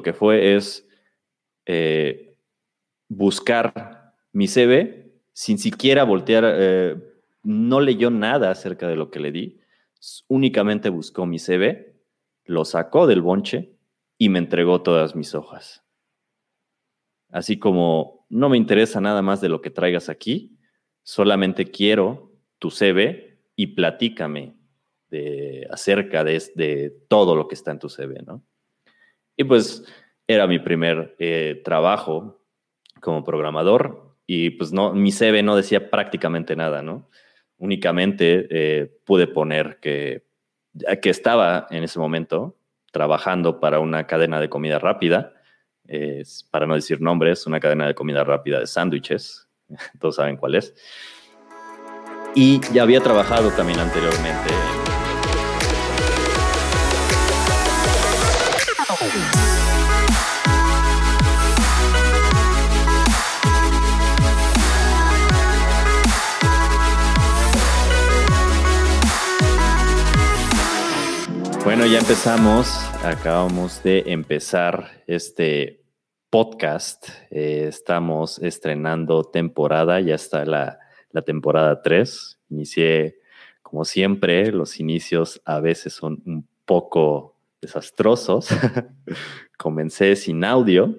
que fue es eh, buscar mi CV sin siquiera voltear, eh, no leyó nada acerca de lo que le di, únicamente buscó mi CV, lo sacó del bonche y me entregó todas mis hojas. Así como no me interesa nada más de lo que traigas aquí, solamente quiero tu CV y platícame de, acerca de, de, todo lo que está en tu CV, ¿no? Y pues era mi primer eh, trabajo como programador y pues no, mi CV no decía prácticamente nada, ¿no? Únicamente eh, pude poner que, que estaba en ese momento trabajando para una cadena de comida rápida, para no decir nombres, una cadena de comida rápida de sándwiches, todos saben cuál es. Y ya había trabajado también anteriormente Bueno, ya empezamos, acabamos de empezar este podcast. Eh, estamos estrenando temporada, ya está la, la temporada 3. Inicié, como siempre, los inicios a veces son un poco desastrosos. Comencé sin audio.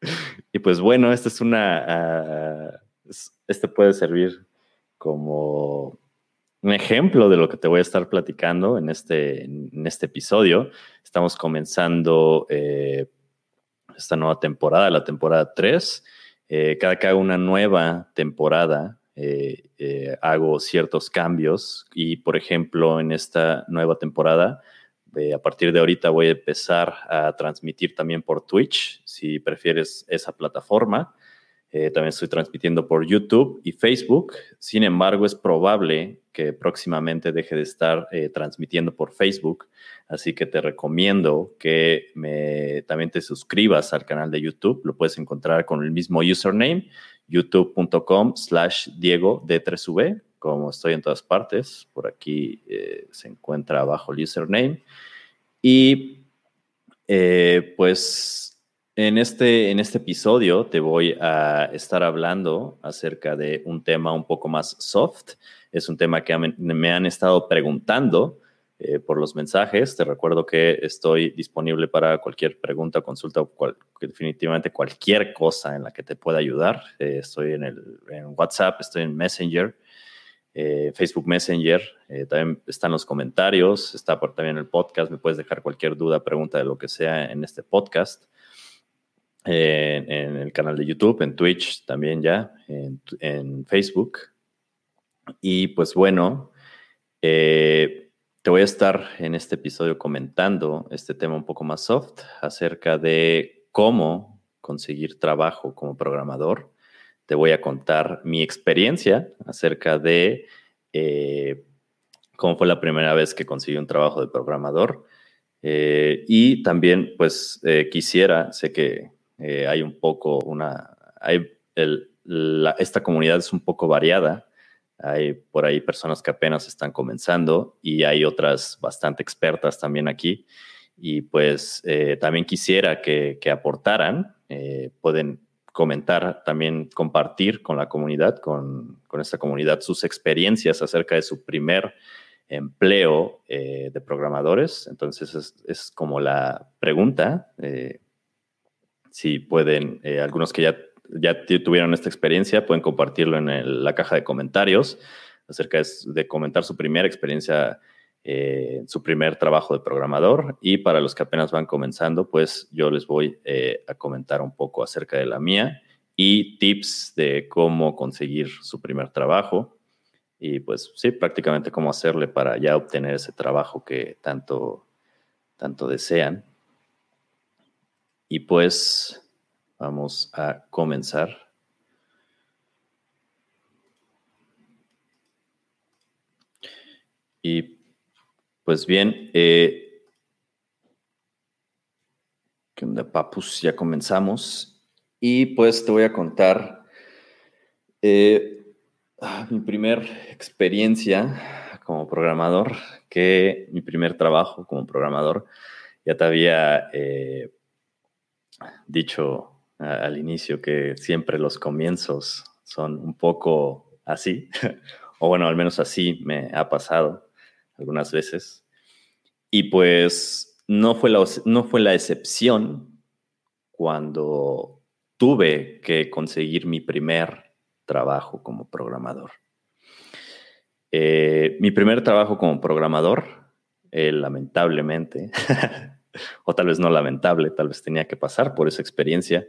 y pues bueno, esta es una... Uh, este puede servir como un ejemplo de lo que te voy a estar platicando en este, en este episodio. Estamos comenzando eh, esta nueva temporada, la temporada 3. Eh, cada que hago una nueva temporada, eh, hago ciertos cambios y, por ejemplo, en esta nueva temporada, a partir de ahorita voy a empezar a transmitir también por Twitch, si prefieres esa plataforma. Eh, también estoy transmitiendo por YouTube y Facebook. Sin embargo, es probable que próximamente deje de estar eh, transmitiendo por Facebook. Así que te recomiendo que también te suscribas al canal de YouTube. Lo puedes encontrar con el mismo username, youtube.com slash Diego D3V. Como estoy en todas partes, por aquí eh, se encuentra abajo el username. Y pues en este, en este episodio te voy a estar hablando acerca de un tema un poco más soft. Es un tema que me han estado preguntando eh, por los mensajes. Te recuerdo que estoy disponible para cualquier pregunta, consulta o definitivamente cualquier cosa en la que te pueda ayudar. Eh, estoy en, el, WhatsApp, estoy en Messenger, eh, Facebook Messenger. también están los comentarios, está por, también el podcast. Me puedes dejar cualquier duda, pregunta de lo que sea en este podcast en, el canal de YouTube, en Twitch también ya, en, Facebook. Y pues bueno, eh, te voy a estar en este episodio comentando este tema un poco más soft acerca de cómo conseguir trabajo como programador. Te voy a contar mi experiencia acerca de eh, cómo fue la primera vez que conseguí un trabajo de programador. Eh, y también, pues, quisiera, sé que, eh, hay un poco una, hay esta comunidad es un poco variada. Hay por ahí personas que apenas están comenzando y hay otras bastante expertas también aquí. Y pues eh, también quisiera que, aportaran, eh, pueden comentar, también compartir con la comunidad, con, esta comunidad, sus experiencias acerca de su primer empleo de programadores. Entonces es, es, como la pregunta si pueden, eh, algunos que ya, ya tuvieron esta experiencia, pueden compartirlo en la caja de comentarios acerca de, comentar su primera experiencia, eh, su primer trabajo de programador. Y para los que apenas van comenzando, pues yo les voy eh, a comentar un poco acerca de la mía y tips de cómo conseguir su primer trabajo. Y pues sí, prácticamente cómo hacerle para ya obtener ese trabajo que tanto, tanto desean. Y pues vamos a comenzar. Y pues bien, eh, ¿qué onda, papus? Ya comenzamos. Y pues te voy a contar eh, ah, mi primer experiencia como programador, que mi primer trabajo como programador ya te había eh, dicho al inicio que siempre los comienzos son un poco así, o bueno, al menos así me ha pasado algunas veces. Y pues no fue la, no fue la excepción cuando tuve que conseguir mi primer trabajo como programador. Eh, mi primer trabajo como programador, eh, lamentablemente, o tal vez no lamentable, tal vez tenía que pasar por esa experiencia,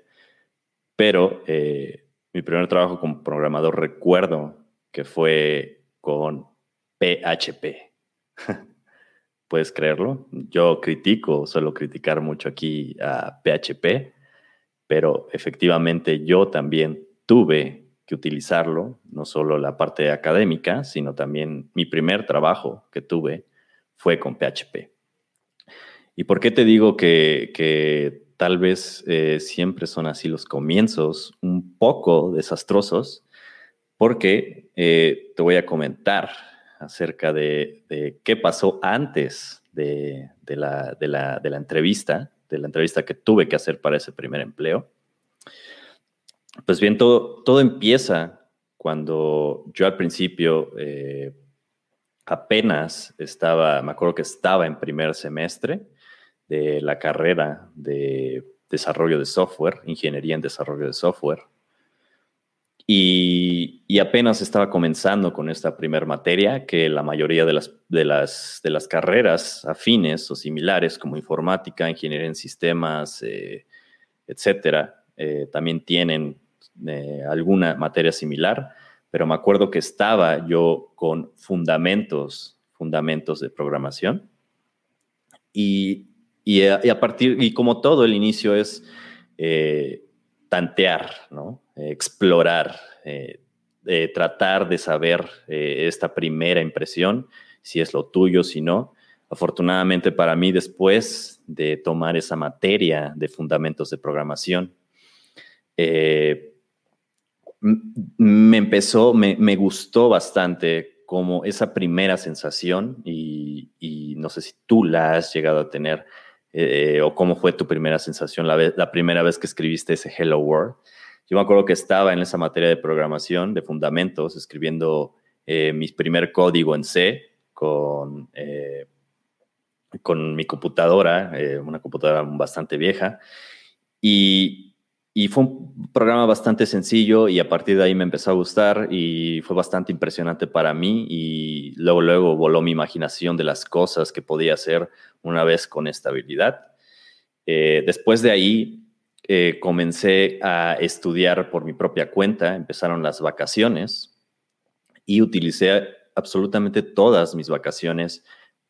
pero eh, mi primer trabajo como programador recuerdo que fue con PHP. ¿Puedes creerlo? Yo critico, suelo criticar mucho aquí a PHP, pero efectivamente yo también tuve que utilizarlo, no solo la parte académica, sino también mi primer trabajo que tuve fue con PHP. ¿Y por qué te digo que, tal vez eh, siempre son así los comienzos, un poco desastrosos? Porque eh, te voy a comentar acerca de, qué pasó antes de, la, entrevista, de la entrevista que tuve que hacer para ese primer empleo. Pues bien, todo, todo empieza cuando yo al principio eh, apenas estaba, me acuerdo que estaba en primer semestre de la carrera de desarrollo de software, ingeniería en desarrollo de software. Y, apenas estaba comenzando con esta primera materia que la mayoría de las, de, las, de las carreras afines o similares como informática, ingeniería en sistemas, eh, etcétera, eh, también tienen alguna materia similar, pero me acuerdo que estaba yo con fundamentos, fundamentos de programación. Y, y, a, partir, y como todo, el inicio es eh, tantear, ¿no? Explorar, eh, tratar de saber eh, esta primera impresión, si es lo tuyo, si no. Afortunadamente para mí, después de tomar esa materia de fundamentos de programación, eh, me empezó, me, gustó bastante como esa primera sensación y, no sé si tú la has llegado a tener eh, o cómo fue tu primera sensación la, la, primera vez que escribiste ese Hello World. Yo me acuerdo que estaba en esa materia de programación, de fundamentos, escribiendo eh, mi primer código en C con, eh, con mi computadora, una computadora bastante vieja. Y, y fue un programa bastante sencillo y a partir de ahí me empezó a gustar y fue bastante impresionante para mí y luego, luego voló mi imaginación de las cosas que podía hacer una vez con esta habilidad. Eh, después de ahí eh, comencé a estudiar por mi propia cuenta, empezaron las vacaciones y utilicé absolutamente todas mis vacaciones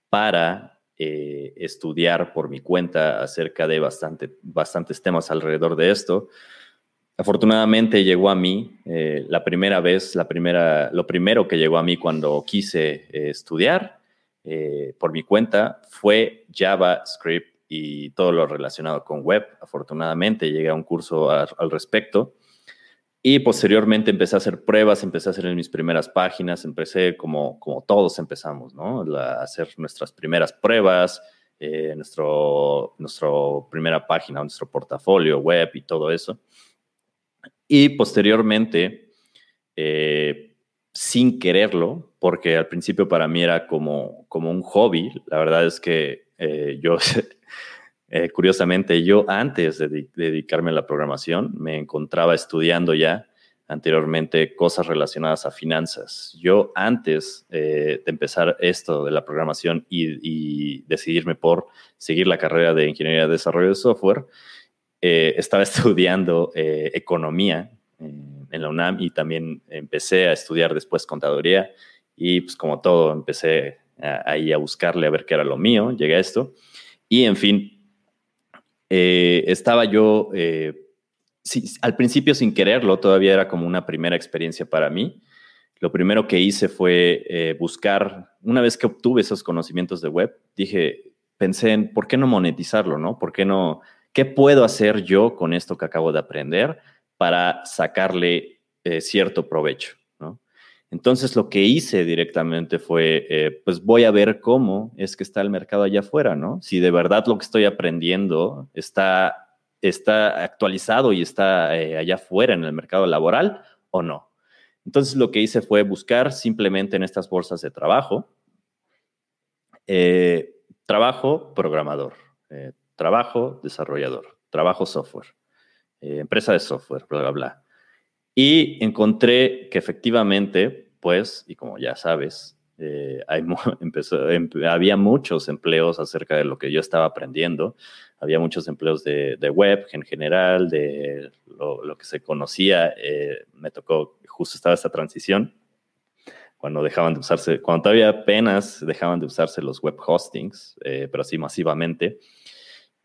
para eh, estudiar por mi cuenta acerca de bastante, bastantes temas alrededor de esto. Afortunadamente llegó a mí eh, la primera vez, la primera, lo primero que llegó a mí cuando quise estudiar por mi cuenta fue JavaScript y todo lo relacionado con web. Afortunadamente llegué a un curso al respecto y posteriormente empecé a hacer pruebas, empecé a hacer mis primeras páginas, empecé como, como todos empezamos, ¿no? a hacer nuestras primeras pruebas, eh, nuestro, nuestro primera página, nuestro portafolio web y todo eso. Y posteriormente, eh, sin quererlo, porque al principio para mí era como, como un hobby, la verdad es que eh, yo Eh, curiosamente, yo antes de, dedicarme a la programación me encontraba estudiando ya anteriormente cosas relacionadas a finanzas. Yo antes eh, de empezar esto de la programación y, decidirme por seguir la carrera de ingeniería de desarrollo de software, eh, estaba estudiando economía en la UNAM y también empecé a estudiar después contaduría y pues como todo empecé ahí a buscarle a ver qué era lo mío, llegué a esto y en fin, eh, estaba yo, eh, al principio sin quererlo, todavía era como una primera experiencia para mí. Lo primero que hice fue eh, buscar, una vez que obtuve esos conocimientos de web, dije, pensé en, ¿por qué no monetizarlo, no? ¿Por qué no? ¿Qué puedo hacer yo con esto que acabo de aprender para sacarle cierto provecho? Entonces lo que hice directamente fue, eh, pues voy a ver cómo es que está el mercado allá afuera, ¿no? Si de verdad lo que estoy aprendiendo está está actualizado y está eh, allá afuera en el mercado laboral o no. Entonces lo que hice fue buscar simplemente en estas bolsas de trabajo, eh, trabajo programador, trabajo desarrollador, trabajo software, empresa de software, bla, bla, bla. Y encontré que efectivamente, pues, y como ya sabes, empezó, em, había muchos empleos acerca de lo que yo estaba aprendiendo había muchos empleos de, web en general, de lo, que se conocía. Eh, me tocó, justo estaba esta transición, cuando dejaban de usarse, cuando todavía apenas dejaban de usarse los web hostings, eh, pero así masivamente.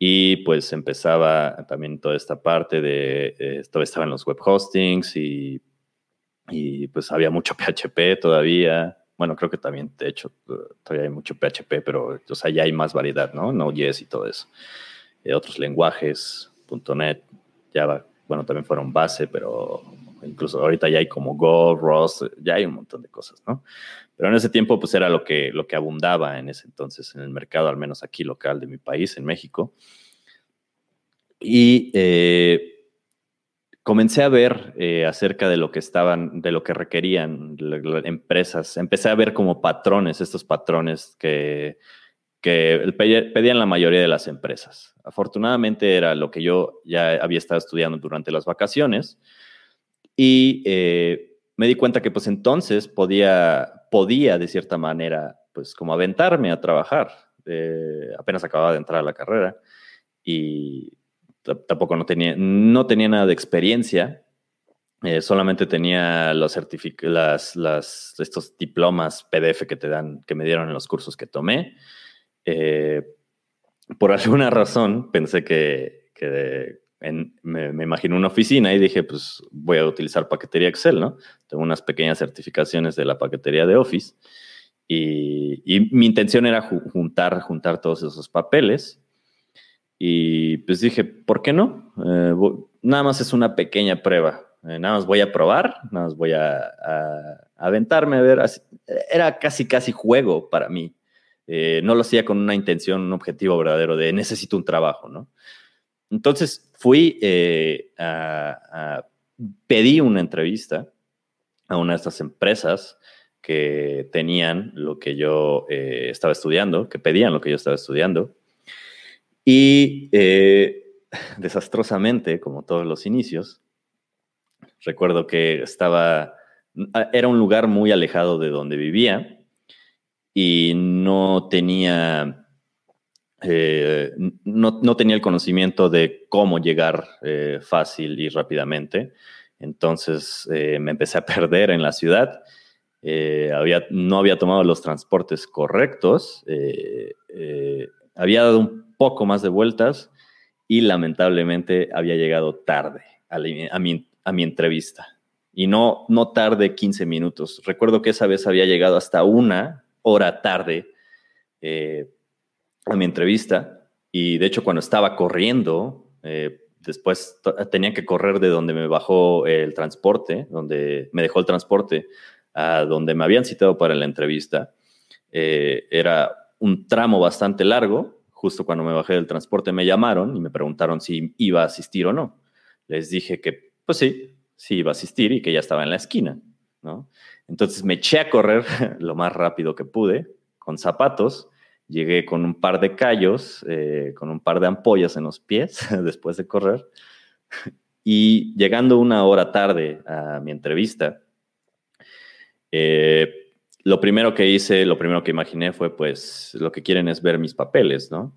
Y pues empezaba también toda esta parte de, eh, todavía estaban los web hostings y, y pues había mucho PHP todavía, bueno, creo que también, de hecho, todavía hay mucho PHP, pero o sea, ya hay más variedad, ¿no? Node.js y todo eso otros lenguajes, .NET, Java, bueno, también fueron base, pero incluso ahorita ya hay como Go, Rust, ya hay un montón de cosas, ¿no? Pero en ese tiempo, pues era lo que, lo que abundaba en ese entonces en el mercado, al menos aquí local de mi país, en México. Y eh, comencé a ver eh, acerca de lo que estaban, de lo que requerían las empresas. Empecé a ver como patrones, estos patrones que que pedían la mayoría de las empresas. Afortunadamente era lo que yo ya había estado estudiando durante las vacaciones y eh, me di cuenta que pues entonces podía, podía de cierta manera pues como aventarme a trabajar. Eh, apenas acababa de entrar a la carrera y tampoco no tenía, no tenía nada de experiencia, eh, solamente tenía los las, las, estos diplomas PDF que te dan, que me dieron en los cursos que tomé por alguna razón pensé que, me, me imaginé una oficina y dije, pues voy a utilizar paquetería Excel, ¿no? Tengo unas pequeñas certificaciones de la paquetería de Office y, mi intención era juntar, juntar todos esos papeles y pues dije, ¿por qué no? Eh, nada más es una pequeña prueba. Eh, nada más voy a probar, nada más voy a, a aventarme a ver. era casi, casi juego para mí. Eh, no lo hacía con una intención, un objetivo verdadero de necesito un trabajo, ¿no? Entonces fui eh, a, pedí una entrevista a una de estas empresas que tenían lo que yo eh, estaba estudiando, que pedían lo que yo estaba estudiando. Y desastrosamente, como todos los inicios, recuerdo que estaba, era un lugar muy alejado de donde vivía y no tenía, eh, no, tenía el conocimiento de cómo llegar eh, fácil y rápidamente. Entonces eh, me empecé a perder en la ciudad. había, no había tomado los transportes correctos. había dado un poco más de vueltas y lamentablemente había llegado tarde a, mi, a mi entrevista. Y no, no tarde 15 minutos. Recuerdo que esa vez había llegado hasta una hora tarde a mi entrevista y de hecho cuando estaba corriendo, eh, después tenía que correr de donde me bajó el transporte, donde me dejó el transporte, a donde me habían citado para la entrevista. Eh, era un tramo bastante largo. Justo cuando me bajé del transporte me llamaron y me preguntaron si iba a asistir o no. Les dije que, pues sí, sí iba a asistir y que ya estaba en la esquina, ¿no? Entonces me eché a correr lo más rápido que pude, con zapatos. Llegué con un par de callos, eh, con un par de ampollas en los pies después de correr. Y llegando una hora tarde a mi entrevista, eh, lo primero que hice, lo primero que imaginé fue, pues, lo que quieren es ver mis papeles, ¿no?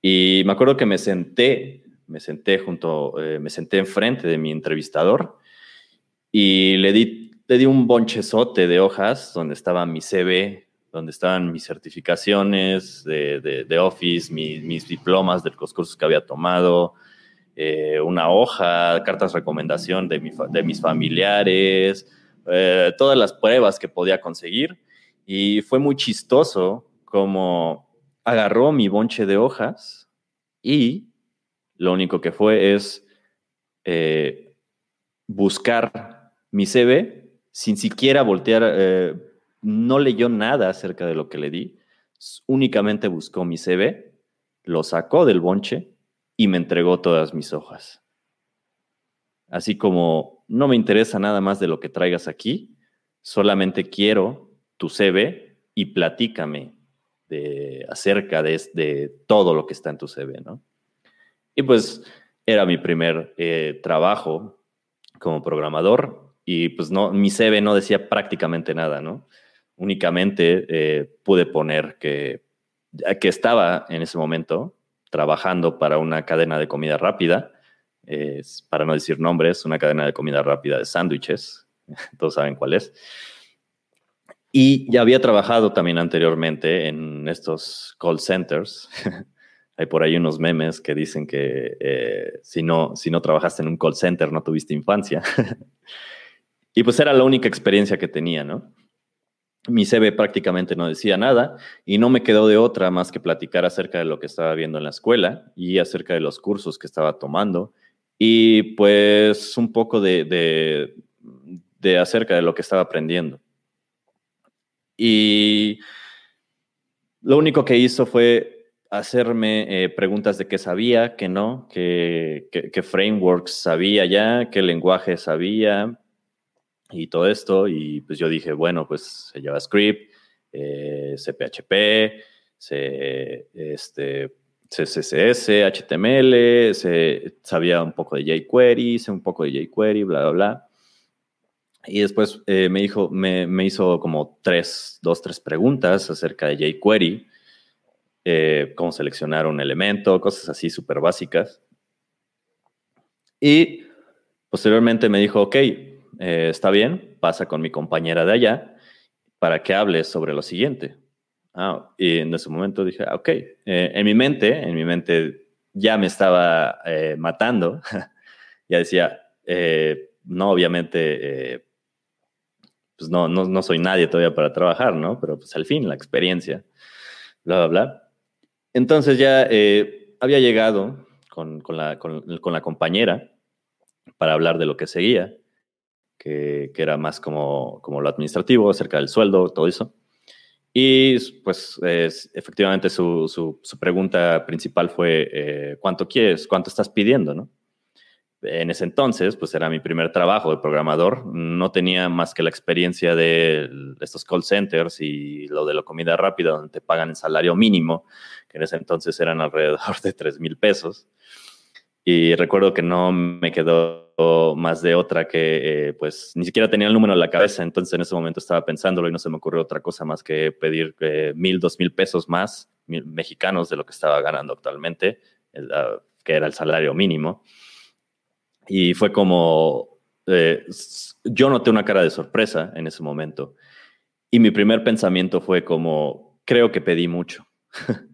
Y me acuerdo que me senté, me senté junto, eh, me senté enfrente de mi entrevistador y le di le di un bonchezote de hojas donde estaba mi CV, donde estaban mis certificaciones de, Office, mis diplomas de los cursos que había tomado, eh, una hoja, cartas de recomendación de, mis familiares, eh, todas las pruebas que podía conseguir. Y fue muy chistoso como agarró mi bonche de hojas y lo único que fue es eh, buscar mi CV sin siquiera voltear, no leyó nada acerca de lo que le di, únicamente buscó mi CV, lo sacó del bonche y me entregó todas mis hojas. Así como no me interesa nada más de lo que traigas aquí, solamente quiero tu CV y platícame de, acerca de, todo lo que está en tu CV, ¿no? Y pues era mi primer eh, trabajo como programador y pues no, mi CV no decía prácticamente nada, ¿no? Únicamente eh, pude poner que, que estaba en ese momento trabajando para una cadena de comida rápida, para no decir nombres, una cadena de comida rápida de sándwiches, todos saben cuál es. Y ya había trabajado también anteriormente en estos call centers. Hay por ahí unos memes que dicen que eh, si, no, si no trabajaste en un call center no tuviste infancia. y pues era la única experiencia que tenía, ¿no? Mi CV prácticamente no decía nada y no me quedó de otra más que platicar acerca de lo que estaba viendo en la escuela y acerca de los cursos que estaba tomando y pues un poco de, de, acerca de lo que estaba aprendiendo. Y lo único que hizo fue hacerme eh, preguntas de qué sabía, qué no, qué, qué, frameworks sabía ya, qué lenguaje sabía y todo esto. Y pues yo dije, bueno, pues JavaScript, eh, CPHP, C, este, CSS, HTML, se, sabía un poco de jQuery, sé un poco de jQuery, bla, bla, bla. Y después eh, me, dijo, me, me, hizo como tres, dos, tres preguntas acerca de jQuery, eh, cómo seleccionar un elemento, cosas así súper básicas. Y posteriormente me dijo, ok, eh, está bien, pasa con mi compañera de allá para que hables sobre lo siguiente. Ah, y en ese momento dije, ah, ok, en mi mente, en mi mente ya me estaba matando, ya decía, no, obviamente pues no, no, no, soy nadie todavía para trabajar, ¿no? Pero pues al fin, la experiencia, bla, bla, bla. Entonces ya eh, había llegado con, con, la, con, la, compañera para hablar de lo que seguía, que, era más como, como lo administrativo, acerca del sueldo, todo eso. Y pues efectivamente su, su, su, pregunta principal fue, eh, ¿cuánto quieres? ¿Cuánto estás pidiendo? ¿no? en ese entonces, pues era mi primer trabajo de programador. No tenía más que la experiencia de estos call centers y lo de la comida rápida, donde te pagan el salario mínimo, que en ese entonces eran alrededor de 3 mil pesos. Y recuerdo que no me quedó más de otra que, eh, pues, ni siquiera tenía el número en la cabeza. Entonces, en ese momento estaba pensándolo y no se me ocurrió otra cosa más que pedir eh, mil, dos mil pesos más mexicanos de lo que estaba ganando actualmente, ah, que era el salario mínimo. Y fue como, eh, yo noté una cara de sorpresa en ese momento. Y mi primer pensamiento fue como, creo que pedí mucho.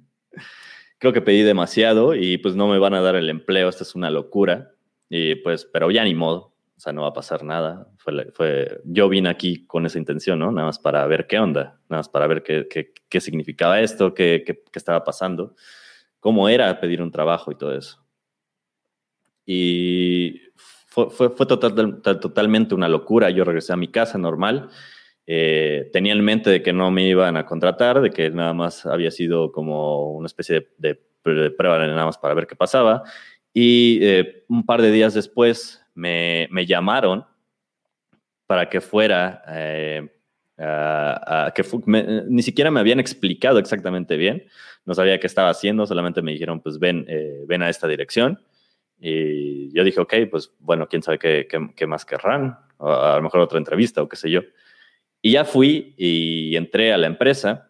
creo que pedí demasiado y pues no me van a dar el empleo, esta es una locura. Y pues, pero ya ni modo, o sea, no va a pasar nada. Fue, fue, yo vine aquí con esa intención, ¿no? Nada más para ver qué onda, nada más para ver qué, qué, qué significaba esto, qué, qué, qué estaba pasando, cómo era pedir un trabajo y todo eso. Y fue, fue, fue total, totalmente una locura. Yo regresé a mi casa normal. Eh, tenía en mente de que no me iban a contratar, de que nada más había sido como una especie de, de, prueba nada más para ver qué pasaba. Y eh, un par de días después me, me llamaron para que fuera, eh, a, que ni siquiera me habían explicado exactamente bien, no sabía qué estaba haciendo, solamente me dijeron, pues ven, ven a esta dirección. Y yo dije, ok, pues bueno, quién sabe qué, qué, más querrán, a, lo mejor otra entrevista o qué sé yo. Y ya fui y entré a la empresa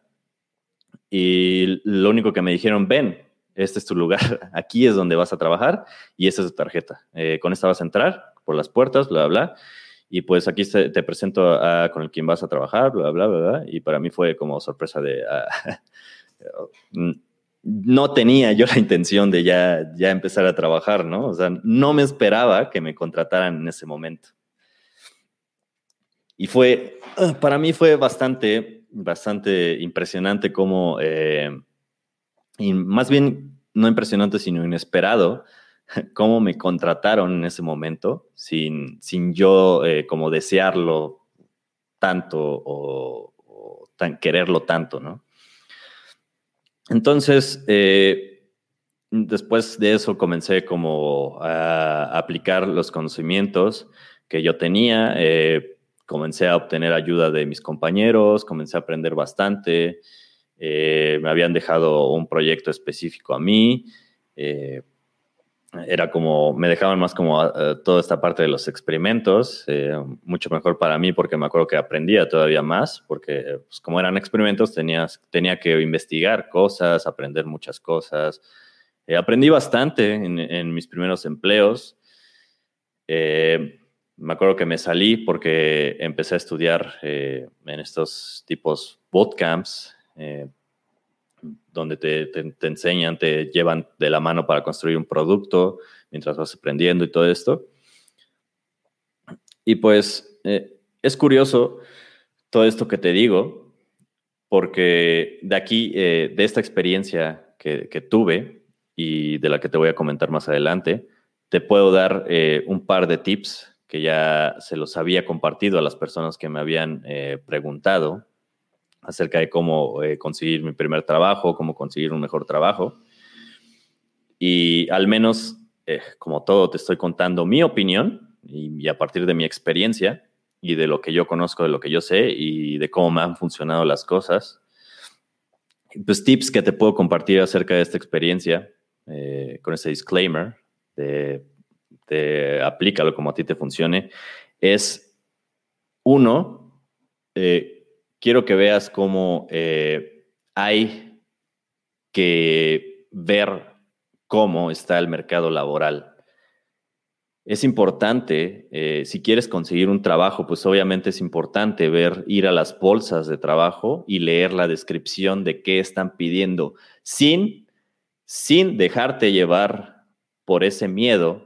y lo único que me dijeron, ven, este es tu lugar, aquí es donde vas a trabajar y esta es tu tarjeta. Eh, con esta vas a entrar por las puertas, bla, bla. Y pues aquí te, presento a, con el quien vas a trabajar, bla, bla, bla. Y para mí fue como sorpresa de... Uh, no tenía yo la intención de ya, ya empezar a trabajar, ¿no? O sea, no me esperaba que me contrataran en ese momento. Y fue, ah, para mí fue bastante, bastante impresionante como, eh, y más bien no impresionante, sino inesperado, cómo me contrataron en ese momento, sin, sin yo eh, como desearlo tanto o, tan, quererlo tanto, ¿no? Entonces, eh, después de eso comencé como a aplicar los conocimientos que yo tenía. Comencé a obtener ayuda de mis compañeros, comencé a aprender bastante. Eh, me habían dejado un proyecto específico a mí. Eh, era como, me dejaban más como toda esta parte de los experimentos, mucho mejor para mí porque me acuerdo que aprendía todavía más, porque pues, como eran experimentos tenías, tenía que investigar cosas, aprender muchas cosas. aprendí bastante en, mis primeros empleos. Eh, me acuerdo que me salí porque empecé a estudiar eh, en estos tipos bootcamps, eh, donde te, enseñan, te llevan de la mano para construir un producto mientras vas aprendiendo y todo esto. Y pues eh, es curioso todo esto que te digo, porque de aquí, de esta experiencia que, tuve y de la que te voy a comentar más adelante, te puedo dar un par de tips que ya se los había compartido a las personas que me habían eh, preguntado acerca de cómo eh, conseguir mi primer trabajo, cómo conseguir un mejor trabajo. Y al menos, eh, como todo, te estoy contando mi opinión y, a partir de mi experiencia y de lo que yo conozco, de lo que yo sé y de cómo me han funcionado las cosas. Pues tips que te puedo compartir acerca de esta experiencia con ese disclaimer de te aplícalo como a ti te funcione, es uno, eh, quiero que veas cómo eh, hay que ver cómo está el mercado laboral. Es importante, eh, si quieres conseguir un trabajo, pues obviamente es importante ver, ir a las bolsas de trabajo y leer la descripción de qué están pidiendo, sin, sin dejarte llevar por ese miedo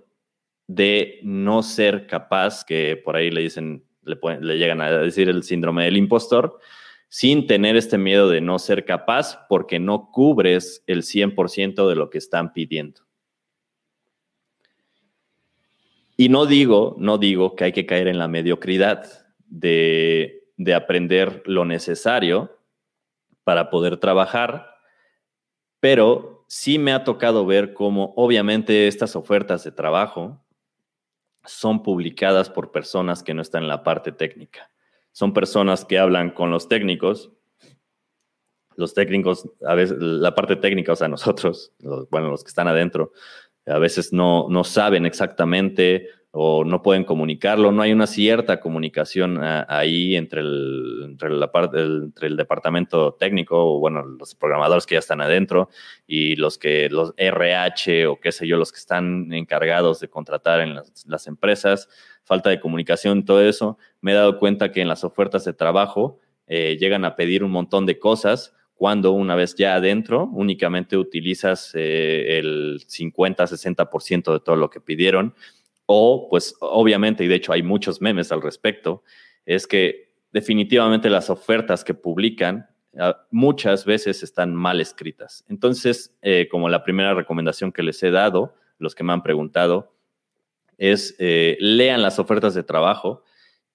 de no ser capaz, que por ahí le dicen, le, llegan a decir el síndrome del impostor, sin tener este miedo de no ser capaz porque no cubres el 100% de lo que están pidiendo. Y no digo, no digo que hay que caer en la mediocridad de, de aprender lo necesario para poder trabajar, pero sí me ha tocado ver cómo obviamente estas ofertas de trabajo son publicadas por personas que no están en la parte técnica. Son personas que hablan con los técnicos. Los técnicos, a veces, la parte técnica, o sea, nosotros, bueno, los que están adentro, a veces no, no saben exactamente o no pueden comunicarlo, no hay una cierta comunicación ah, ahí entre el, entre, la parte, entre el departamento técnico, o bueno, los programadores que ya están adentro y los que, los RH o qué sé yo, los que están encargados de contratar en las, empresas, falta de comunicación, todo eso. Me he dado cuenta que en las ofertas de trabajo eh, llegan a pedir un montón de cosas cuando una vez ya adentro únicamente utilizas eh, el 50-60% de todo lo que pidieron o, pues, obviamente, y de hecho hay muchos memes al respecto, es que definitivamente las ofertas que publican ah, muchas veces están mal escritas. Entonces, eh, como la primera recomendación que les he dado, los que me han preguntado, es eh, lean las ofertas de trabajo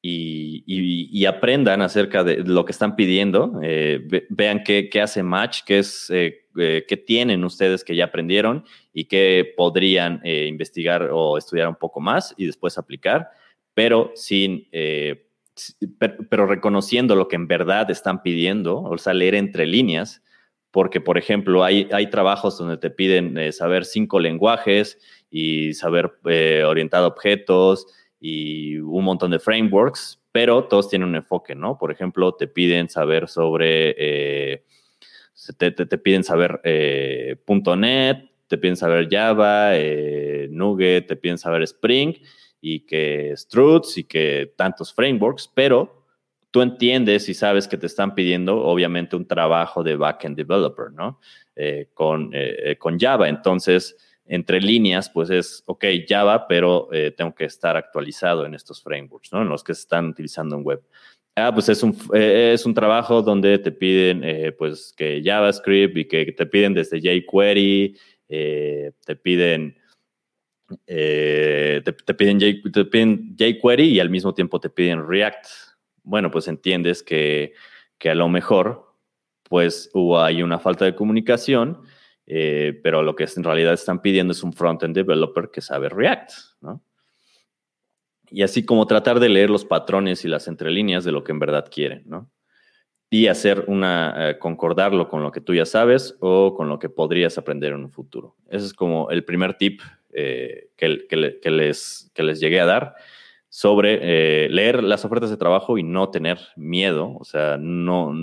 y, aprendan acerca de lo que están pidiendo, eh, vean qué, hace match, qué, es, eh, eh, qué tienen ustedes que ya aprendieron y qué podrían investigar o estudiar un poco más y después aplicar, pero sin... pero, reconociendo lo que en verdad están pidiendo, o sea, leer entre líneas, porque, por ejemplo, hay, hay trabajos donde te piden saber cinco lenguajes y saber orientar objetos, y un montón de frameworks, pero todos tienen un enfoque, ¿no? Por ejemplo, te piden saber sobre, eh, te, piden saber eh, .NET, te piden saber Java, eh, Nugget, te piden saber Spring y que Struts y que tantos frameworks, pero tú entiendes y sabes que te están pidiendo, obviamente, un trabajo de backend developer, ¿no? con, con Java. Entonces, entre líneas, pues es, ok, Java, pero eh, tengo que estar actualizado en estos frameworks, ¿no? En los que se están utilizando en web. Ah, pues es un, eh, es un trabajo donde te piden, eh, pues, que JavaScript y que te piden desde jQuery, te piden, te, piden te piden jQuery y al mismo tiempo te piden React. Bueno, pues entiendes que, que a lo mejor, pues, hubo una falta de comunicación eh, pero lo que en realidad están pidiendo es un front-end developer que sabe React, ¿no? Y así como tratar de leer los patrones y las entrelíneas de lo que en verdad quieren, ¿no? Y hacer una, eh, concordarlo con lo que tú ya sabes o con lo que podrías aprender en un futuro. Ese es como el primer tip eh, que, que, les, que les llegué a dar sobre leer las ofertas de trabajo y no tener miedo, o sea, no,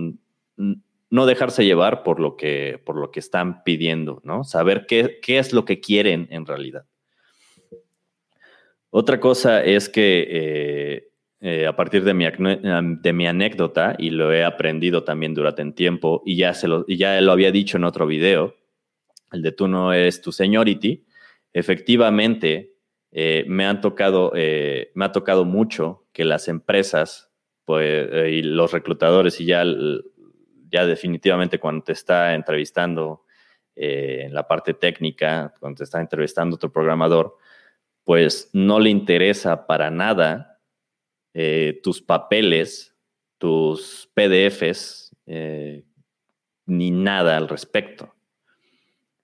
no dejarse llevar por lo que, por lo que están pidiendo, ¿no? Saber qué, qué es lo que quieren en realidad. Otra cosa es que eh, eh, a partir de mi, anécdota, y lo he aprendido también durante un tiempo, y ya, se lo, ya lo había dicho en otro video, el de tú no eres tu seniority, efectivamente eh, me, han tocado, me ha tocado mucho que las empresas pues, y los reclutadores y ya ya definitivamente cuando te está entrevistando en la parte técnica, cuando te está entrevistando otro programador, pues no le interesa para nada eh, tus papeles, tus PDFs, eh, ni nada al respecto.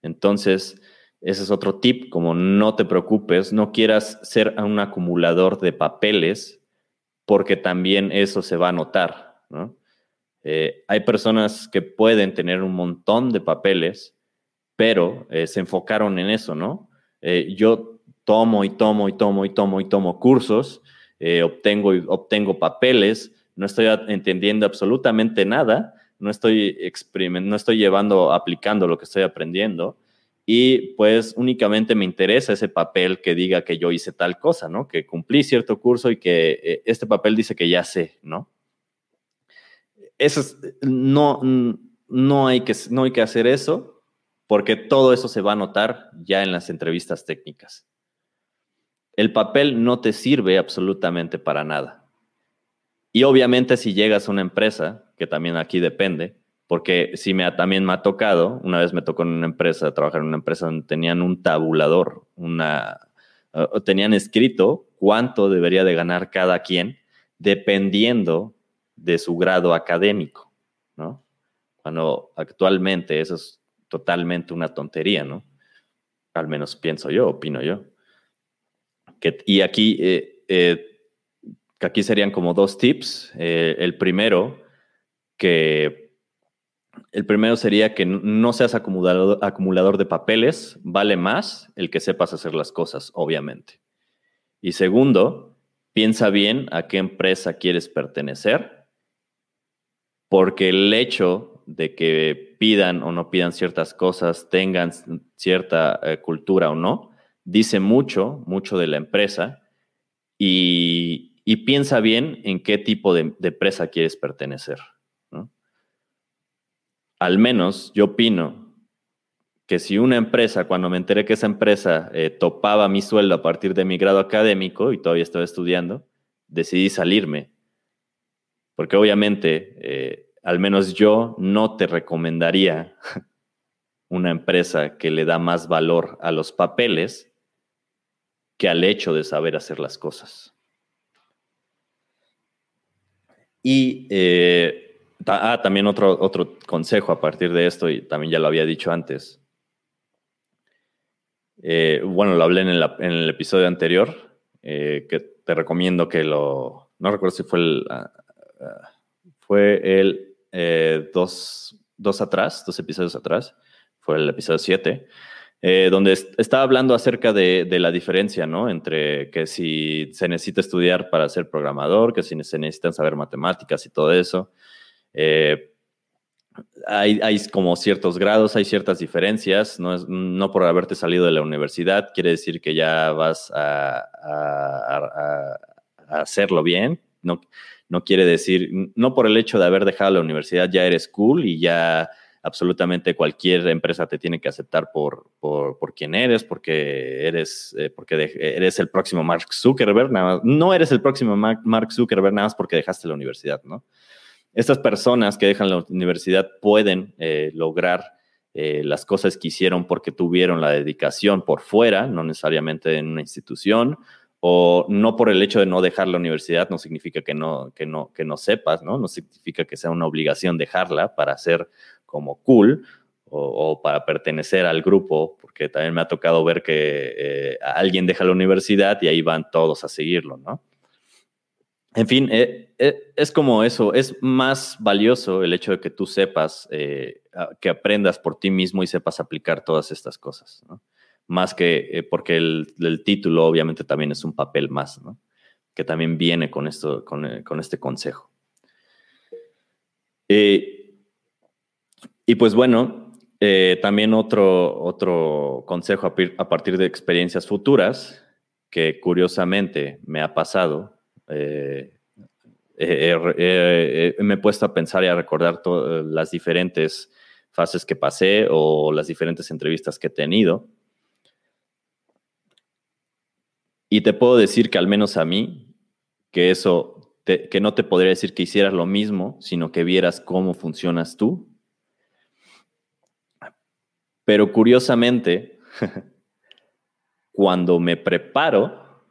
Entonces, ese es otro tip, como no te preocupes, no quieras ser un acumulador de papeles, porque también eso se va a notar, ¿no? Eh, hay personas que pueden tener un montón de papeles, pero se enfocaron en eso, ¿no? Yo tomo y tomo y tomo y tomo y tomo cursos, obtengo y obtengo papeles, no estoy entendiendo absolutamente nada, no estoy no estoy llevando, aplicando lo que estoy aprendiendo y pues únicamente me interesa ese papel que diga que yo hice tal cosa, ¿no? Que cumplí cierto curso y que este papel dice que ya sé, ¿no? eso no, no, hay que, no hay que hacer eso porque todo eso se va a notar ya en las entrevistas técnicas. El papel no te sirve absolutamente para nada. Y obviamente si llegas a una empresa, que también aquí depende, porque si me también me ha tocado, una vez me tocó en una empresa, trabajar en una empresa donde tenían un tabulador, una, tenían escrito cuánto debería de ganar cada quien, dependiendo de su grado académico, ¿no? Cuando actualmente eso es totalmente una tontería, ¿no? Al menos pienso yo, opino yo. Y aquí, eh, eh, aquí serían como dos tips. Eh, el primero, que el primero sería que no seas acumulador, acumulador de papeles, vale más el que sepas hacer las cosas, obviamente. Y segundo, piensa bien a qué empresa quieres pertenecer porque el hecho de que pidan o no pidan ciertas cosas, tengan cierta cultura o no, dice mucho, mucho de la empresa y, piensa bien en qué tipo de, empresa quieres pertenecer. Al menos yo opino que si una empresa, cuando me enteré que esa empresa eh, topaba mi sueldo a partir de mi grado académico y todavía estaba estudiando, decidí salirme porque obviamente, eh, al menos yo no te recomendaría una empresa que le da más valor a los papeles que al hecho de saber hacer las cosas. Y eh, ah, también otro, otro consejo a partir de esto, y también ya lo había dicho antes. Eh, bueno, lo hablé en el, episodio anterior, que te recomiendo que lo, no recuerdo si fue el, ah, fue el eh, dos, atrás, dos episodios atrás, fue el episodio 7, eh, donde estaba hablando acerca de, la diferencia, ¿no? Entre que si se necesita estudiar para ser programador, que si se necesitan saber matemáticas y todo eso. Eh, hay, como ciertos grados, hay ciertas diferencias, no, es, no por haberte salido de la universidad quiere decir que ya vas a, a hacerlo bien, no, no quiere decir, no por el hecho de haber dejado la universidad ya eres cool y ya absolutamente cualquier empresa te tiene que aceptar por, por, por quien eres, porque eres, eh, porque eres el próximo Mark Zuckerberg, nada no eres el próximo Mark Zuckerberg nada más porque dejaste la universidad, ¿no? Estas personas que dejan la universidad pueden eh, lograr eh, las cosas que hicieron porque tuvieron la dedicación por fuera, no necesariamente en una institución, o no por el hecho de no dejar la universidad no significa que no, que no, que no sepas, ¿no? No significa que sea una obligación dejarla para ser como cool, o, para pertenecer al grupo, porque también me ha tocado ver que eh, alguien deja la universidad y ahí van todos a seguirlo, ¿no? En fin, eh, eh, es como eso, es más valioso el hecho de que tú sepas, que aprendas por ti mismo y sepas aplicar todas estas cosas, ¿no? Más que porque el, título obviamente también es un papel más, ¿no? Que también viene con, esto, con, con este consejo. Y pues bueno, eh, también otro, otro consejo a, partir de experiencias futuras, que curiosamente me ha pasado, eh, me he puesto a pensar y a recordar las diferentes fases que pasé o las diferentes entrevistas que he tenido. Y te puedo decir que al menos a mí, que eso, que no te podría decir que hicieras lo mismo, sino que vieras cómo funcionas tú pero curiosamente, cuando me preparo,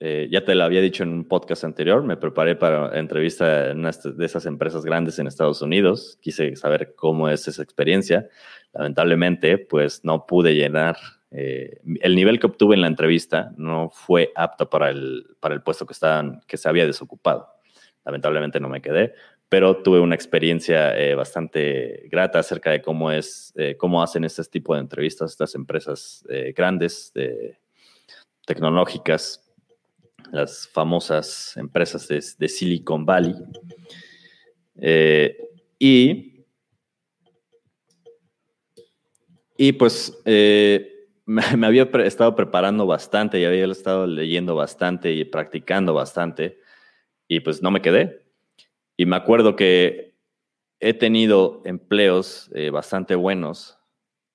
eh, ya te lo había dicho en un podcast anterior, me preparé para entrevista en de esas empresas grandes en Estados Unidos. Quise saber cómo es esa experiencia. Lamentablemente, pues no pude llenar. Eh, el nivel que obtuve en la entrevista no fue apto para el, para el puesto que, estaban, que se había desocupado. Lamentablemente no me quedé, pero tuve una experiencia eh, bastante grata acerca de cómo es, eh, cómo hacen este tipo de entrevistas estas empresas eh, grandes, tecnológicas, las famosas empresas de, Silicon Valley. y, y pues me, había estado preparando bastante y había estado leyendo bastante y practicando bastante y pues no me quedé y me acuerdo que he tenido empleos eh, bastante buenos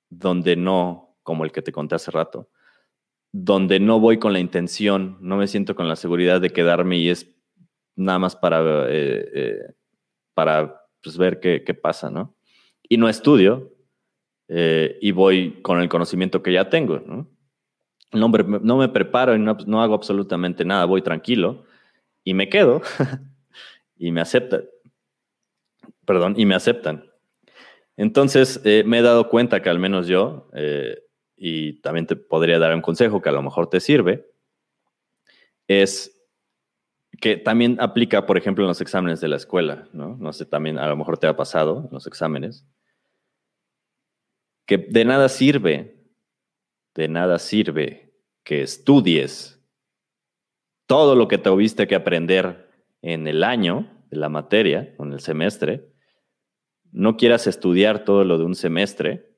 donde no, como el que te conté hace rato, donde no voy con la intención, no me siento con la seguridad de quedarme y es nada más para, eh, eh, para pues, ver qué, pasa, ¿no? Y no estudio y voy con el conocimiento que ya tengo, ¿no? No, no me preparo y no, no hago absolutamente nada, voy tranquilo y me quedo y me aceptan. Perdón, y me aceptan. Entonces, eh, me he dado cuenta que al menos yo, eh, y también te podría dar un consejo que a lo mejor te sirve, es que también aplica, por ejemplo, en los exámenes de la escuela, ¿no? No sé, también a lo mejor te ha pasado en los exámenes, que de nada sirve, de nada sirve que estudies todo lo que te tuviste que aprender en el año de la materia en el semestre, no quieras estudiar todo lo de un semestre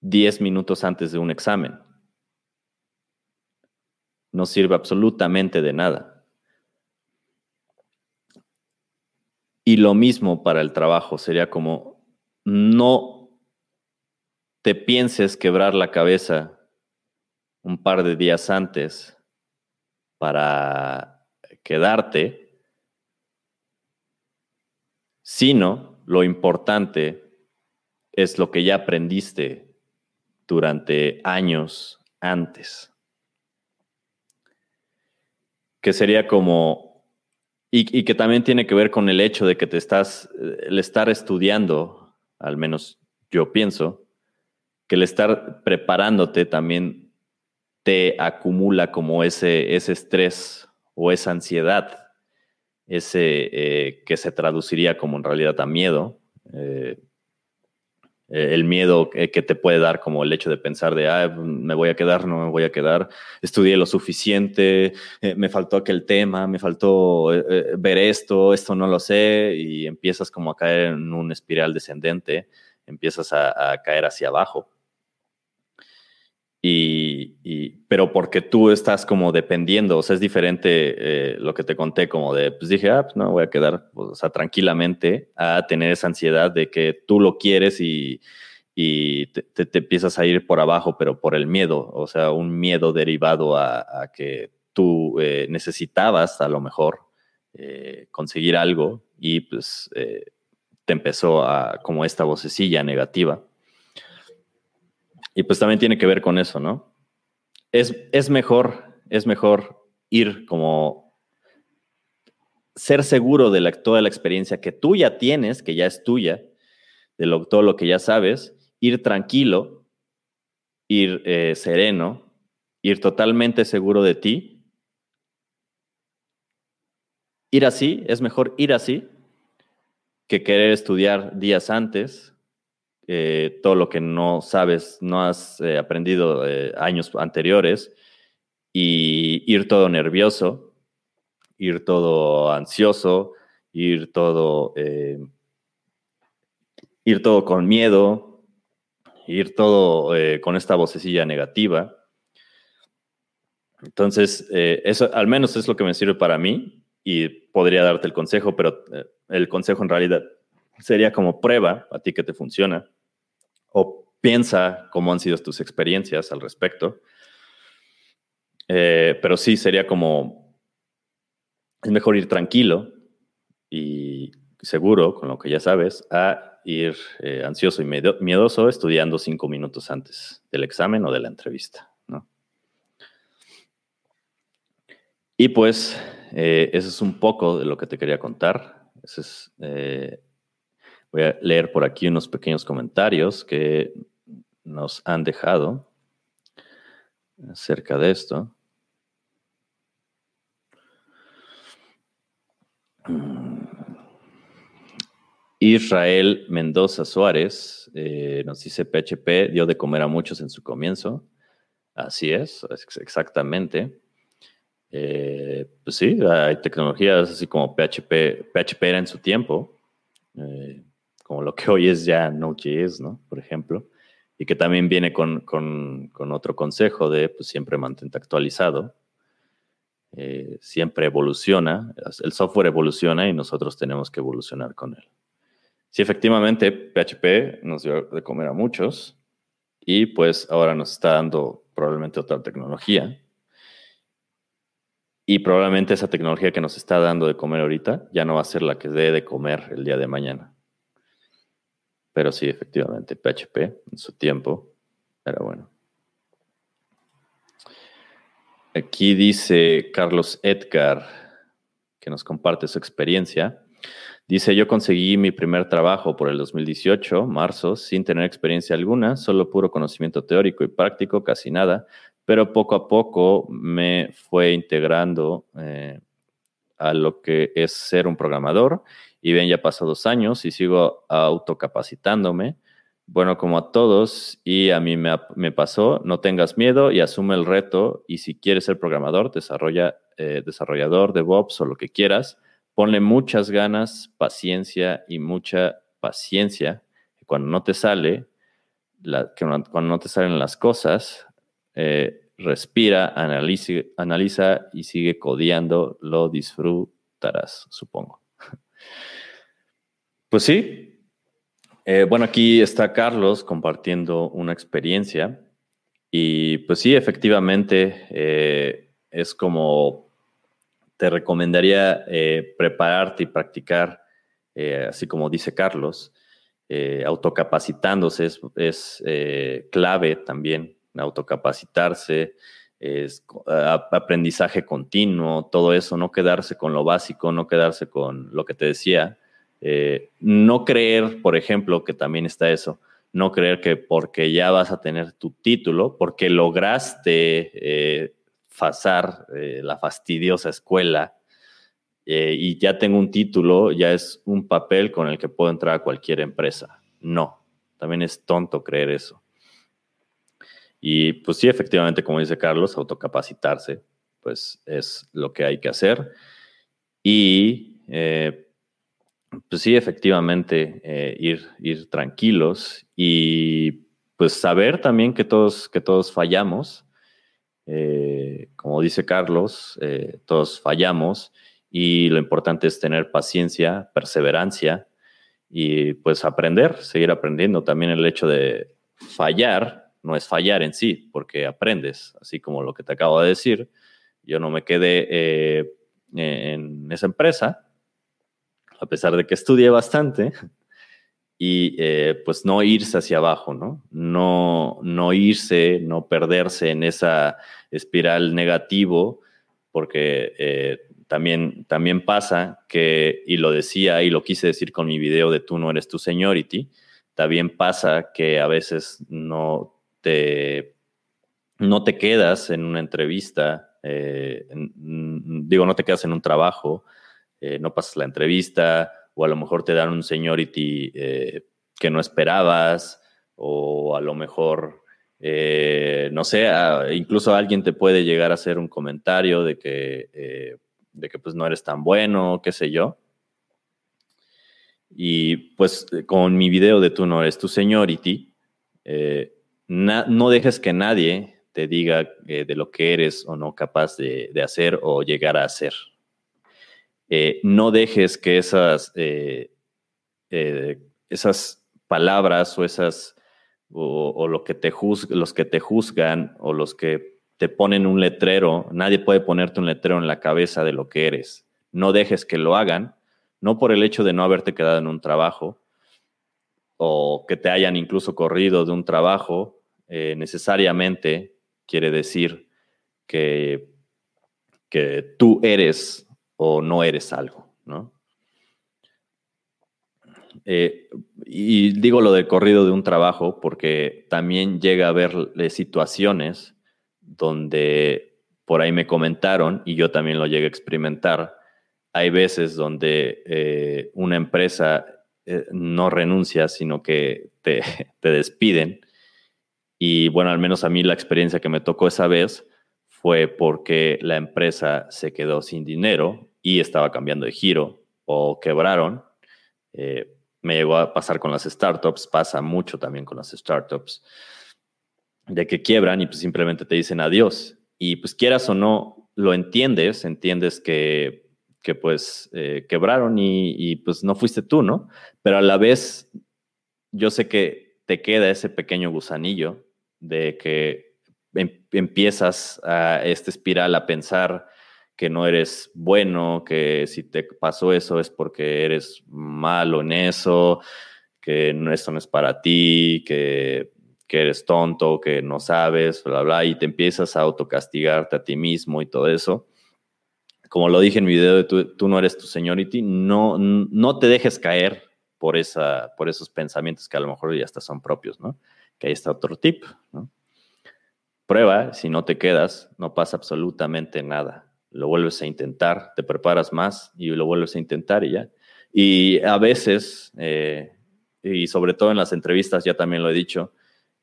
10 minutos antes de un examen. No sirve absolutamente de nada. Y lo mismo para el trabajo, sería como no te pienses quebrar la cabeza un par de días antes para quedarte sino lo importante es lo que ya aprendiste durante años antes. Que sería como, y, que también tiene que ver con el hecho de que te estás, el estar estudiando, al menos yo pienso, que el estar preparándote también te acumula como ese, ese estrés o esa ansiedad ese eh, que se traduciría como en realidad a miedo. Eh, el miedo que te puede dar como el hecho de pensar de, ah, me voy a quedar, no me voy a quedar, estudié lo suficiente, eh, me faltó aquel tema, me faltó ver esto, esto no lo sé, y empiezas como a caer en un espiral descendente, empiezas a caer hacia abajo. Y, pero porque tú estás como dependiendo, o sea, es diferente eh, lo que te conté, como de, pues dije, ah, pues no, voy a quedar, o sea, tranquilamente a tener esa ansiedad de que tú lo quieres y, y te, empiezas a ir por abajo, pero por el miedo, o sea, un miedo derivado a, que tú eh, necesitabas a lo mejor eh, conseguir algo y pues te empezó a como esta vocecilla negativa. Y pues también tiene que ver con eso, ¿no? Es, es mejor, es mejor ir como ser seguro de la, toda la experiencia que tú ya tienes, que ya es tuya, de todo lo que ya sabes, ir tranquilo, ir eh, sereno, ir totalmente seguro de ti. Ir así, es mejor ir así que querer estudiar días antes eh, todo lo que no sabes, no has eh, aprendido años anteriores y ir todo nervioso, ir todo ansioso, ir todo ir todo con miedo, ir todo eh, con esta vocecilla negativa. Entonces, eh, eso al menos es lo que me sirve para mí y podría darte el consejo, pero eh, el consejo en realidad sería como prueba a ti que te funciona o piensa cómo han sido tus experiencias al respecto. pero sí, sería como, es mejor ir tranquilo y seguro con lo que ya sabes a ir eh, ansioso y miedoso estudiando cinco minutos antes del examen o de la entrevista. Y pues eh, eso es un poco de lo que te quería contar. Eh, voy a leer por aquí unos pequeños comentarios que nos han dejado acerca de esto. Israel Mendoza Suárez eh, nos dice PHP dio de comer a muchos en su comienzo. Así es, exactamente. Eh, pues sí, hay tecnologías así como PHP. PHP era en su tiempo, eh, como lo que hoy es ya Node.js, ¿no? Por ejemplo. Y que también viene con, otro consejo de pues, siempre mantente actualizado. siempre evoluciona, el software evoluciona y nosotros tenemos que evolucionar con él. Sí, efectivamente, PHP nos dio de comer a muchos y pues ahora nos está dando probablemente otra tecnología. Y probablemente esa tecnología que nos está dando de comer ahorita ya no va a ser la que dé de comer el día de mañana. Pero sí, efectivamente, PHP en su tiempo era bueno. Aquí dice Carlos Edgar, que nos comparte su experiencia. Dice, yo conseguí mi primer trabajo por el 2018, marzo, sin tener experiencia alguna, solo puro conocimiento teórico y práctico, casi nada, pero poco a poco me fue integrando eh, a lo que es ser un programador y bien, ya pasado dos años y sigo autocapacitándome. Bueno, como a todos y a mí me, me, pasó, no tengas miedo y asume el reto y si quieres ser programador, desarrolla, eh, desarrollador, DevOps o lo que quieras ponle muchas ganas, paciencia y mucha paciencia. Cuando no te sale, cuando no te salen las cosas, eh, respira, analiza, y sigue codiando, lo disfrutarás, supongo. Pues sí. Eh, bueno, aquí está Carlos compartiendo una experiencia y pues sí, efectivamente eh, es como te recomendaría eh, prepararte y practicar, así como dice Carlos, autocapacitándose es, clave también, autocapacitarse, es aprendizaje continuo, todo eso, no quedarse con lo básico, no quedarse con lo que te decía, no creer, por ejemplo, que también está eso, no creer que porque ya vas a tener tu título, porque lograste pasar eh, la fastidiosa escuela eh, y ya tengo un título, ya es un papel con el que puedo entrar a cualquier empresa. No, también es tonto creer eso. Y pues sí, efectivamente, como dice Carlos, autocapacitarse, pues es lo que hay que hacer. Y eh, pues sí, efectivamente, ir, ir tranquilos y pues saber también que todos, que todos fallamos eh, como dice Carlos, eh, todos fallamos y lo importante es tener paciencia, perseverancia y pues aprender, seguir aprendiendo. También el hecho de fallar no es fallar en sí, porque aprendes, así como lo que te acabo de decir. Yo no me quedé eh, en esa empresa, a pesar de que estudié bastante, y pues no irse hacia abajo, ¿no? No, no irse, no perderse en esa espiral negativo, porque eh, también, también pasa que, y lo decía y lo quise decir con mi video de tú no eres tu seniority, también pasa que a veces no te, no te quedas en una entrevista, eh, digo, no te quedas en un trabajo, eh, no pasas la entrevista, o a lo mejor te dan un seniority eh, que no esperabas, o a lo mejor, no sé, incluso alguien te puede llegar a hacer un comentario de que, de que pues no eres tan bueno, qué sé yo. Y pues con mi video de tú no eres tu seniority, eh, no dejes que nadie te diga eh, de lo que eres o no capaz de, hacer o llegar a hacer. Eh, no dejes que esas, esas palabras o esas o, lo que te los que te juzgan o los que te ponen un letrero, nadie puede ponerte un letrero en la cabeza de lo que eres. No dejes que lo hagan no por el hecho de no haberte quedado en un trabajo o que te hayan incluso corrido de un trabajo, eh, necesariamente quiere decir que, que tú eres o no eres algo, ¿no? Eh, y digo lo de corrido de un trabajo porque también llega a haber situaciones donde por ahí me comentaron y yo también lo llegué a experimentar, hay veces donde eh, una empresa eh, no renuncia, sino que te, te, despiden. Y bueno, al menos a mí la experiencia que me tocó esa vez fue porque la empresa se quedó sin dinero y estaba cambiando de giro o quebraron. Eh, me llegó a pasar con las startups, pasa mucho también con las startups, de que quiebran y pues simplemente te dicen adiós. Y pues quieras o no, lo entiendes, entiendes que que pues eh, quebraron y, pues no fuiste tú, ¿no? Pero a la vez yo sé que te queda ese pequeño gusanillo de que em, empiezas a esta espiral a pensar que no eres bueno, que si te pasó eso es porque eres malo en eso, que no, eso no es para ti, que, que eres tonto, que no sabes, bla, bla, y te empiezas a autocastigarte a ti mismo y todo eso como lo dije en mi video de tú, no eres tu seniority, no, no te dejes caer por, esa, por esos pensamientos que a lo mejor ya hasta son propios, ¿no? Que ahí está otro tip, ¿no? Prueba, si no te quedas, no pasa absolutamente nada. Lo vuelves a intentar, te preparas más y lo vuelves a intentar y ya. Y a veces, eh, y sobre todo en las entrevistas, ya también lo he dicho,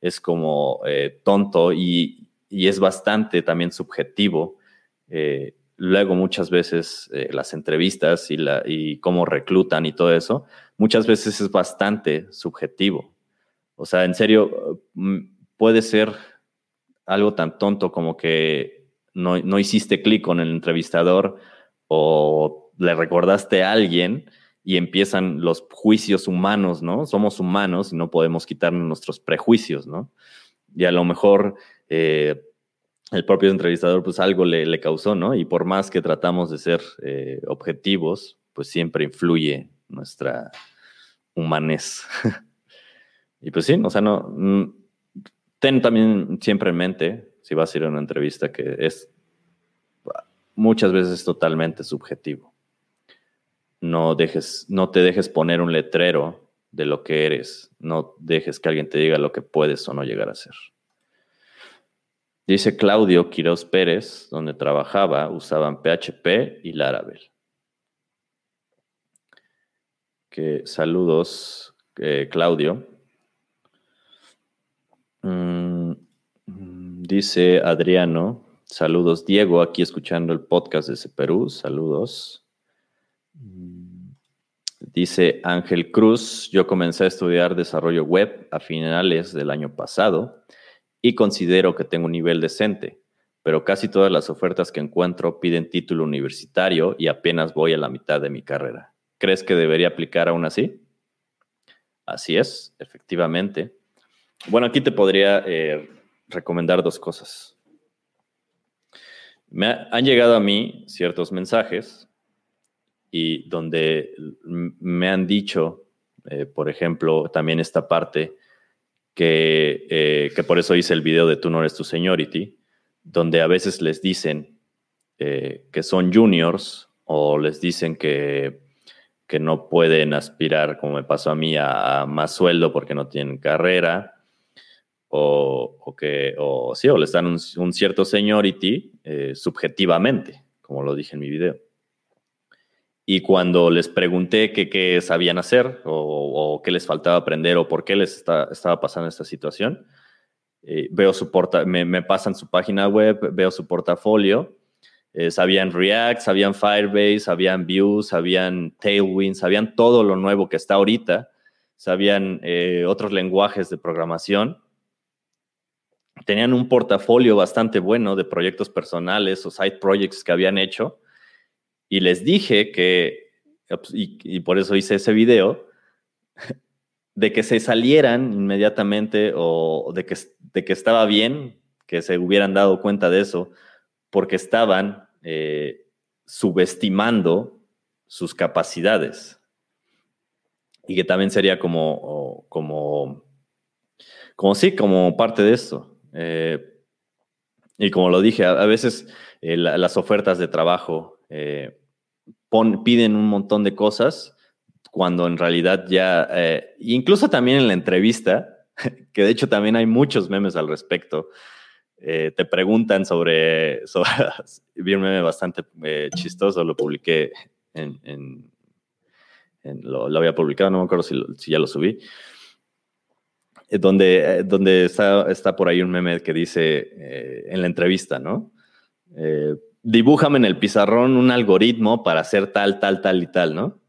es como eh, tonto y, y, es bastante también subjetivo eh, luego muchas veces eh, las entrevistas y, la, y cómo reclutan y todo eso, muchas veces es bastante subjetivo. O sea, en serio, mm, puede ser algo tan tonto como que no, no hiciste clic con el entrevistador o le recordaste a alguien y empiezan los juicios humanos, ¿no? Somos humanos y no podemos quitarnos nuestros prejuicios, ¿no? Y a lo mejor eh, el propio entrevistador pues algo le, causó, ¿no? Y por más que tratamos de ser eh, objetivos, pues siempre influye nuestra humanez. y pues sí, o sea, no, mm, ten también siempre en mente, si vas a ir a una entrevista, que es muchas veces totalmente subjetivo. No, dejes, no te dejes poner un letrero de lo que eres, no dejes que alguien te diga lo que puedes o no llegar a ser. Dice Claudio Quiroz Pérez, donde trabajaba, usaban PHP y Laravel. Que saludos, eh, Claudio. Mm, dice Adriano, saludos Diego, aquí escuchando el podcast de Perú, saludos. Mm, dice Ángel Cruz, yo comencé a estudiar desarrollo web a finales del año pasado y considero que tengo un nivel decente, pero casi todas las ofertas que encuentro piden título universitario y apenas voy a la mitad de mi carrera. ¿Crees que debería aplicar aún así? Así es, efectivamente. Bueno, aquí te podría eh, recomendar dos cosas. Me han llegado a mí ciertos mensajes y donde me han dicho, eh, por ejemplo, también esta parte eh, que, por eso hice el video de Tú no eres tu seniority, donde a veces les dicen eh, que son juniors o les dicen que, que no pueden aspirar, como me pasó a mí, a, más sueldo porque no tienen carrera, o, que, o sí, o les dan un, cierto seniority eh, subjetivamente, como lo dije en mi video. Y cuando les pregunté qué sabían hacer o, qué les faltaba aprender o por qué les estaba pasando esta situación, eh, veo su porta me, pasan su página web, veo su portafolio, eh, sabían React, sabían Firebase, sabían Vue, sabían Tailwind, sabían todo lo nuevo que está ahorita, sabían eh, otros lenguajes de programación. Tenían un portafolio bastante bueno de proyectos personales o side projects que habían hecho y les dije que, y, por eso hice ese video, de que se salieran inmediatamente o de que, de que estaba bien que se hubieran dado cuenta de eso, porque estaban eh, subestimando sus capacidades. Y que también sería como, como, como sí, como parte de esto. Eh, y como lo dije, a, veces eh, las ofertas de trabajo piden un montón de cosas cuando en realidad ya, eh, incluso también en la entrevista, que de hecho también hay muchos memes al respecto, eh, te preguntan sobre, vi un meme bastante eh, chistoso, lo publiqué en, lo, había publicado, no me acuerdo si, si ya lo subí, donde, donde está, está por ahí un meme que dice en la entrevista, ¿no? Dibújame en el pizarrón un algoritmo para hacer tal, tal, tal y tal, ¿no?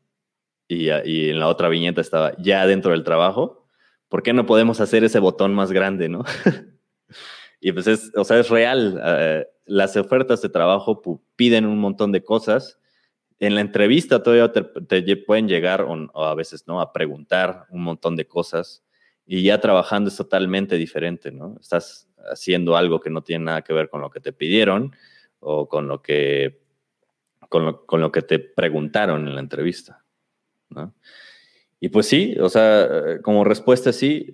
Y, y, en la otra viñeta estaba ya dentro del trabajo. ¿Por qué no podemos hacer ese botón más grande, no? y pues es, o sea, es real. Eh, las ofertas de trabajo piden un montón de cosas. En la entrevista todavía te, pueden llegar, o, a veces no, a preguntar un montón de cosas. Y ya trabajando es totalmente diferente, ¿no? Estás haciendo algo que no tiene nada que ver con lo que te pidieron o con lo que, con lo, que te preguntaron en la entrevista. Y pues sí, o sea, como respuesta sí,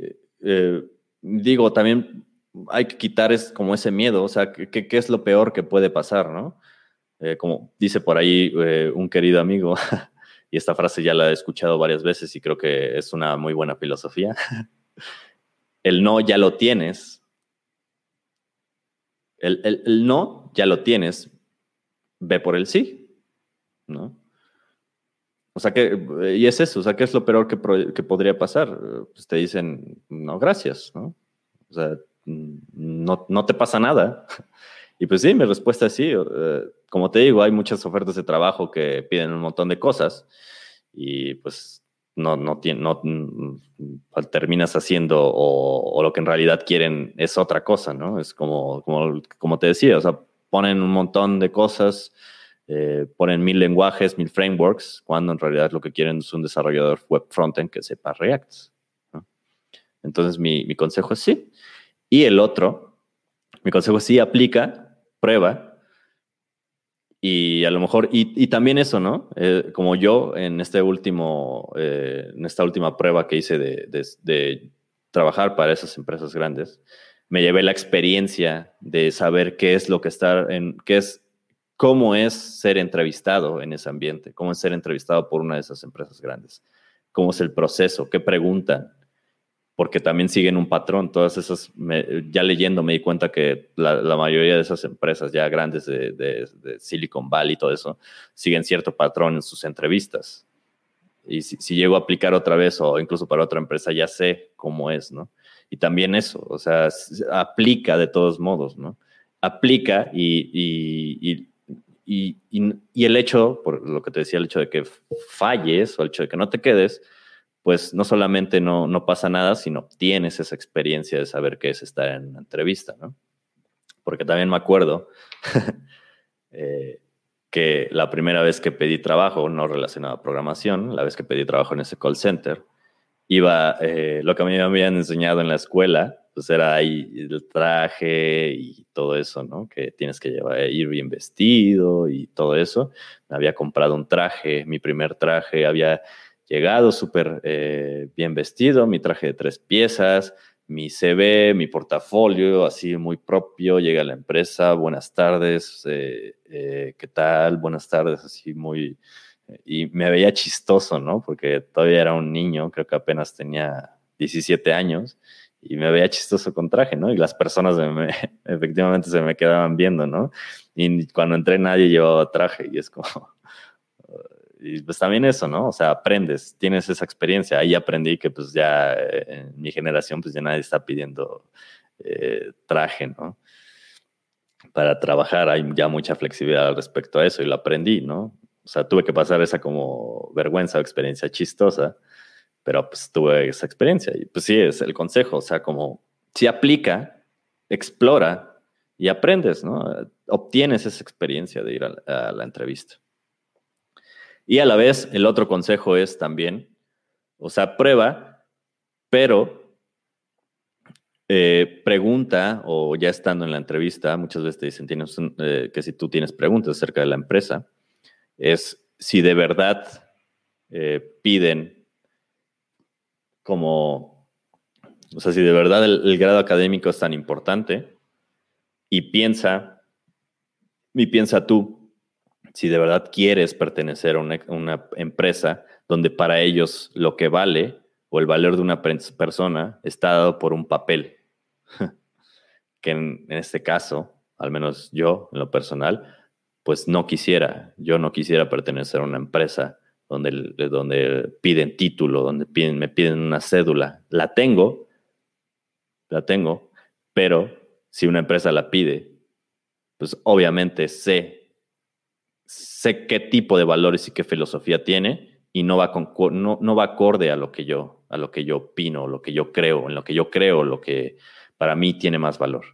eh, digo, también hay que quitar es, como ese miedo, o sea, ¿qué, es lo peor que puede pasar, no? Eh, como dice por ahí eh, un querido amigo, y esta frase ya la he escuchado varias veces y creo que es una muy buena filosofía, el no ya lo tienes, el, no ya lo tienes, ve por el sí, ¿no? O sea, que, y es eso, o sea, ¿qué es lo peor que, podría pasar? Pues te dicen, no, gracias, ¿no? O sea, no, no te pasa nada. Y pues sí, mi respuesta es sí. Eh, como te digo, hay muchas ofertas de trabajo que piden un montón de cosas y pues no, no, no, mm, terminas haciendo o, lo que en realidad quieren es otra cosa, ¿no? Es como, como, como te decía, o sea, ponen un montón de cosas, eh, ponen mil lenguajes, mil frameworks, cuando en realidad lo que quieren es un desarrollador web frontend que sepa React. Entonces mi, mi consejo es sí. Y el otro, mi consejo es sí, aplica, prueba, y a lo mejor, y, también eso, ¿no? Eh, como yo en este último, eh, en esta última prueba que hice de, de, trabajar para esas empresas grandes, me llevé la experiencia de saber qué es lo que estar en, qué es, cómo es ser entrevistado en ese ambiente, cómo es ser entrevistado por una de esas empresas grandes, cómo es el proceso, qué preguntan, porque también siguen un patrón. Todas esas, ya leyendo me di cuenta que la, mayoría de esas empresas ya grandes de, Silicon Valley y todo eso, siguen cierto patrón en sus entrevistas. Y si, llego a aplicar otra vez o incluso para otra empresa, ya sé cómo es, ¿no? Y también eso, o sea, aplica de todos modos, ¿no? Aplica y, y, y el hecho, por lo que te decía, el hecho de que falles o el hecho de que no te quedes, pues no solamente no, no pasa nada, sino tienes esa experiencia de saber qué es estar en una entrevista, ¿no? Porque también me acuerdo eh, que la primera vez que pedí trabajo, no relacionado a programación, la vez que pedí trabajo en ese call center, iba, eh, lo que a mí me habían enseñado en la escuela, pues era ahí el traje y todo eso, ¿no? Que tienes que llevar, ir bien vestido y todo eso. Me había comprado un traje, mi primer traje, había llegado súper eh, bien vestido, mi traje de tres piezas, mi CV, mi portafolio, así muy propio, llega a la empresa, buenas tardes, eh, eh, ¿qué tal? Buenas tardes, así muy y me veía chistoso, ¿no? Porque todavía era un niño, creo que apenas tenía 17 años y me veía chistoso con traje, ¿no? Y las personas efectivamente se me quedaban viendo, ¿no? Y cuando entré nadie llevaba traje y es como... Y pues también eso, ¿no? O sea, aprendes, tienes esa experiencia. Ahí aprendí que pues ya eh, en mi generación pues ya nadie está pidiendo eh, traje, ¿no? Para trabajar hay ya mucha flexibilidad respecto a eso y lo aprendí, ¿no? O sea, tuve que pasar esa como vergüenza o experiencia chistosa pero pues tuve esa experiencia y pues sí, es el consejo, o sea, como si aplica, explora y aprendes, ¿no? Obtienes esa experiencia de ir a, la entrevista. Y a la vez, el otro consejo es también, o sea, prueba, pero eh, pregunta o ya estando en la entrevista, muchas veces te dicen eh, que si tú tienes preguntas acerca de la empresa, es si de verdad eh, piden como, o sea, si de verdad el, grado académico es tan importante y piensa, y piensa tú, si de verdad quieres pertenecer a una, empresa donde para ellos lo que vale o el valor de una persona está dado por un papel, que en, este caso, al menos yo en lo personal, pues no quisiera, yo no quisiera pertenecer a una empresa donde, donde piden título, donde me piden una cédula. La tengo, la tengo, pero si una empresa la pide, pues obviamente sé, sé qué tipo de valores y qué filosofía tiene y no va, con, no, no va acorde a lo que yo, a lo que yo opino, lo que yo creo, en lo que yo creo, lo que para mí tiene más valor.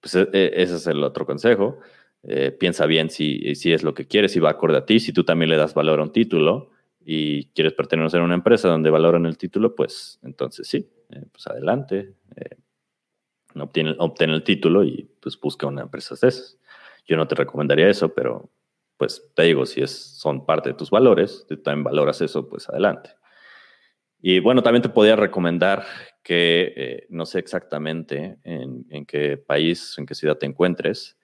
Pues e, e, ese es el otro consejo. Eh, piensa bien si, si es lo que quieres, si va acorde a ti, si tú también le das valor a un título y quieres pertenecer a una empresa donde valoran el título, pues entonces sí, eh, pues adelante, eh, obtiene, obtiene, el título y pues busca una empresa de esas. Yo no te recomendaría eso, pero pues te digo, si es, son parte de tus valores, tú también valoras eso, pues adelante. Y bueno, también te podría recomendar que, no sé exactamente en, qué país, en qué ciudad te encuentres,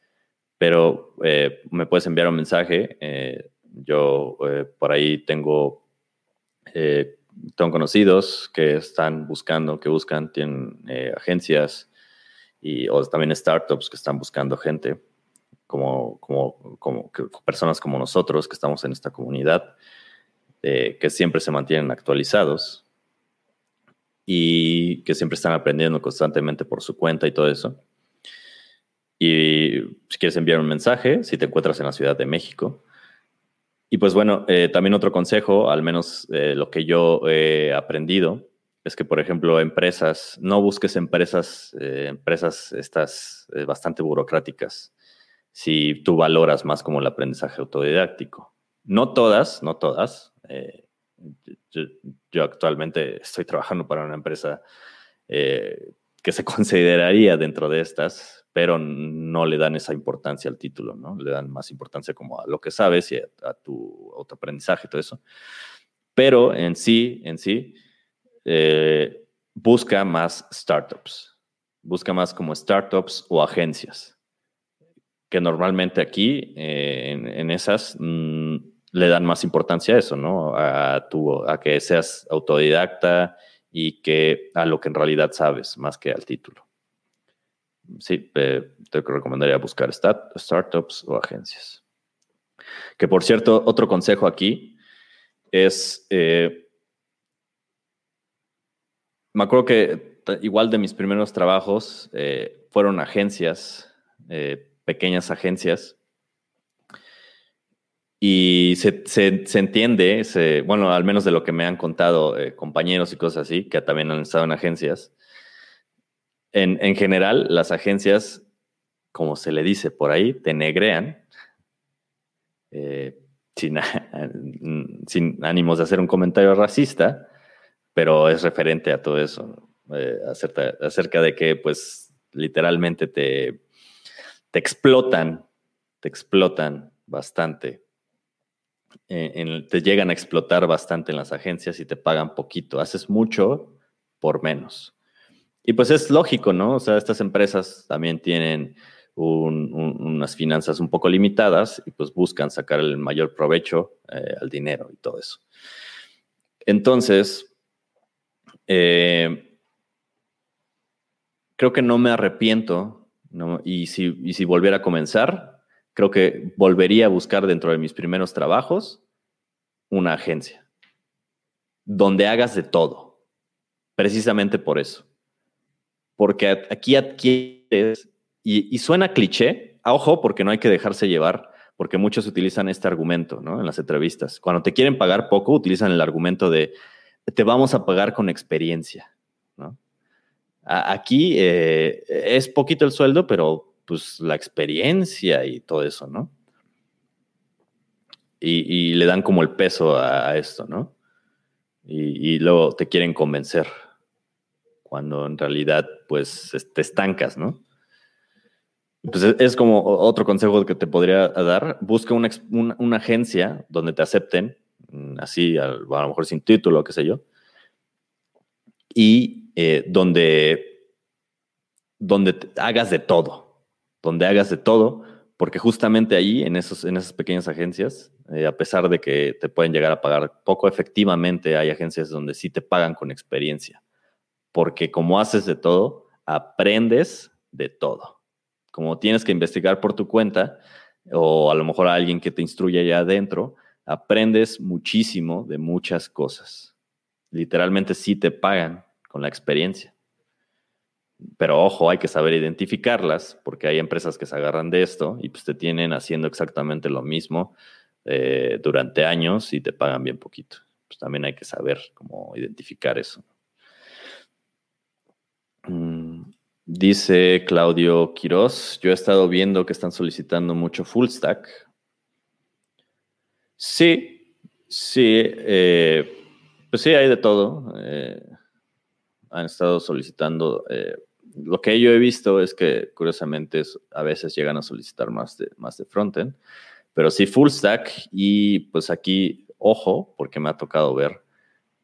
pero eh, me puedes enviar un mensaje. Eh, yo eh, por ahí tengo, tengo conocidos que están buscando, que buscan, tienen agencias y o también startups que están buscando gente, como, como, como personas como nosotros que estamos en esta comunidad, que siempre se mantienen actualizados y que siempre están aprendiendo constantemente por su cuenta y todo eso. Y si quieres enviar un mensaje, si te encuentras en la Ciudad de México. Y pues bueno, eh, también otro consejo, al menos eh, lo que yo he aprendido, es que, por ejemplo, empresas, no busques empresas, eh, empresas estas bastante burocráticas, si tú valoras más como el aprendizaje autodidáctico. No todas, no todas. Yo, yo, actualmente estoy trabajando para una empresa que se consideraría dentro de estas, pero no le dan esa importancia al título, ¿no? Le dan más importancia como a lo que sabes y a, tu autoaprendizaje y todo eso. Pero en sí, en sí, eh, busca más startups. Busca más como startups o agencias. Que normalmente aquí, eh, en, esas, mm, le dan más importancia a eso, ¿no? A, tu, a que seas autodidacta y que a lo que en realidad sabes, más que al título sí, te recomendaría buscar startups o agencias. Que por cierto, otro consejo aquí es, eh, me acuerdo que igual de mis primeros trabajos eh, fueron agencias, eh, pequeñas agencias, y se, entiende, bueno, al menos de lo que me han contado compañeros y cosas así, que también han estado en agencias, en, general, las agencias, como se le dice por ahí, te negrean, eh, sin, ánimos de hacer un comentario racista, pero es referente a todo eso, eh, acerca, de que, pues, literalmente te, te explotan, te explotan bastante. Eh, te llegan a explotar bastante en las agencias y te pagan poquito. Haces mucho por menos. Y pues es lógico, ¿no? O sea, estas empresas también tienen unas finanzas un poco limitadas y pues buscan sacar el mayor provecho eh, al dinero y todo eso. Entonces, eh, creo que no me arrepiento y, si, y si volviera a comenzar, creo que volvería a buscar dentro de mis primeros trabajos una agencia donde hagas de todo, precisamente por eso. Porque aquí adquieres y, suena cliché, a ojo, porque no hay que dejarse llevar, porque muchos utilizan este argumento ¿no? en las entrevistas. Cuando te quieren pagar poco, utilizan el argumento de te vamos a pagar con experiencia. ¿no? Aquí eh, es poquito el sueldo, pero pues la experiencia y todo eso, ¿no? Y, le dan como el peso a, esto, ¿no? Y, luego te quieren convencer, cuando en realidad pues te estancas, ¿no? Pues es, como otro consejo que te podría dar. Busca una, agencia donde te acepten, mm, así a, lo mejor sin título, qué sé yo, y eh, donde, donde hagas de todo, donde hagas de todo, porque justamente ahí, en, esos, en esas pequeñas agencias, eh, a pesar de que te pueden llegar a pagar poco, efectivamente hay agencias donde sí te pagan con experiencia, porque como haces de todo, aprendes de todo como tienes que investigar por tu cuenta, o a lo mejor a alguien que te instruya allá adentro, aprendes muchísimo de muchas cosas. Literalmente sí te pagan con la experiencia. Pero ojo, hay que saber identificarlas porque hay empresas que se agarran de esto y pues te tienen haciendo exactamente lo mismo eh, durante años y te pagan bien poquito. Pues también hay que saber cómo identificar eso. Mm. Dice Claudio Quiroz, yo he estado viendo que están solicitando mucho full stack. Sí, sí, eh, pues sí, hay de todo. Eh, han estado solicitando. Eh, lo que yo he visto es que, curiosamente, a veces llegan a solicitar más de, más de frontend, pero sí full stack. Y pues aquí, ojo, porque me ha tocado ver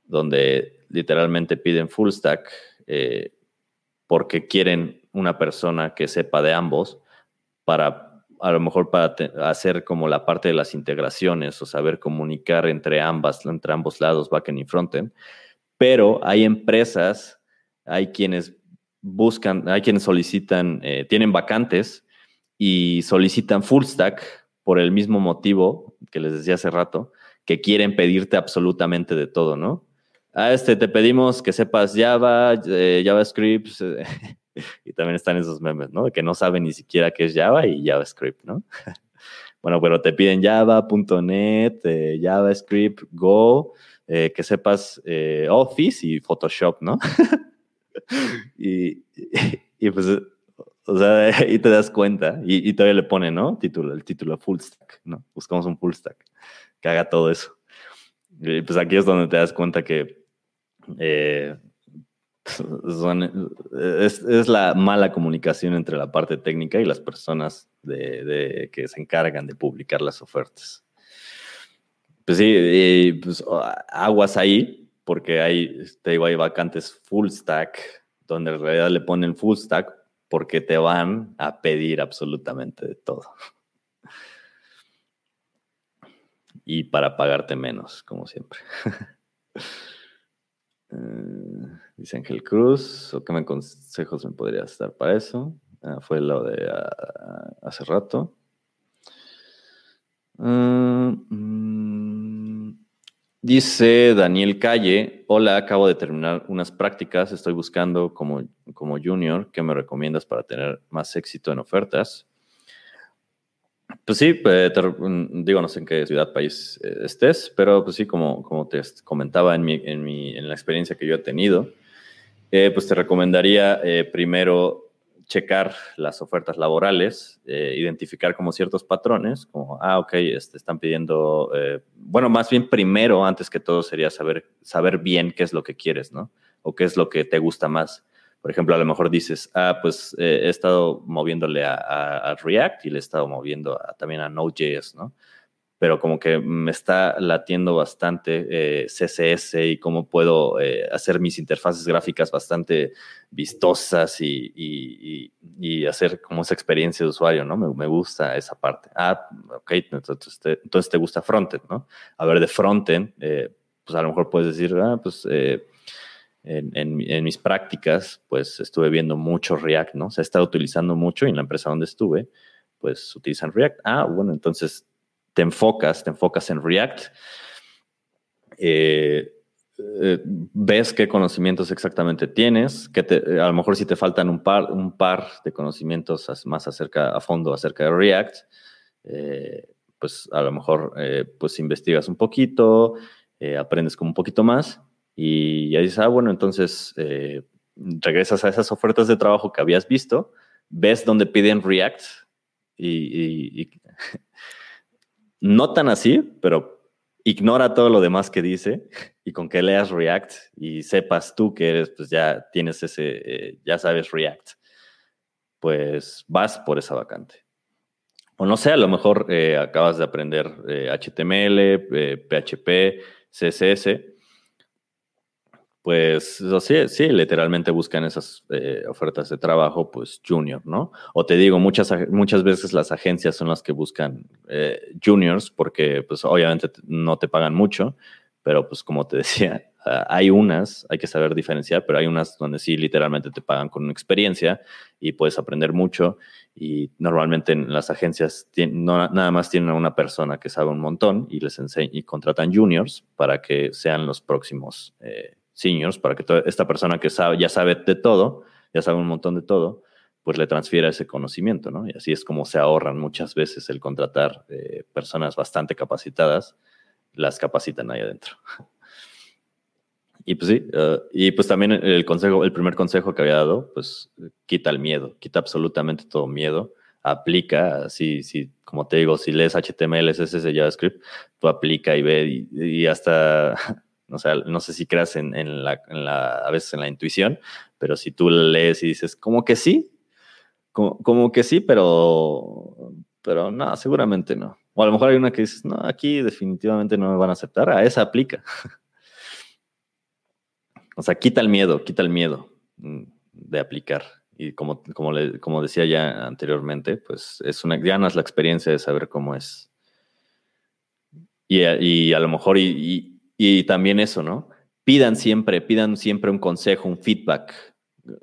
donde literalmente piden full stack porque quieren una persona que sepa de ambos para, a lo mejor para hacer como la parte de las integraciones o saber comunicar entre ambas, entre ambos lados, backend y frontend. Pero hay empresas, hay quienes buscan, hay quienes solicitan, eh, tienen vacantes y solicitan full stack por el mismo motivo que les decía hace rato, que quieren pedirte absolutamente de todo, ¿no? ah, este, te pedimos que sepas Java, eh, JavaScript, y también están esos memes, ¿no? Que no saben ni siquiera qué es Java y JavaScript, ¿no? bueno, pero te piden Java, .NET, eh, JavaScript, Go, eh, que sepas Office y Photoshop, ¿no? y, y, pues, o sea, ahí te das cuenta y, y todavía le pone, ¿no? Título, el título full stack, ¿no? Buscamos un full stack que haga todo eso. Y pues aquí es donde te das cuenta que eh, es, la mala comunicación entre la parte técnica y las personas de, que se encargan de publicar las ofertas. Pues sí, pues, aguas ahí, porque hay, te digo, hay vacantes full stack, donde en realidad le ponen full stack porque te van a pedir absolutamente de todo. Y para pagarte menos, como siempre. Eh, dice Ángel Cruz, ¿o qué consejos me podrías dar para eso? Ah, fue lo de ah, hace rato. Ah, mm, dice Daniel Calle, hola, acabo de terminar unas prácticas, estoy buscando como, como junior, ¿qué me recomiendas para tener más éxito en ofertas? Pues sí, mm, digo, no sé en qué ciudad, país eh, estés, pero pues sí, como, como te comentaba en, mi, en la experiencia que yo he tenido, eh, pues te recomendaría primero checar las ofertas laborales, identificar como ciertos patrones, como, ah, ok, este, están pidiendo, bueno, más bien primero, antes que todo, sería saber, saber bien qué es lo que quieres, ¿no? O qué es lo que te gusta más. Por ejemplo, a lo mejor dices, ah, pues eh, he estado moviéndole a, React y le he estado moviendo también a Node.js, ¿no? Pero como que me está latiendo bastante eh, CSS y cómo puedo eh, hacer mis interfaces gráficas bastante vistosas y, y, hacer como esa experiencia de usuario, ¿no? Me, me gusta esa parte. Ah, ok, entonces te, entonces te gusta frontend, ¿no? A ver, de frontend, eh, pues a lo mejor puedes decir, ah, pues en, en, en, mis prácticas, pues estuve viendo mucho React, ¿no? Se ha estado utilizando mucho y en la empresa donde estuve, pues utilizan React. Ah, bueno, entonces te enfocas, te enfocas en React, eh, eh, ves qué conocimientos exactamente tienes, que a lo mejor si te faltan un par, un par de conocimientos más acerca, a fondo acerca de React, eh, pues a lo mejor pues investigas un poquito, aprendes como un poquito más y ya dices, ah, bueno, entonces regresas a esas ofertas de trabajo que habías visto, ves dónde piden React y no tan así, pero ignora todo lo demás que dice y con que leas React y sepas tú que eres, pues ya tienes ese, eh, ya sabes React, pues vas por esa vacante. O no sé, a lo mejor eh, acabas de aprender HTML, PHP, CSS pues sí, sí, literalmente buscan esas eh, ofertas de trabajo, pues junior, ¿no? O te digo, muchas, muchas veces las agencias son las que buscan eh, juniors porque pues obviamente no te pagan mucho, pero pues como te decía, hay unas, hay que saber diferenciar, pero hay unas donde sí literalmente te pagan con experiencia y puedes aprender mucho y normalmente en las agencias no, nada más tienen a una persona que sabe un montón y les enseñan y contratan juniors para que sean los próximos. Eh, seniors para que esta persona que sabe, ya sabe de todo, ya sabe un montón de todo, pues le transfiera ese conocimiento, ¿no? Y así es como se ahorran muchas veces el contratar eh, personas bastante capacitadas, las capacitan ahí adentro. Y pues sí, eh, y pues también el consejo, el primer consejo que había dado, pues quita el miedo, quita absolutamente todo miedo, aplica, si, si, como te digo, si lees HTML, CSS, JavaScript, tú aplica y ve y hasta o sea, no sé si creas en, la, a veces en la intuición, pero si tú lees y dices, como que sí, como, que sí, pero, pero no, seguramente no. O a lo mejor hay una que dices, no, aquí definitivamente no me van a aceptar, a esa aplica. o sea, quita el miedo, quita el miedo mm, de aplicar. Y como, como, le, como decía ya anteriormente, pues es una, ganas la experiencia de saber cómo es. Y, a lo mejor, y también eso, ¿no? Pidan siempre, pidan siempre un consejo, un feedback.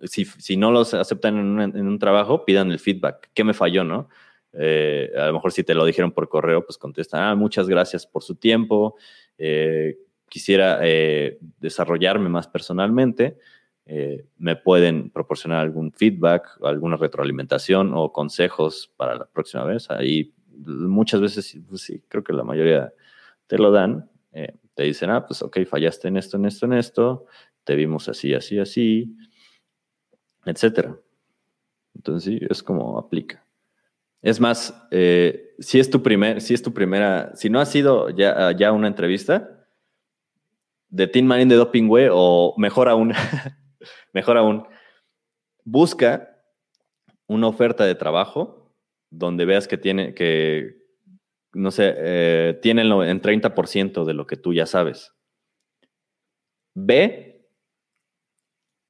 Si, si no los aceptan en, un trabajo, pidan el feedback. ¿Qué me falló, no? Eh, a lo mejor si te lo dijeron por correo, pues contestan, ah, muchas gracias por su tiempo, eh, quisiera eh, desarrollarme más personalmente, me pueden proporcionar algún feedback, alguna retroalimentación o consejos para la próxima vez. Ahí muchas veces, pues sí, creo que la mayoría te lo dan. Te dicen, ah, pues ok, fallaste en esto, en esto, en esto, te vimos así, así, así, etcétera. Entonces sí, es como aplica. Es más, eh, si es tu primer, si es tu primera, si no ha sido ya, ya una entrevista de Team Manning de Doping o mejor aún, mejor aún, busca una oferta de trabajo donde veas que tiene que no sé, eh, tienen en 30% de lo que tú ya sabes. B,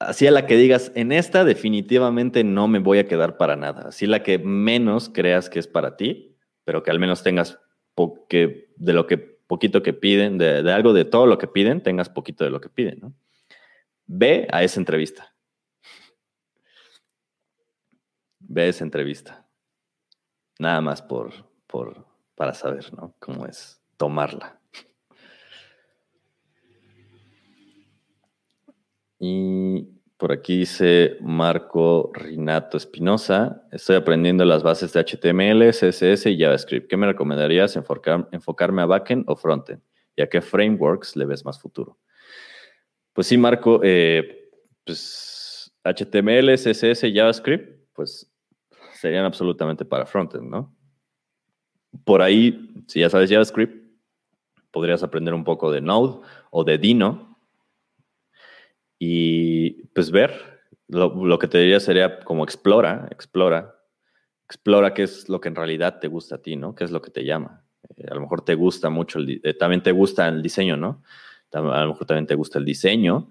así a la que digas, en esta definitivamente no me voy a quedar para nada. Así la que menos creas que es para ti, pero que al menos tengas de lo que poquito que piden, de, de, algo de todo lo que piden, tengas poquito de lo que piden. Ve a esa entrevista. Ve a esa entrevista. Nada más por, por, para saber, ¿no? Cómo es tomarla. Y por aquí dice Marco Rinato Espinosa, estoy aprendiendo las bases de HTML, CSS y JavaScript. ¿Qué me recomendarías enfocarme a backend o frontend? ¿Y a qué frameworks le ves más futuro? Pues sí, Marco, eh, pues HTML, CSS y JavaScript, pues serían absolutamente para frontend, ¿no? Por ahí, si ya sabes JavaScript, podrías aprender un poco de Node o de Dino y pues ver. Lo, que te diría sería como explora, explora, explora qué es lo que en realidad te gusta a ti, ¿no? ¿Qué es lo que te llama? a lo mejor te gusta mucho, el, también te gusta el diseño, ¿no? A lo mejor también te gusta el diseño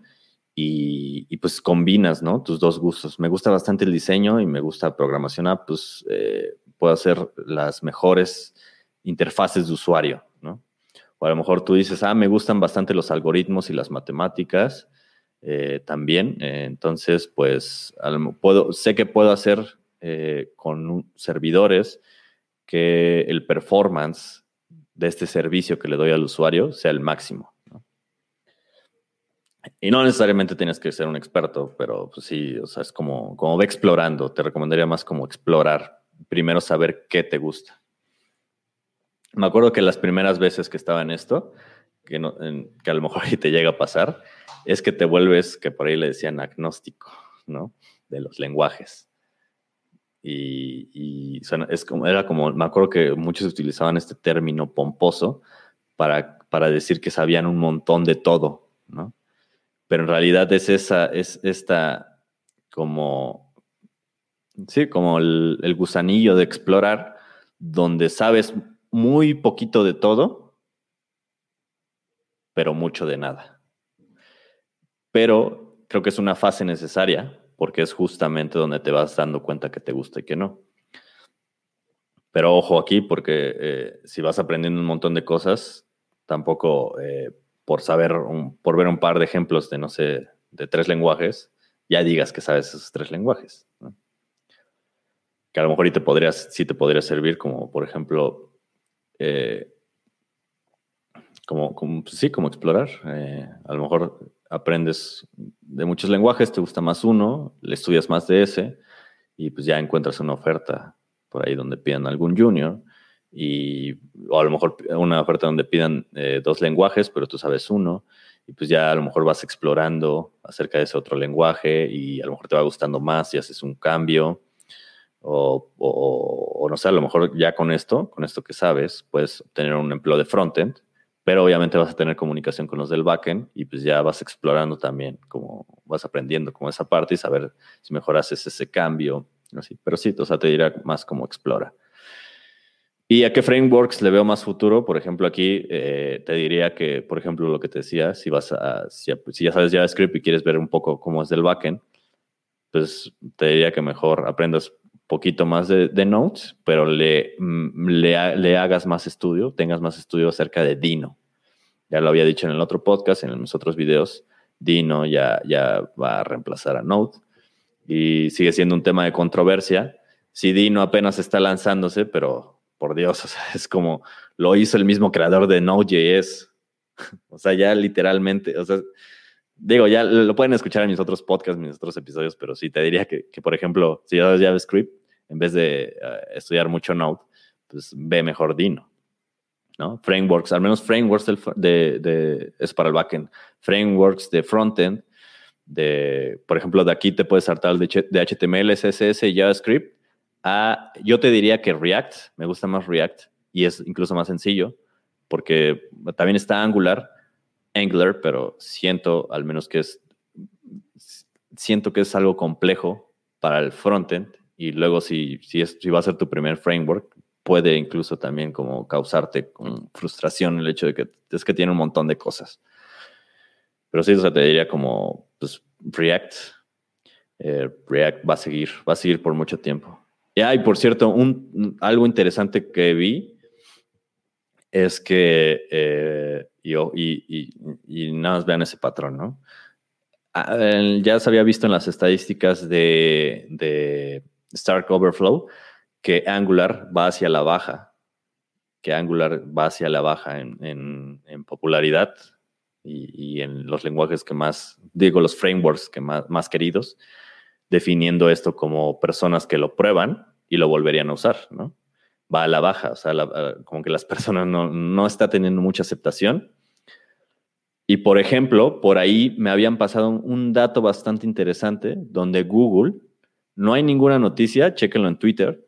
y, pues combinas, ¿no? Tus dos gustos. Me gusta bastante el diseño y me gusta programación, ah, pues puedo hacer las mejores interfaces de usuario, ¿no? O a lo mejor tú dices, ah, me gustan bastante los algoritmos y las matemáticas eh, también. Eh, entonces, pues puedo, sé que puedo hacer eh, con servidores que el performance de este servicio que le doy al usuario sea el máximo. Y no necesariamente tienes que ser un experto, pero pues sí, o sea, es como, como ve explorando. Te recomendaría más como explorar. Primero saber qué te gusta. Me acuerdo que las primeras veces que estaba en esto, que, que a lo mejor ahí te llega a pasar, es que te vuelves, que por ahí le decían agnóstico, ¿no? De los lenguajes. Y, es como, era como, me acuerdo que muchos utilizaban este término pomposo para, para decir que sabían un montón de todo, ¿no? Pero en realidad es esa, es esta como, sí, como el, gusanillo de explorar, donde sabes muy poquito de todo, pero mucho de nada pero creo que es una fase necesaria porque es justamente donde te vas dando cuenta que te gusta y que no. Pero ojo aquí, porque eh, si vas aprendiendo un montón de cosas, tampoco eh, por saber, por ver un par de ejemplos de, no sé, de tres lenguajes, ya digas que sabes esos tres lenguajes. Que a lo mejor te podrías, sí te podría servir, como por ejemplo, eh, como, pues sí, como explorar. a lo mejor aprendes de muchos lenguajes, te gusta más uno, le estudias más de ese y pues ya encuentras una oferta por ahí donde pidan algún junior y o a lo mejor una oferta donde pidan eh, dos lenguajes, pero tú sabes uno y pues ya a lo mejor vas explorando acerca de ese otro lenguaje y a lo mejor te va gustando más y haces un cambio o, no sé, a lo mejor ya con esto, con esto que sabes, puedes obtener un empleo de frontend pero obviamente vas a tener comunicación con los del backend y pues ya vas explorando también, como vas aprendiendo como esa parte y saber si mejor haces ese cambio, así. Pero sí, o sea, te dirá más como explora. ¿Y a qué frameworks le veo más futuro? Por ejemplo, aquí eh, te diría que, por ejemplo, lo que te decía, si vas a, si, ya sabes JavaScript y quieres ver un poco cómo es del backend, pues te diría que mejor aprendas poquito más de, de Notes, pero le, mm, le, le, hagas más estudio, tengas más estudio acerca de Dino. Ya lo había dicho en el otro podcast, en los otros videos, Dino ya, ya va a reemplazar a Node y sigue siendo un tema de controversia. Si Dino apenas está lanzándose, pero por Dios, es como lo hizo el mismo creador de Node.js. o sea, ya literalmente, o sea, digo, ya lo pueden escuchar en mis otros podcasts, mis otros episodios, pero sí te diría que, por ejemplo, si ya JavaScript, en vez de eh, estudiar mucho Node, pues ve mejor Dino. ¿no? Frameworks, al menos frameworks de, de, es para el backend. Frameworks de frontend, de, por ejemplo, de aquí te puedes saltar de, de HTML, CSS y JavaScript. A, yo te diría que React, me gusta más React y es incluso más sencillo, porque también está Angular, Angular, pero siento al menos que es, siento que es algo complejo para el frontend y luego si, si, es, si va a ser tu primer framework, puede incluso también como causarte con frustración el hecho de que es que tiene un montón de cosas. Pero sí, o sea, te diría como pues, React. Eh, React va a seguir, va a seguir por mucho tiempo. Y por cierto, un, algo interesante que vi es que eh, y, nada más vean ese patrón, ¿no? Ah, ya se había visto en las estadísticas de, de Stark Overflow que Angular va hacia la baja, que Angular va hacia la baja en, popularidad y, en los lenguajes que más, digo, los frameworks que más, más queridos, definiendo esto como personas que lo prueban y lo volverían a usar, ¿no? Va a la baja, o sea, como que las personas no, no está teniendo mucha aceptación y por ejemplo, por ahí me habían pasado un dato bastante interesante donde Google, no hay ninguna noticia, chéquenlo en Twitter,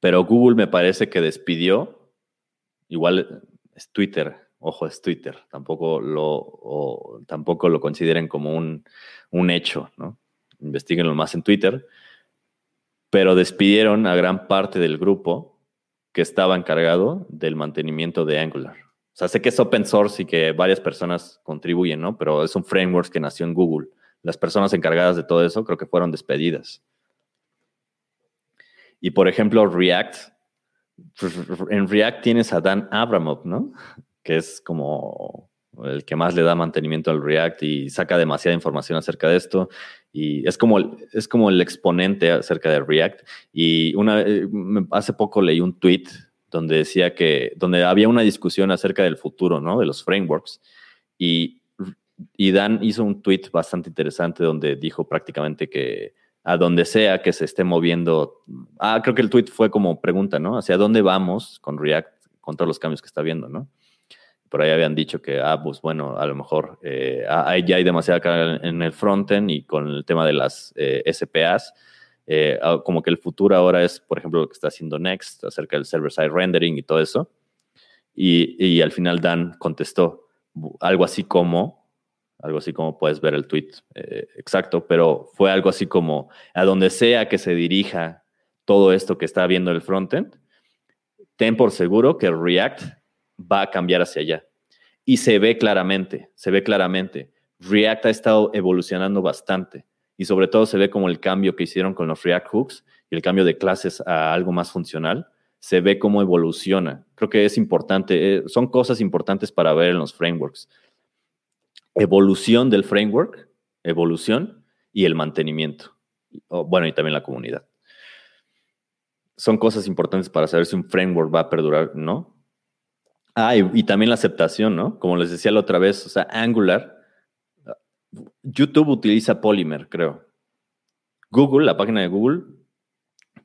pero Google me parece que despidió, igual es Twitter, ojo, es Twitter, tampoco lo, tampoco lo consideren como un, un hecho, ¿no? Investíguenlo más en Twitter, pero despidieron a gran parte del grupo que estaba encargado del mantenimiento de Angular. O sea, sé que es open source y que varias personas contribuyen, ¿no? Pero es un framework que nació en Google. Las personas encargadas de todo eso creo que fueron despedidas. Y por ejemplo, React, pues, en React tienes a Dan Abramov, ¿no? Que es como el que más le da mantenimiento al React y saca demasiada información acerca de esto. Y es como, es como el exponente acerca de React. Y una, eh, hace poco leí un tweet donde decía que, donde había una discusión acerca del futuro, ¿no? De los frameworks. Y, y Dan hizo un tweet bastante interesante donde dijo prácticamente que a donde sea que se esté moviendo, ah, creo que el tweet fue como pregunta, ¿no? Hacia dónde vamos con React, con todos los cambios que está viendo, ¿no? Por ahí habían dicho que, ah, pues bueno, a lo mejor eh, ya hay demasiada carga en el frontend y con el tema de las eh, SPAs, eh, ah, como que el futuro ahora es, por ejemplo, lo que está haciendo Next acerca del server-side rendering y todo eso. Y, al final Dan contestó algo así como, algo así como puedes ver el tweet eh, exacto, pero fue algo así como, a donde sea que se dirija todo esto que está viendo el frontend, ten por seguro que React va a cambiar hacia allá. Y se ve claramente, se ve claramente. React ha estado evolucionando bastante y sobre todo se ve como el cambio que hicieron con los React Hooks y el cambio de clases a algo más funcional, se ve cómo evoluciona. Creo que es importante, eh, son cosas importantes para ver en los frameworks. Evolución del framework, evolución y el mantenimiento. bueno, y también la comunidad. Son cosas importantes para saber si un framework va a perdurar, ¿no? Ah, y, también la aceptación, ¿no? Como les decía la otra vez, o sea, Angular YouTube utiliza Polymer, creo. Google, la página de Google,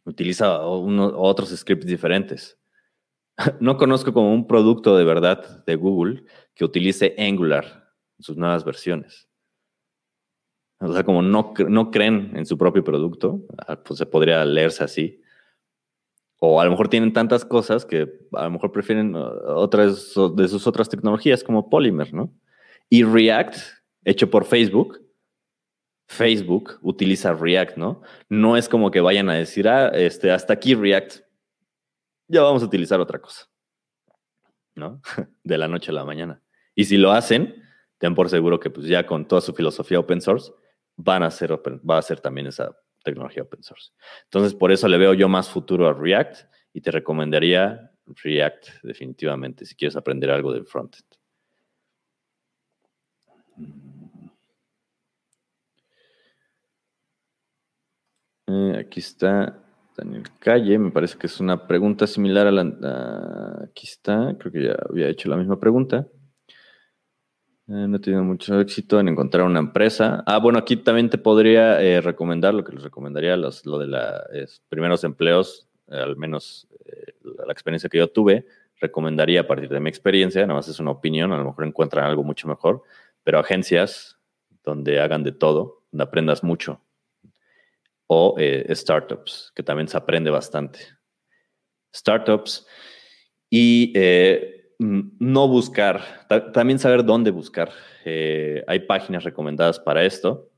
utiliza otros scripts diferentes. No conozco como un producto de verdad de Google que utilice Angular en sus nuevas versiones. O sea, como no, no creen en su propio producto, ah, pues se podría leerse así. O a lo mejor tienen tantas cosas que a lo mejor prefieren uh, otras de sus otras tecnologías como Polymer, ¿no? Y React, hecho por Facebook, Facebook utiliza React, ¿no? No es como que vayan a decir, ah, este, hasta aquí React, ya vamos a utilizar otra cosa, ¿no? De la noche a la mañana. Y si lo hacen, ten por seguro que pues ya con toda su filosofía open source, van a hacer va a ser también esa tecnología open source. Entonces, por eso le veo yo más futuro a React y te recomendaría React definitivamente si quieres aprender algo del frontend. Eh, aquí está Daniel Calle, me parece que es una pregunta similar a la... aquí está, creo que ya había hecho la misma pregunta. Eh, no he tenido mucho éxito en encontrar una empresa. Ah, bueno, aquí también te podría eh, recomendar lo que les recomendaría, lo de los primeros empleos, al menos la experiencia que yo tuve, recomendaría a partir de mi experiencia, nada más es una opinión, a lo mejor encuentran algo mucho mejor, pero agencias donde hagan de todo, donde aprendas mucho o eh, startups, que también se aprende bastante. Startups y eh, no buscar, también saber dónde buscar. Eh, hay páginas recomendadas para esto.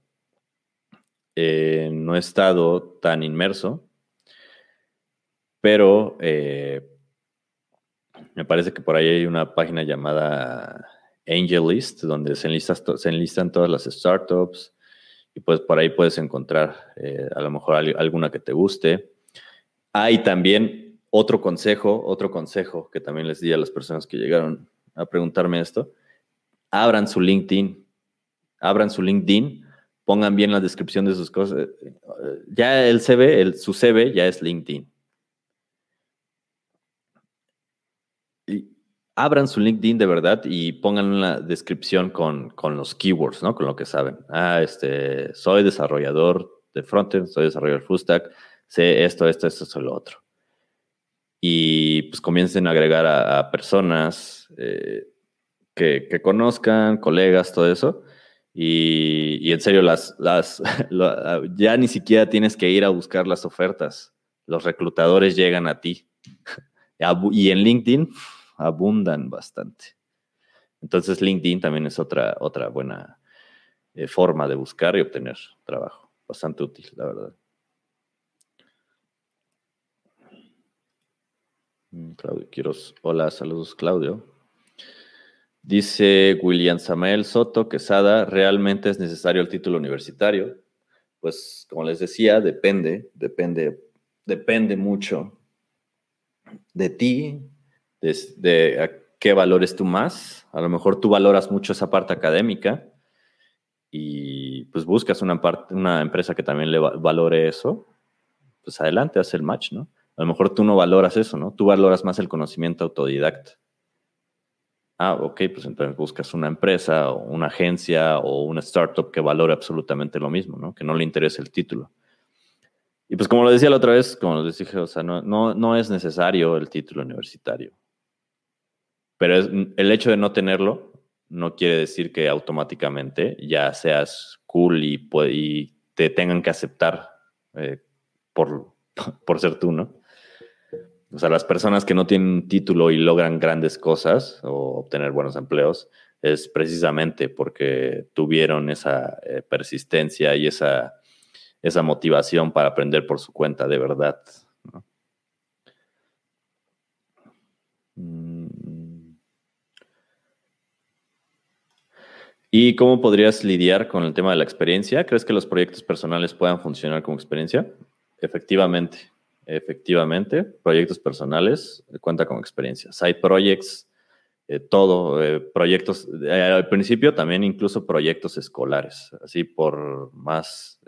no he estado tan inmerso, pero me parece que por ahí hay una página llamada AngelList, donde se se enlistan todas las startups, y pues por ahí puedes encontrar eh, a lo mejor alguna que te guste. Hay también otro consejo, otro consejo que también les di a las personas que llegaron a preguntarme esto. Abran su LinkedIn, abran su LinkedIn, pongan bien la descripción de sus cosas. Ya el CV, el, su CV ya es LinkedIn. abran su LinkedIn de verdad y pongan una descripción con, los keywords, ¿no? Con lo que saben. Ah, este, soy desarrollador de frontend, soy desarrollador full stack, sé esto, esto, esto, esto, lo otro. Y pues comiencen a agregar a, personas eh, que, conozcan, colegas, todo eso. Y, en serio, las, las, ya ni siquiera tienes que ir a buscar las ofertas. Los reclutadores llegan a ti. y en LinkedIn, abundan bastante. Entonces LinkedIn también es otra, otra buena eh, forma de buscar y obtener trabajo. Bastante útil, la verdad. Claudio Quiroz. Hola, saludos, Claudio. Dice William Samuel Soto Quesada, ¿realmente es necesario el título universitario? Pues, como les decía, depende, depende, depende mucho de ti, de, qué valores tú más. A lo mejor tú valoras mucho esa parte académica y pues buscas una, parte, una empresa que también le valore eso, pues adelante, haz el match, ¿no? A lo mejor tú no valoras eso, ¿no? Tú valoras más el conocimiento autodidacta. Ah, ok, pues entonces buscas una empresa o una agencia o una startup que valore absolutamente lo mismo, ¿no? Que no le interese el título. Y pues como lo decía la otra vez, como les dije, o sea, no, no, no es necesario el título universitario. Pero el hecho de no tenerlo no quiere decir que automáticamente ya seas cool y, y te tengan que aceptar eh, por, por ser tú, ¿no? O sea, las personas que no tienen título y logran grandes cosas o obtener buenos empleos es precisamente porque tuvieron esa eh, persistencia y esa, esa motivación para aprender por su cuenta de verdad. Mm. ¿Y cómo podrías lidiar con el tema de la experiencia? ¿Crees que los proyectos personales puedan funcionar como experiencia? Efectivamente. Efectivamente, proyectos personales eh, cuenta con experiencia. Side projects, eh, todo, eh, proyectos, al principio también incluso proyectos escolares, así por más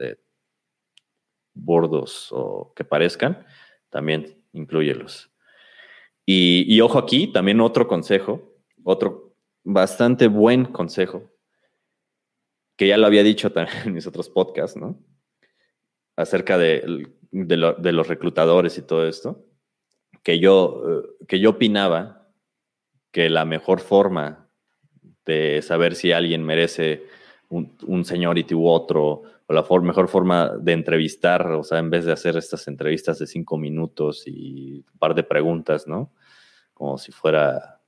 bordos o que parezcan, también incluyelos. Y, y ojo aquí, también otro consejo, otro bastante buen consejo, que ya lo había dicho también en mis otros podcasts, ¿no? Acerca de de, lo, de, los reclutadores y todo esto, que yo, que yo opinaba que la mejor forma de saber si alguien merece un, un seniority u otro, o la mejor forma de entrevistar, o sea, en vez de hacer estas entrevistas de cinco minutos y un par de preguntas, ¿no? Como si fuera,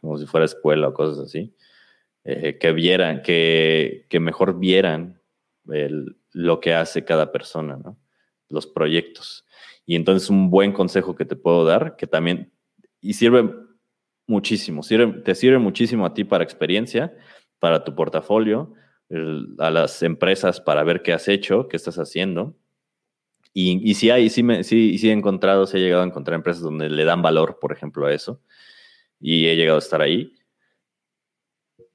como si fuera escuela o cosas así, eh, que vieran, que, que mejor vieran lo que hace cada persona, ¿no? Los proyectos. Y entonces un buen consejo que te puedo dar, que también, y sirve muchísimo, sirve, te sirve muchísimo a ti para experiencia, para tu portafolio, a las empresas para ver qué has hecho, qué estás haciendo. Y, sí hay, sí, sí, sí he encontrado, sí he llegado a encontrar empresas donde le dan valor, por ejemplo, a eso. Y he llegado a estar ahí.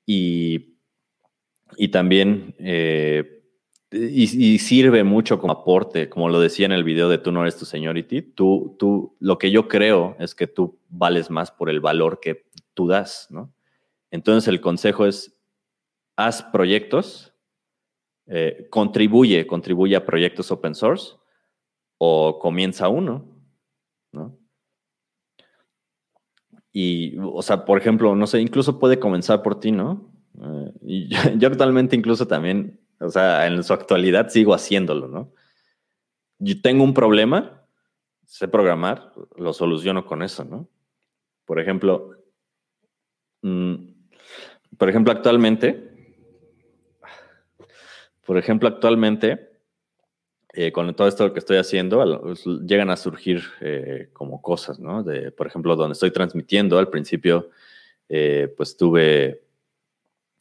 Y, y también eh, y, sirve mucho como aporte, como lo decía en el video de tú no eres tu seniority, tú, tú, lo que yo creo es que tú vales más por el valor que tú das, ¿no? Entonces el consejo es, haz proyectos, eh, contribuye, contribuye a proyectos open source o comienza uno, ¿no? Y, o sea, por ejemplo, no sé, incluso puede comenzar por ti, ¿no? Eh, yo actualmente incluso también o sea, en su actualidad sigo haciéndolo, ¿no? Yo tengo un problema, sé programar, lo soluciono con eso, ¿no? Por ejemplo, mmm, por ejemplo, actualmente, por ejemplo, actualmente, eh, con todo esto que estoy haciendo, pues, llegan a surgir eh, como cosas, ¿no? De, por ejemplo, donde estoy transmitiendo, al principio, eh, pues tuve,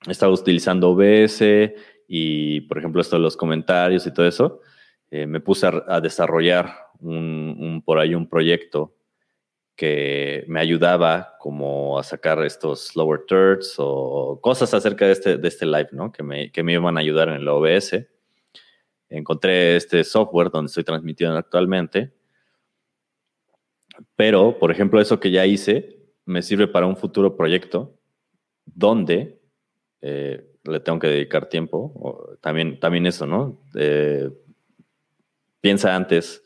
estaba utilizando OBS y, por ejemplo, esto de los comentarios y todo eso, eh, me puse a, a desarrollar un, un, por ahí un proyecto que me ayudaba como a sacar estos lower thirds o cosas acerca de este, de este live, ¿no? Que me, que me iban a ayudar en el OBS. Encontré este software donde estoy transmitiendo actualmente. Pero, por ejemplo, eso que ya hice me sirve para un futuro proyecto donde eh, le tengo que dedicar tiempo. También, también eso, ¿no? Eh, piensa antes,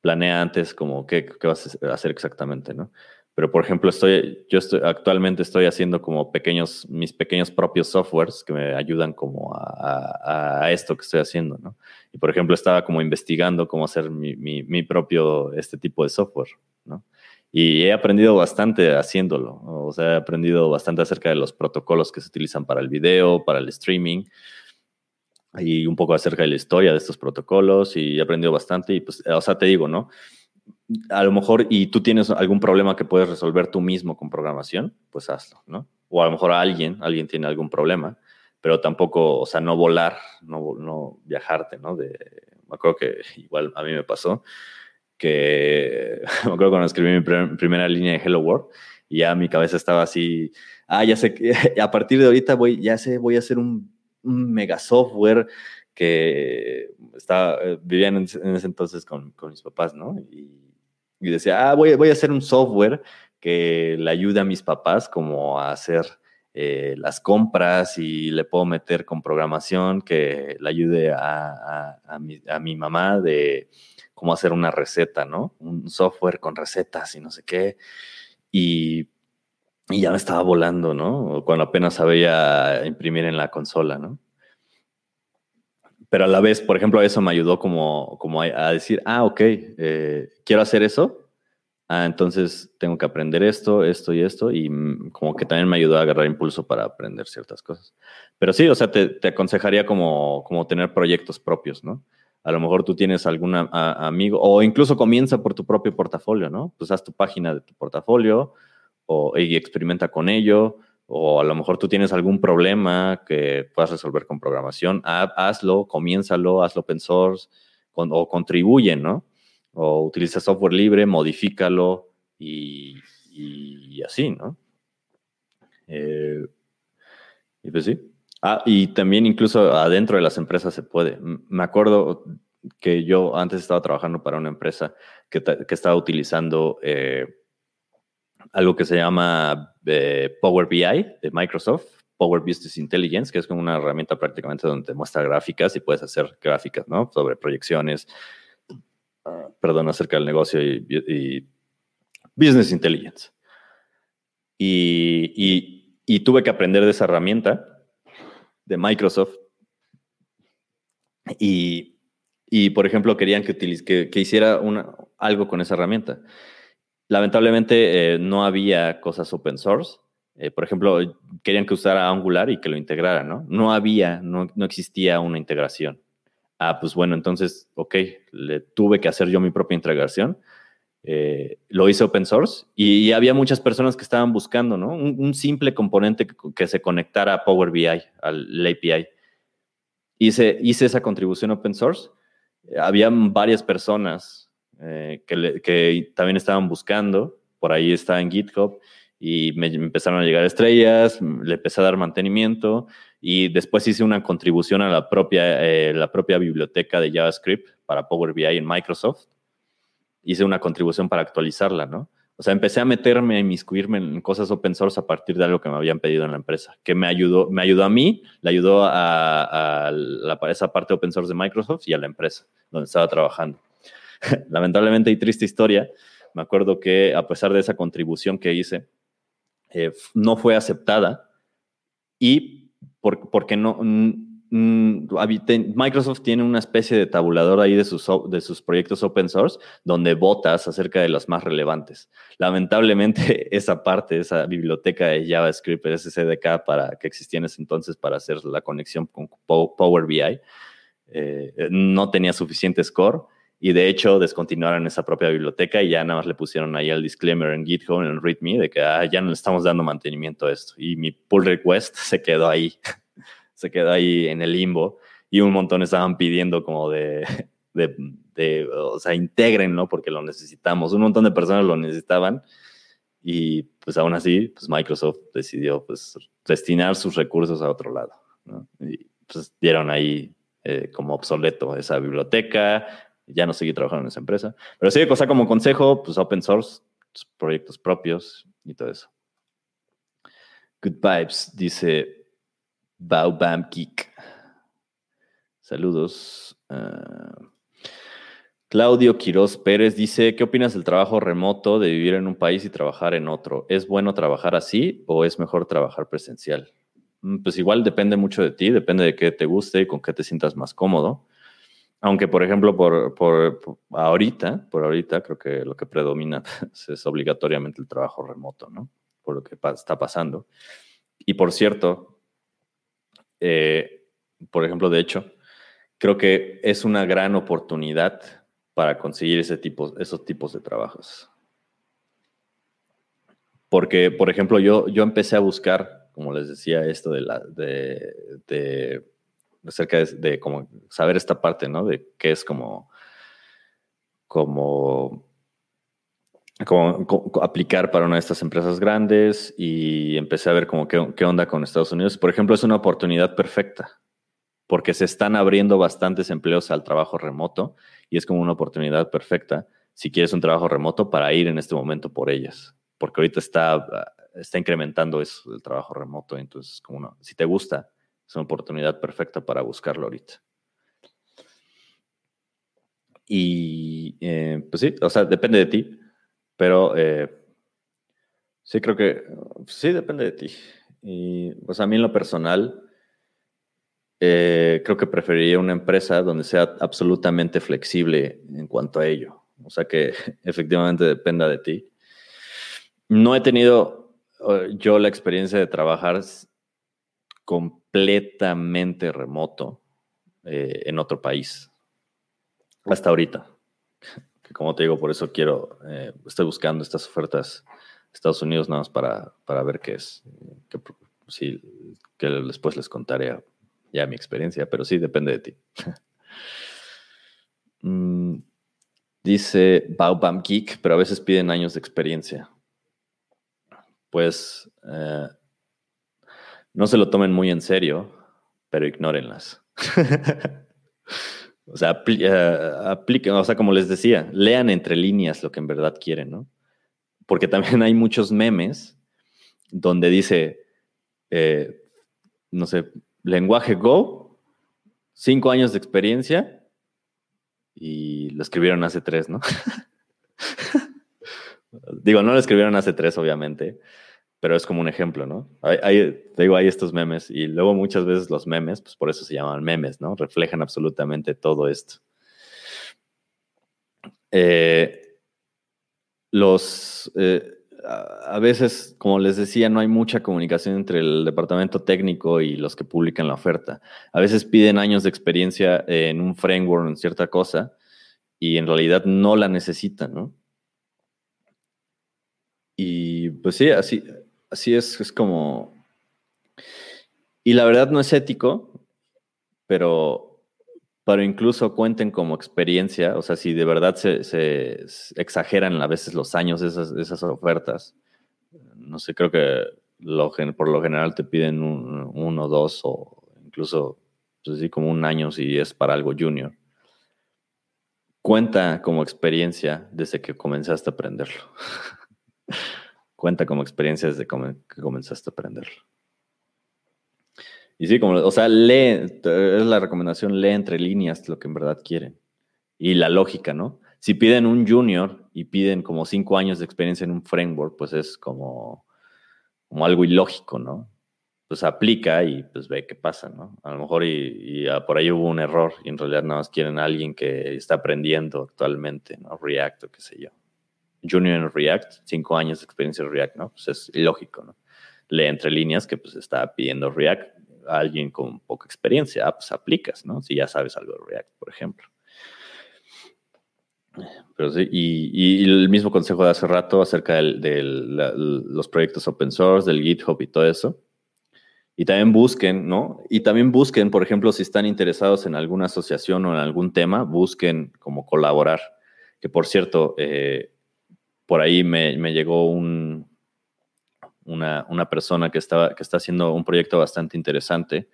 planea antes como qué, qué, vas a hacer exactamente, ¿no? Pero, por ejemplo, estoy, yo estoy, actualmente estoy haciendo como pequeños, mis pequeños propios softwares que me ayudan como a, esto que estoy haciendo, ¿no? Y, por ejemplo, estaba como investigando cómo hacer mi, mi, mi propio, este tipo de software, ¿no? Y he aprendido bastante haciéndolo. O sea, he aprendido bastante acerca de los protocolos que se utilizan para el video, para el streaming, y un poco acerca de la historia de estos protocolos. Y he aprendido bastante. Y pues, o sea, te digo, ¿no? a lo mejor, y tú tienes algún problema que puedes resolver tú mismo con programación, pues hazlo, ¿no? O a lo mejor alguien, alguien tiene algún problema, pero tampoco, o sea, no volar, no, no viajarte, ¿no? De, me acuerdo que igual a mí me pasó que, me acuerdo cuando escribí mi primera línea de Hello World, y ya mi cabeza estaba así, ah, ya sé que a partir de ahorita voy, ya sé, voy a hacer un, mega software que estaba, eh, vivían en, ese entonces con, con mis papás, ¿no? Y, decía, ah, voy, voy, a hacer un software que le ayude a mis papás como a hacer eh, las compras y le puedo meter con programación que le ayude a, a, mi, a, mi, mamá de cómo hacer una receta, ¿no? Un software con recetas y no sé qué. Y, y ya me estaba volando, ¿no? Cuando apenas sabía imprimir en la consola, ¿no? pero a la vez, por ejemplo, eso me ayudó como, como a, decir, ah, ok, eh, quiero hacer eso, ah, entonces tengo que aprender esto, esto y esto, y como que también me ayudó a agarrar impulso para aprender ciertas cosas. Pero sí, o sea, te, te aconsejaría como, como tener proyectos propios, ¿no? A lo mejor tú tienes algún amigo, o incluso comienza por tu propio portafolio, ¿no? Pues haz tu página de tu portafolio o, y experimenta con ello o a lo mejor tú tienes algún problema que puedas resolver con programación, hazlo, comiénzalo, hazlo open source o contribuye, ¿no? O utiliza software libre, modifícalo y, así, ¿no? Eh, y pues sí. Ah, y también incluso adentro de las empresas se puede. Me acuerdo que yo antes estaba trabajando para una empresa que, estaba utilizando eh, algo que se llama eh, Power BI de Microsoft, Power Business Intelligence, que es como una herramienta prácticamente donde te muestra gráficas y puedes hacer gráficas, ¿no? Sobre proyecciones, perdón, acerca del negocio y, Business Intelligence. Y, tuve que aprender de esa herramienta de Microsoft. Y, por ejemplo, querían que, que, que hiciera una, algo con esa herramienta. Lamentablemente eh, no había cosas open source. Eh, por ejemplo, querían que usara Angular y que lo integrara, ¿no? No había, no, existía una integración. Ah, pues bueno, entonces, ok, le tuve que hacer yo mi propia integración. Eh, lo hice open source y, había muchas personas que estaban buscando, ¿no? Un, simple componente que, se conectara a Power BI, al API. Hice, hice esa contribución open source. Había varias personas eh, que, también estaban buscando, por ahí está en GitHub, y me, empezaron a llegar estrellas, le empecé a dar mantenimiento y después hice una contribución a la propia, eh, la propia biblioteca de JavaScript para Power BI en Microsoft. Hice una contribución para actualizarla, ¿no? O sea, empecé a meterme, a inmiscuirme en cosas open source a partir de algo que me habían pedido en la empresa, que me ayudó, me ayudó a mí, le ayudó a, la, esa parte open source de Microsoft y a la empresa donde estaba trabajando. lamentablemente y triste historia, me acuerdo que a pesar de esa contribución que hice, eh, no fue aceptada y porque no... Microsoft tiene una especie de tabulador ahí de sus, proyectos open source donde votas acerca de los más relevantes. Lamentablemente, esa parte, esa biblioteca de JavaScript, ese CDK para, que existía en ese entonces para hacer la conexión con Power BI, eh, no tenía suficiente score y de hecho descontinuaron esa propia biblioteca y ya nada más le pusieron ahí el disclaimer en GitHub, en README, de que ah, ya no le estamos dando mantenimiento a esto. Y mi pull request se quedó ahí, se quedó ahí en el limbo y un montón estaban pidiendo como de, o sea, integrenlo porque lo necesitamos. Un montón de personas lo necesitaban y pues aún así, pues Microsoft decidió pues destinar sus recursos a otro lado. Y pues dieron ahí eh, como obsoleto esa biblioteca, ya no seguí trabajando en esa empresa. Pero sí, cosa como consejo, pues open source, proyectos propios y todo eso. Good Vibes, dice Baubam Geek. Saludos. Ah, Claudio Quiroz Pérez dice, ¿qué opinas del trabajo remoto de vivir en un país y trabajar en otro? ¿Es bueno trabajar así o es mejor trabajar presencial? Mm, pues igual depende mucho de ti, depende de qué te guste y con qué te sientas más cómodo. Aunque, por ejemplo, por, ahorita, por ahorita creo que lo que predomina es obligatoriamente el trabajo remoto, ¿no? Por lo que está pasando. Y por cierto, eh, por ejemplo, de hecho, creo que es una gran oportunidad para conseguir ese tipo, esos tipos de trabajos. Porque, por ejemplo, yo, yo empecé a buscar, como les decía, esto de la, de, de acerca de, de, como saber esta parte, ¿no? De qué es como, como, como, aplicar para una de estas empresas grandes y empecé a ver como qué, onda con Estados Unidos. Por ejemplo, es una oportunidad perfecta porque se están abriendo bastantes empleos al trabajo remoto y es como una oportunidad perfecta si quieres un trabajo remoto para ir en este momento por ellas, porque ahorita está, está incrementando eso el trabajo remoto, entonces como no, si te gusta, es una oportunidad perfecta para buscarlo ahorita. Y eh, pues sí, o sea, depende de ti, pero eh, sí creo que sí depende de ti. Y pues a mí en lo personal, eh, creo que preferiría una empresa donde sea absolutamente flexible en cuanto a ello. O sea que efectivamente dependa de ti. No he tenido yo la experiencia de trabajar completamente remoto eh, en otro país. Hasta ahorita. Que como te digo, por eso quiero, estoy buscando estas ofertas Estados Unidos nada más para, para ver qué es. Que, sí, que después les contaré ya mi experiencia, pero sí depende de ti. mm, dice Baobam Geek, pero a veces piden años de experiencia. Pues eh, no se lo tomen muy en serio, pero ignórenlas. o sea, eh, apliquen, o sea, como les decía, lean entre líneas lo que en verdad quieren, ¿no? Porque también hay muchos memes donde dice, eh, no sé, lenguaje Go, cinco años de experiencia y lo escribieron hace tres, ¿no? digo, no lo escribieron hace tres, obviamente, pero es como un ejemplo, ¿no? Hay, digo, hay estos memes y luego muchas veces los memes, pues por eso se llaman memes, ¿no? Reflejan absolutamente todo esto. Eh, los... Eh, a veces, como les decía, no hay mucha comunicación entre el departamento técnico y los que publican la oferta. A veces piden años de experiencia en un framework, en cierta cosa, y en realidad no la necesitan, ¿no? Y pues sí, así, así es, es como... Y la verdad no es ético, pero pero incluso cuenten como experiencia, o sea, si de verdad se, exageran a veces los años de esas, ofertas, no sé, creo que por lo general te piden un, uno, dos o incluso, pues sí, como un año si es para algo junior. Cuenta como experiencia desde que comenzaste a aprenderlo. Cuenta como experiencia desde que comenzaste a aprenderlo. Y sí, como, o sea, lee, es la recomendación, lee entre líneas lo que en verdad quieren. Y la lógica, ¿no? Si piden un junior y piden como cinco años de experiencia en un framework, pues es como, como algo ilógico, ¿no? Pues aplica y pues ve qué pasa, ¿no? A lo mejor y, por ahí hubo un error y en realidad nada más quieren a alguien que está aprendiendo actualmente, ¿no? React o qué sé yo. Junior en React, cinco años de experiencia en React, ¿no? Pues es ilógico, ¿no? Lee entre líneas que pues está pidiendo React alguien con poca experiencia, ah, pues aplicas, ¿no? Si ya sabes algo de React, por ejemplo. Pero sí, y, el mismo consejo de hace rato acerca de los proyectos open source, del GitHub y todo eso. Y también busquen, ¿no? Y también busquen, por ejemplo, si están interesados en alguna asociación o en algún tema, busquen como colaborar. Que por cierto, eh, por ahí me, llegó un, una, persona que, estaba, que está haciendo un proyecto bastante interesante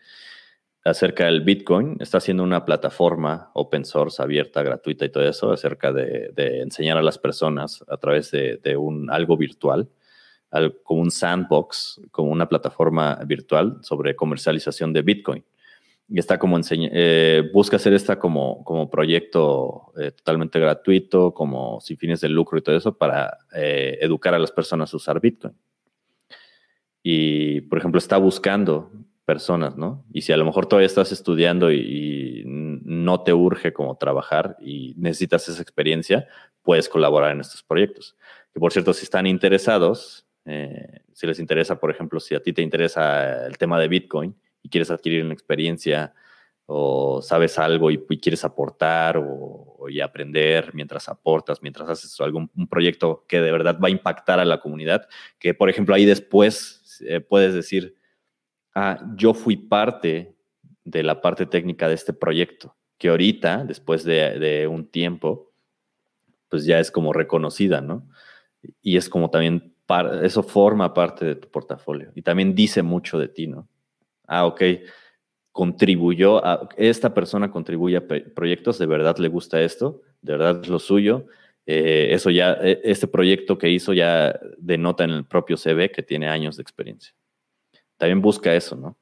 acerca del Bitcoin. Está haciendo una plataforma open source, abierta, gratuita y todo eso, acerca de, enseñar a las personas a través de, un, algo virtual, como un sandbox, como una plataforma virtual sobre comercialización de Bitcoin. Y está como eh, busca hacer esta como, como proyecto eh, totalmente gratuito, como sin fines de lucro y todo eso, para eh, educar a las personas a usar Bitcoin y, por ejemplo, está buscando personas, ¿no? Y si a lo mejor todavía estás estudiando y, no te urge como trabajar y necesitas esa experiencia, puedes colaborar en estos proyectos. Que por cierto, si están interesados, si les interesa, por ejemplo, si a ti te interesa el tema de Bitcoin y quieres adquirir una experiencia o sabes algo y, quieres aportar o, y aprender mientras aportas, mientras haces algún un proyecto que de verdad va a impactar a la comunidad, que por ejemplo ahí después eh, puedes decir, ah, yo fui parte de la parte técnica de este proyecto, que ahorita, después de, un tiempo, pues ya es como reconocida, ¿no? Y es como también, eso forma parte de tu portafolio y también dice mucho de ti, ¿no? Ah, ok, contribuyó, a, esta persona contribuye a proyectos, de verdad le gusta esto, de verdad es lo suyo. Eh, eso ya, e, este proyecto que hizo ya denota en el propio CV que tiene años de experiencia. También busca eso, ¿no?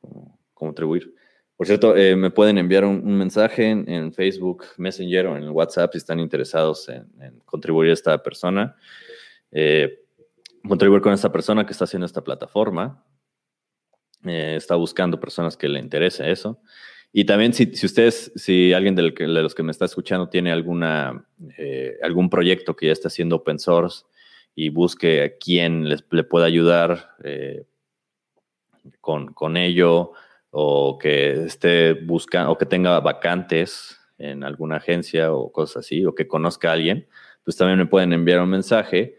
contribuir. Por cierto, eh, me pueden enviar un, mensaje en, Facebook Messenger o en WhatsApp si están interesados en, contribuir a esta persona. Eh, contribuir con esta persona que está haciendo esta plataforma. Eh, está buscando personas que le interese eso. Y también si, ustedes, si alguien de los que me está escuchando tiene alguna, algún proyecto que ya está haciendo open source y busque a quién les, le pueda ayudar con, con ello, o que esté buscando o que tenga vacantes en alguna agencia o cosas así, o que conozca a alguien, pues también me pueden enviar un mensaje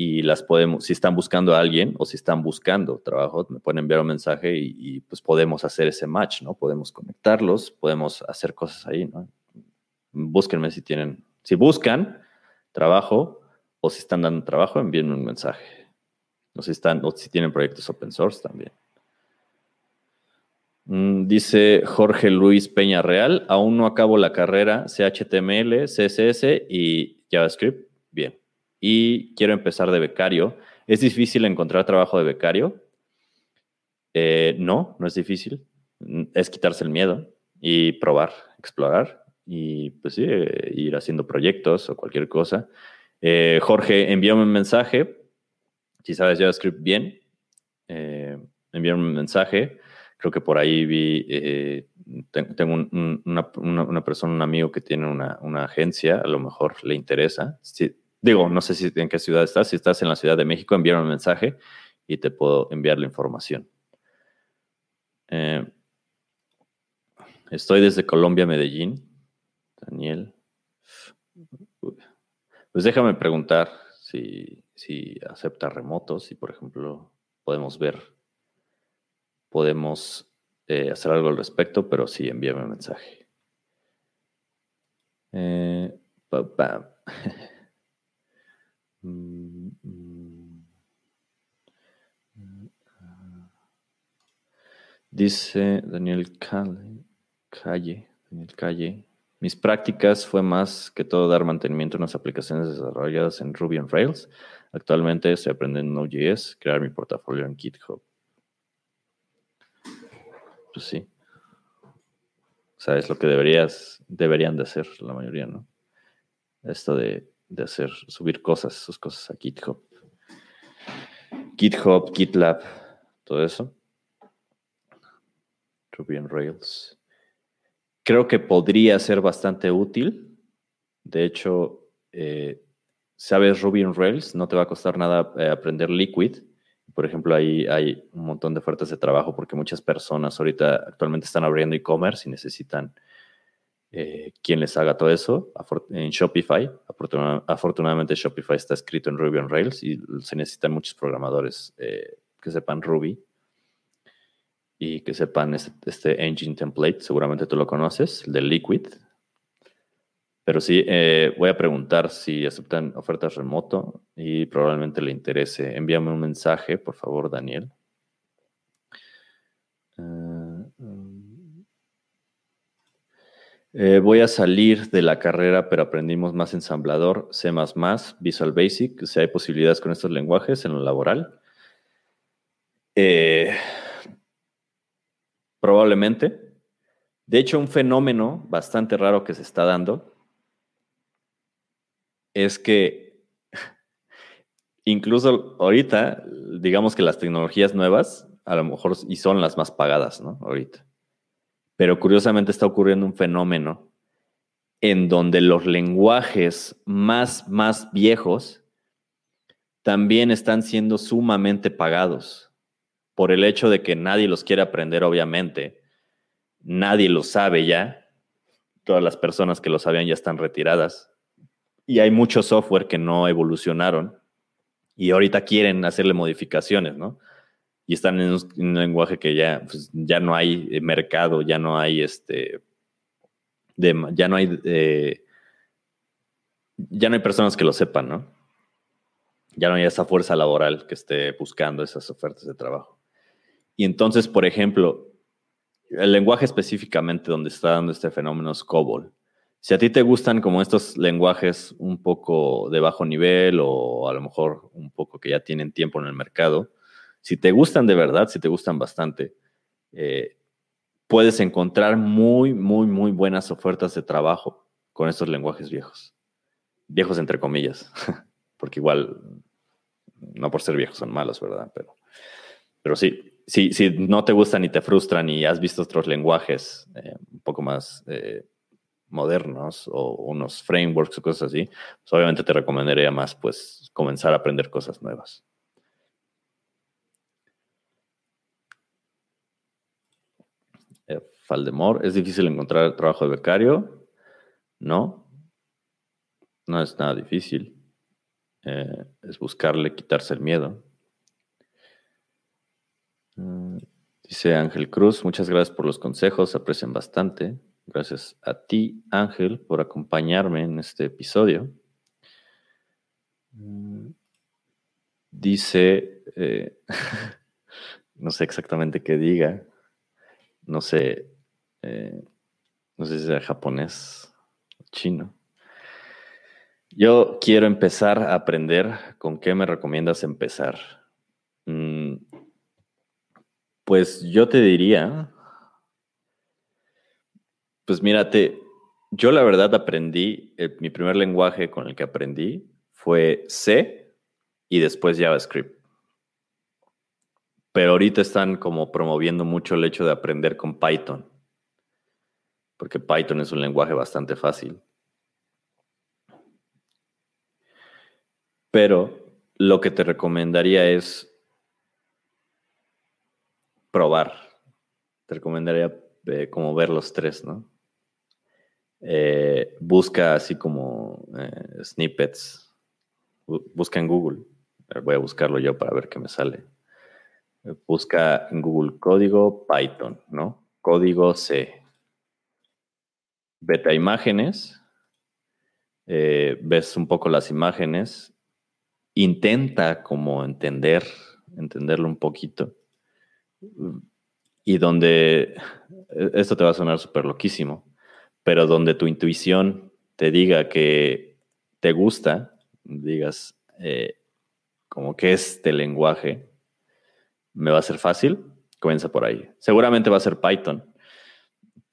y las podemos, si están buscando a alguien o si están buscando trabajo, me pueden enviar un mensaje y, pues podemos hacer ese match, ¿no? Podemos conectarlos, podemos hacer cosas ahí, ¿no? Búsquenme si tienen, si buscan trabajo o si están dando trabajo, envíenme un mensaje. O si están, o si tienen proyectos open source también. Mm, dice Jorge Luis Peña Real, aún no acabo la carrera CHTML, CSS y JavaScript. Y quiero empezar de becario. ¿Es difícil encontrar trabajo de becario? Eh, no, no es difícil. Es quitarse el miedo y probar, explorar y pues sí, eh, ir haciendo proyectos o cualquier cosa. Eh, Jorge, envíame un mensaje. Si sabes JavaScript bien, envíame un mensaje Creo que por ahí vi, tengo una, persona, un amigo que tiene una, agencia, a lo mejor le interesa. Digo, no sé si en qué ciudad estás. Si estás en la Ciudad de México, envíame un mensaje y te puedo enviar la información. Eh, estoy desde Colombia, Medellín. Daniel. Pues déjame preguntar si, si acepta remotos, si por ejemplo podemos ver podemos eh, hacer algo al respecto, pero sí, envíame un mensaje. Eh. Dice Daniel Calle, Daniel Calle, mis prácticas fue más que todo dar mantenimiento a unas aplicaciones desarrolladas en Ruby on Rails. Actualmente estoy aprendiendo Node.js, crear mi portafolio en GitHub. Pues sí. Sabes lo que deberías, deberían de hacer la mayoría, ¿no? Esto de, hacer, subir cosas, sus cosas a GitHub. GitHub, GitLab, todo eso. Ruby on Rails. Creo que podría ser bastante útil. De hecho, eh, sabes Ruby on Rails, no te va a costar nada eh, aprender Liquid por ejemplo, ahí hay un montón de ofertas de trabajo porque muchas personas ahorita actualmente están abriendo e-commerce y necesitan eh, quien les haga todo eso en Shopify. afortunadamente Shopify está escrito en Ruby on Rails y se necesitan muchos programadores eh, que sepan Ruby y que sepan este, este, engine template. Seguramente tú lo conoces, el de Liquid. Pero sí, eh, voy a preguntar si aceptan ofertas remoto y probablemente le interese. Envíame un mensaje, por favor, Daniel. Eh, eh, voy a salir de la carrera, pero aprendimos más ensamblador, C++, Visual Basic, si hay posibilidades con estos lenguajes en lo laboral. probablemente. De hecho, un fenómeno bastante raro que se está dando es que incluso ahorita, digamos que las tecnologías nuevas, a lo mejor y son las más pagadas, ¿no? Ahorita. Pero curiosamente está ocurriendo un fenómeno en donde los lenguajes más, más viejos también están siendo sumamente pagados por el hecho de que nadie los quiere aprender, obviamente, nadie lo sabe ya, todas las personas que lo sabían ya están retiradas, y hay mucho software que no evolucionaron y ahorita quieren hacerle modificaciones, ¿no? Y están en un, lenguaje que ya, pues, ya no hay eh, mercado, ya no hay este, ya no hay, eh, ya no hay personas que lo sepan, ¿no? Ya no hay esa fuerza laboral que esté buscando esas ofertas de trabajo. Y entonces, por ejemplo, el lenguaje específicamente donde está dando este fenómeno es COBOL. Si a ti te gustan como estos lenguajes un poco de bajo nivel o a lo mejor un poco que ya tienen tiempo en el mercado, si te gustan de verdad, si te gustan bastante, eh, puedes encontrar muy, muy, muy buenas ofertas de trabajo con estos lenguajes viejos. Viejos entre comillas, porque igual, no por ser viejos son malos, ¿verdad? Pero, pero sí, si, no te gustan y te frustran y has visto otros lenguajes eh, un poco más eh, modernos o unos frameworks o cosas así, pues obviamente te recomendaría más pues comenzar a aprender cosas nuevas. Eh, Faldemor, ¿es difícil encontrar trabajo de becario? No, no es nada difícil. es buscarle, quitarse el miedo. Mm, dice Ángel Cruz, muchas gracias por los consejos, aprecian bastante. Gracias a ti, Ángel, por acompañarme en este episodio. Mm, dice, eh, no sé exactamente qué diga, no sé, eh, no sé si sea japonés chino. Yo quiero empezar a aprender. ¿Con qué me recomiendas empezar? Mm, pues yo te diría, pues mírate, yo la verdad aprendí, eh, mi primer lenguaje con el que aprendí fue C y después JavaScript. Pero ahorita están como promoviendo mucho el hecho de aprender con Python, porque Python es un lenguaje bastante fácil. Pero lo que te recomendaría es probar. Te recomendaría eh, como ver los tres, ¿no? Eh, busca así como eh, snippets. Busca en Google. Voy a buscarlo yo para ver qué me sale. Busca en Google código Python, ¿no? Código C. Vete a imágenes. ves un poco las imágenes. Intenta como entender, entenderlo un poquito y donde, esto te va a sonar súper loquísimo, pero donde tu intuición te diga que te gusta, digas eh, como que este lenguaje me va a ser fácil, comienza por ahí. Seguramente va a ser Python.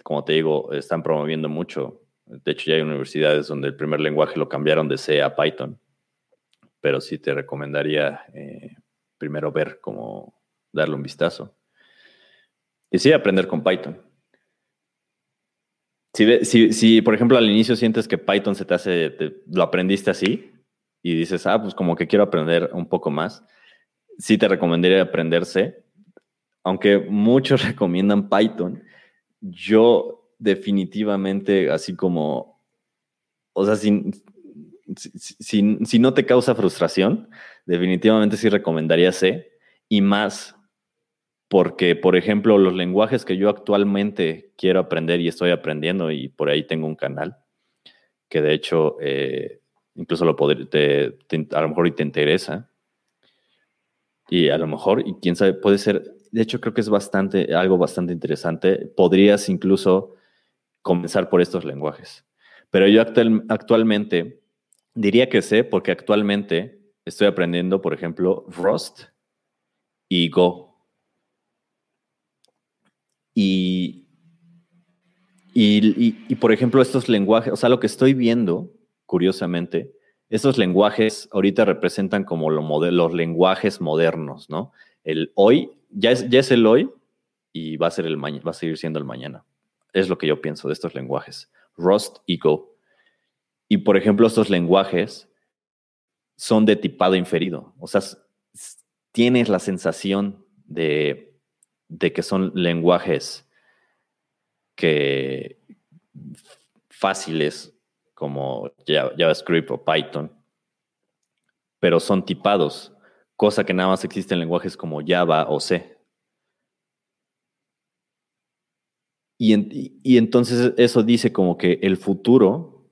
Como te digo, están promoviendo mucho. De hecho, ya hay universidades donde el primer lenguaje lo cambiaron de C a Python. Pero sí te recomendaría eh, primero ver cómo darle un vistazo. Y sí, aprender con Python. Si, si, por ejemplo, al inicio sientes que Python se te hace, lo aprendiste así y dices, ah, pues como que quiero aprender un poco más, sí te recomendaría aprenderse. Aunque muchos recomiendan Python, yo definitivamente, así como, o sea, si, si no te causa frustración, definitivamente sí recomendaría C y más porque, por ejemplo, los lenguajes que yo actualmente quiero aprender y estoy aprendiendo, y por ahí tengo un canal, que de hecho eh, incluso lo podré, a lo mejor y te interesa, y a lo mejor, y quién sabe, puede ser, de hecho creo que es bastante, algo bastante interesante, podrías incluso comenzar por estos lenguajes. Pero yo actualmente diría que sé, porque actualmente estoy aprendiendo, por ejemplo, Rust y Go y, y, por ejemplo, estos lenguajes, o sea, lo que estoy viendo, curiosamente, estos lenguajes ahorita representan como los lenguajes modernos, ¿no? El hoy, ya es, ya es el hoy y va a, ser el va a seguir siendo el mañana. Es lo que yo pienso de estos lenguajes. Rust y Go. Y por ejemplo, estos lenguajes son de tipado inferido. O sea, tienes la sensación de de que son lenguajes que fáciles como JavaScript o Python, pero son tipados, cosa que nada más existe en lenguajes como Java o C. Y, entonces eso dice como que el futuro,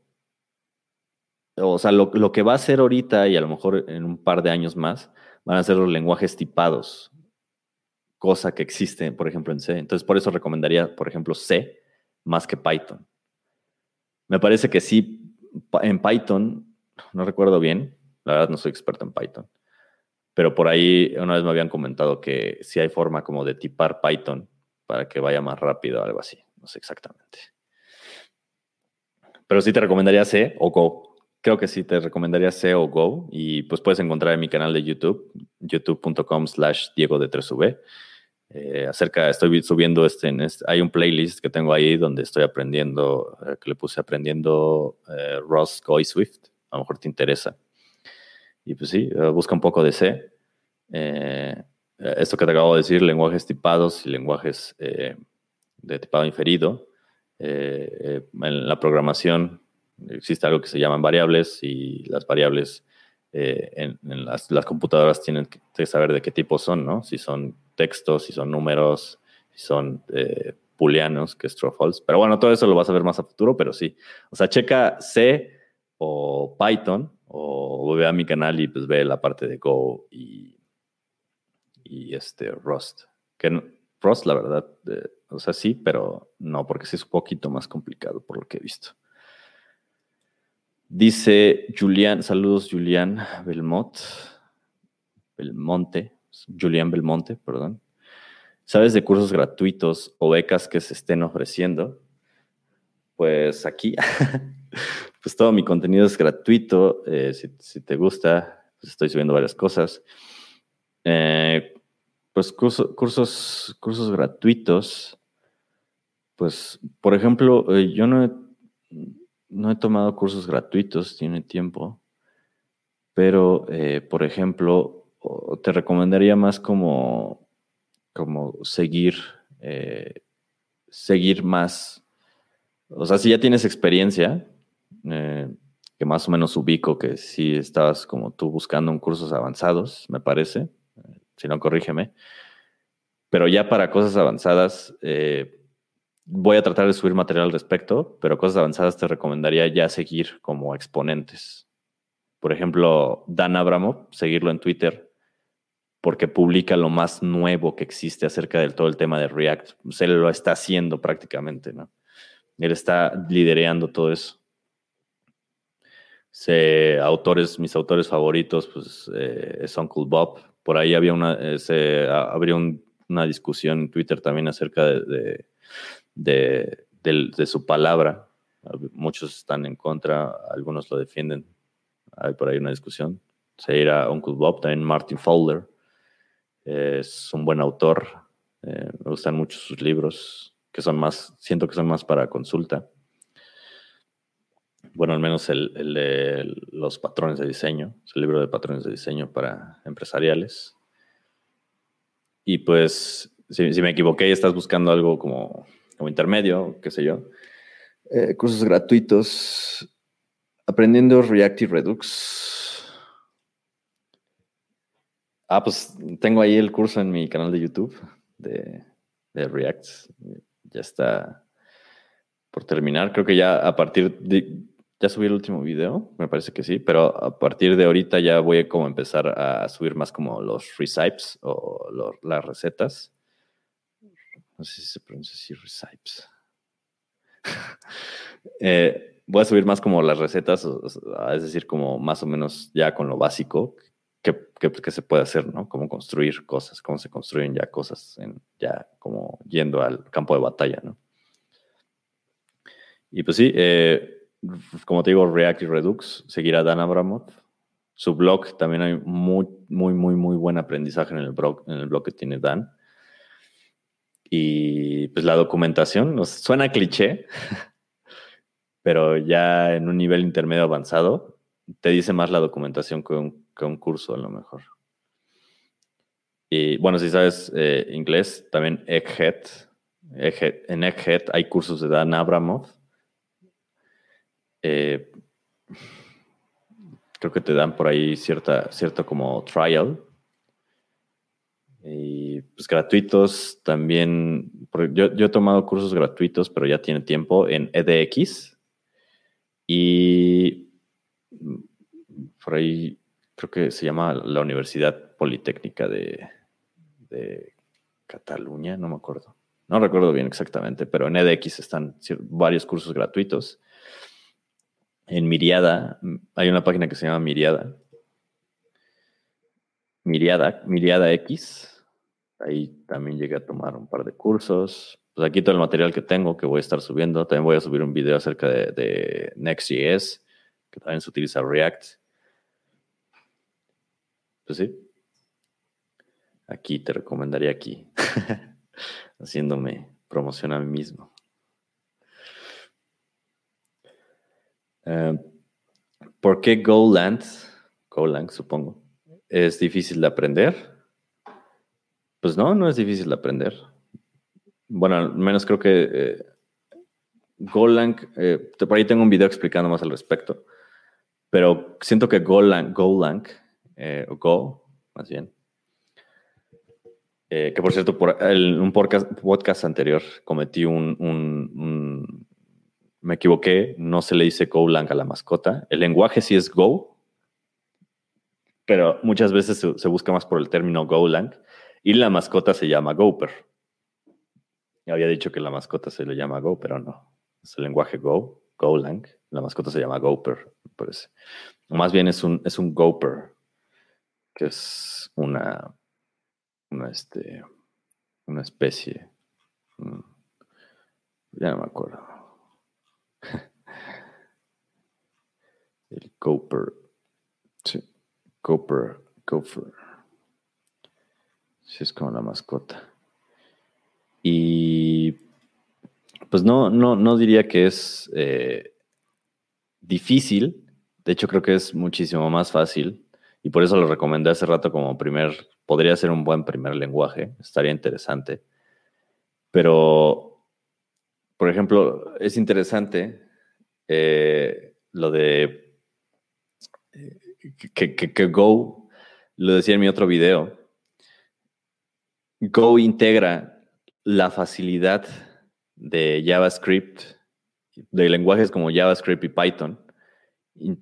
o sea, lo, lo, que va a ser ahorita y a lo mejor en un par de años más, van a ser los lenguajes tipados, cosa que existe, por ejemplo, en C. Entonces, por eso recomendaría, por ejemplo, C más que Python. Me parece que sí, en Python, no recuerdo bien, la verdad no soy experto en Python, pero por ahí una vez me habían comentado que sí hay forma como de tipar Python para que vaya más rápido, algo así. No sé exactamente. Pero sí te recomendaría C o Go. Creo que sí te recomendaría C o Go. Y pues puedes encontrar en mi canal de YouTube, youtube.com slash Diego de 3V. Eh, acerca, estoy subiendo este, este, hay un playlist que tengo ahí donde estoy aprendiendo, eh, que le puse aprendiendo eh, Rust, Go y Swift. A lo mejor te interesa. Y pues sí, busca un poco de C. Eh, esto que te acabo de decir, lenguajes tipados y lenguajes eh, de tipado inferido. Eh, en la programación existe algo que se llaman variables y las variables en, las, computadoras tienen que saber de qué tipo son, ¿no? Si son textos, si son números, si son booleanos, que es true false. Pero bueno, todo eso lo vas a ver más a futuro, pero sí. O sea, checa C o Python o ve a mi canal y pues ve la parte de Go y y este Rust. Que Rust, la verdad, eh, o sea, sí, pero no, porque sí es un poquito más complicado por lo que he visto. Dice Julián, saludos Julián Belmont, Belmonte, Julián Belmonte, perdón. ¿Sabes de cursos gratuitos o becas que se estén ofreciendo? Pues aquí, pues todo mi contenido es gratuito. Eh, si, te gusta, pues estoy subiendo varias cosas. Eh, pues cursos, cursos gratuitos. Pues, por ejemplo, eh, yo no he, no he tomado cursos gratuitos, tiene tiempo, pero, por ejemplo, te recomendaría más como, como seguir, seguir más. O sea, si ya tienes experiencia, que más o menos ubico que si estabas como tú buscando un cursos avanzados, me parece, si no, corrígeme. Pero ya para cosas avanzadas, eh, voy a tratar de subir material al respecto, pero cosas avanzadas te recomendaría ya seguir como exponentes. Por ejemplo, Dan Abramov, seguirlo en Twitter, porque publica lo más nuevo que existe acerca del todo el tema de React. Pues él lo está haciendo prácticamente, ¿no? Él está liderando todo eso. Autores, mis autores favoritos, pues eh, es Uncle Bob, por ahí había una, eh, se abrió una discusión en Twitter también acerca de, de, su palabra. Muchos están en contra, algunos lo defienden. Hay por ahí una discusión. Se irá Uncle Bob, también Martin Fowler. es un buen autor. Eh, me gustan mucho sus libros, que son más, siento que son más para consulta bueno, al menos el, de los patrones de diseño, el libro de patrones de diseño para empresariales. Y pues, si, me equivoqué estás buscando algo como, como intermedio, qué sé yo, eh, cursos gratuitos, aprendiendo React y Redux. Ah, pues tengo ahí el curso en mi canal de YouTube de, de React. Ya está por terminar. Creo que ya a partir de, ya subí el último video, me parece que sí, pero a partir de ahorita ya voy a como empezar a subir más como los recipes o las recetas. No sé si se pronuncia así, recipes. Eh, voy a subir más como las recetas, es decir, como más o menos ya con lo básico que, que, se puede hacer, ¿no? Cómo construir cosas, cómo se construyen ya cosas, ya como yendo al campo de batalla, ¿no? Y pues sí, eh, como te digo, React y Redux, seguirá Dan Abramov. Su blog también hay muy, muy, muy, muy buen aprendizaje en el blog, en el blog que tiene Dan. Y pues la documentación, nos suena cliché, pero ya en un nivel intermedio avanzado, te dice más la documentación que un, curso a lo mejor. Y bueno, si sabes eh, inglés, también Egghead en Egghead hay cursos de Dan Abramov. Eh, creo que te dan por ahí cierta, cierto como trial. Y pues gratuitos también. Yo, yo he tomado cursos gratuitos, pero ya tiene tiempo en EDX. Y por ahí creo que se llama la Universidad Politécnica de, de Cataluña, no me acuerdo. No recuerdo bien exactamente, pero en EDX están varios cursos gratuitos. En Miriada, hay una página que se llama Miriada. Miriada, Miriada X. Ahí también llegué a tomar un par de cursos. Pues aquí todo el material que tengo que voy a estar subiendo. También voy a subir un video acerca de, de Next.js, que también se utiliza React. Pues sí. Aquí te recomendaría aquí. Haciéndome promoción a mí mismo. Eh, ¿Por qué Golang? Golang, supongo. ¿Es difícil de aprender? Pues no, no es difícil de aprender. Bueno, al menos creo que eh, Golang, eh, por ahí tengo un video explicando más al respecto, pero siento que Golang, Golang o Go, más bien, que por cierto, por un podcast, anterior cometí un me equivoqué, no se le dice Golang a la mascota. El lenguaje sí es Go, pero muchas veces se, busca más por el término Golang y la mascota se llama Gopher. Había dicho que la mascota se le llama Go, pero no. Es el lenguaje Go, Golang. La mascota se llama Gopher, Más bien es un, es un Gopher, que es una, una, este, una especie. Mm, ya no me acuerdo. El Cooper. Sí. Cooper. Cooper. Sí, es como la mascota. Y pues no, no, no diría que es eh, difícil. De hecho, creo que es muchísimo más fácil. Y por eso lo recomendé hace rato como primer, podría ser un buen primer lenguaje. Estaría interesante. Pero, por ejemplo, es interesante eh, lo de eh, que, Go, lo decía en mi otro video, Go integra la facilidad de JavaScript, de lenguajes como JavaScript y Python.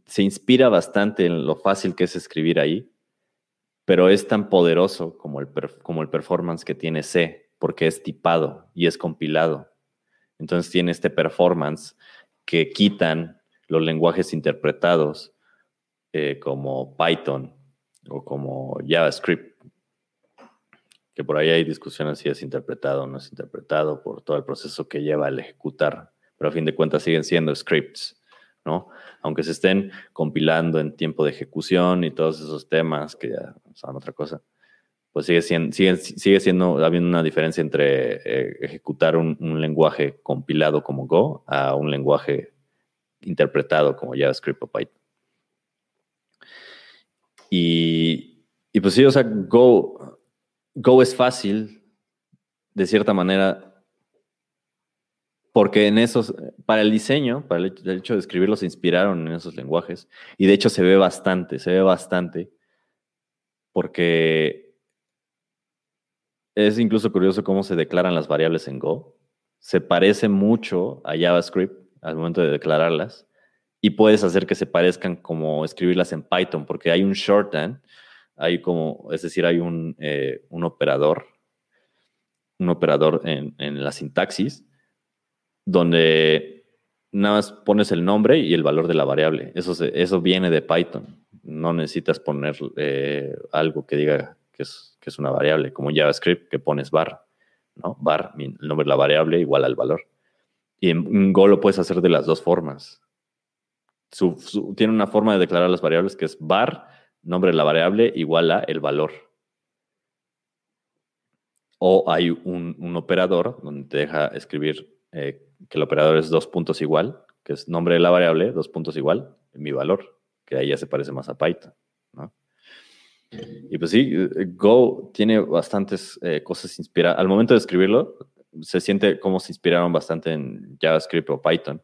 Se inspira bastante en lo fácil que es escribir ahí, pero es tan poderoso como el, como el performance que tiene C, porque es tipado y es compilado. Entonces tiene este performance que quitan los lenguajes interpretados eh, como Python o como JavaScript, que por ahí hay discusiones si es interpretado o no es interpretado por todo el proceso que lleva al ejecutar, pero a fin de cuentas siguen siendo scripts, ¿no? Aunque se estén compilando en tiempo de ejecución y todos esos temas que ya son otra cosa, pues sigue siendo, sigue, siendo habiendo una diferencia entre eh, ejecutar un, lenguaje compilado como Go a un lenguaje interpretado como JavaScript o Python. Y, y pues sí, o sea, Go, Go es fácil, de cierta manera, porque en esos, para el diseño, para el hecho de escribirlo, se inspiraron en esos lenguajes. Y de hecho se ve bastante, se ve bastante, porque es incluso curioso cómo se declaran las variables en Go. Se parece mucho a JavaScript al momento de declararlas y puedes hacer que se parezcan como escribirlas en Python, porque hay un shorthand, hay como, es decir, hay un, eh, un operador, un operador en, en, la sintaxis, donde nada más pones el nombre y el valor de la variable. Eso, eso viene de Python. No necesitas poner eh, algo que diga que es, que es una variable, como en JavaScript, que pones bar, ¿no? Bar, el nombre de la variable igual al valor. Y en Go lo puedes hacer de las dos formas. Tiene una forma de declarar las variables que es var, nombre de la variable, igual a el valor. O hay un, operador donde te deja escribir eh, que el operador es dos puntos igual, que es nombre de la variable, dos puntos igual, mi valor, que ahí ya se parece más a Python. Y pues sí, Go tiene bastantes eh, cosas inspiradas. Al momento de escribirlo, se siente como se inspiraron bastante en JavaScript o Python.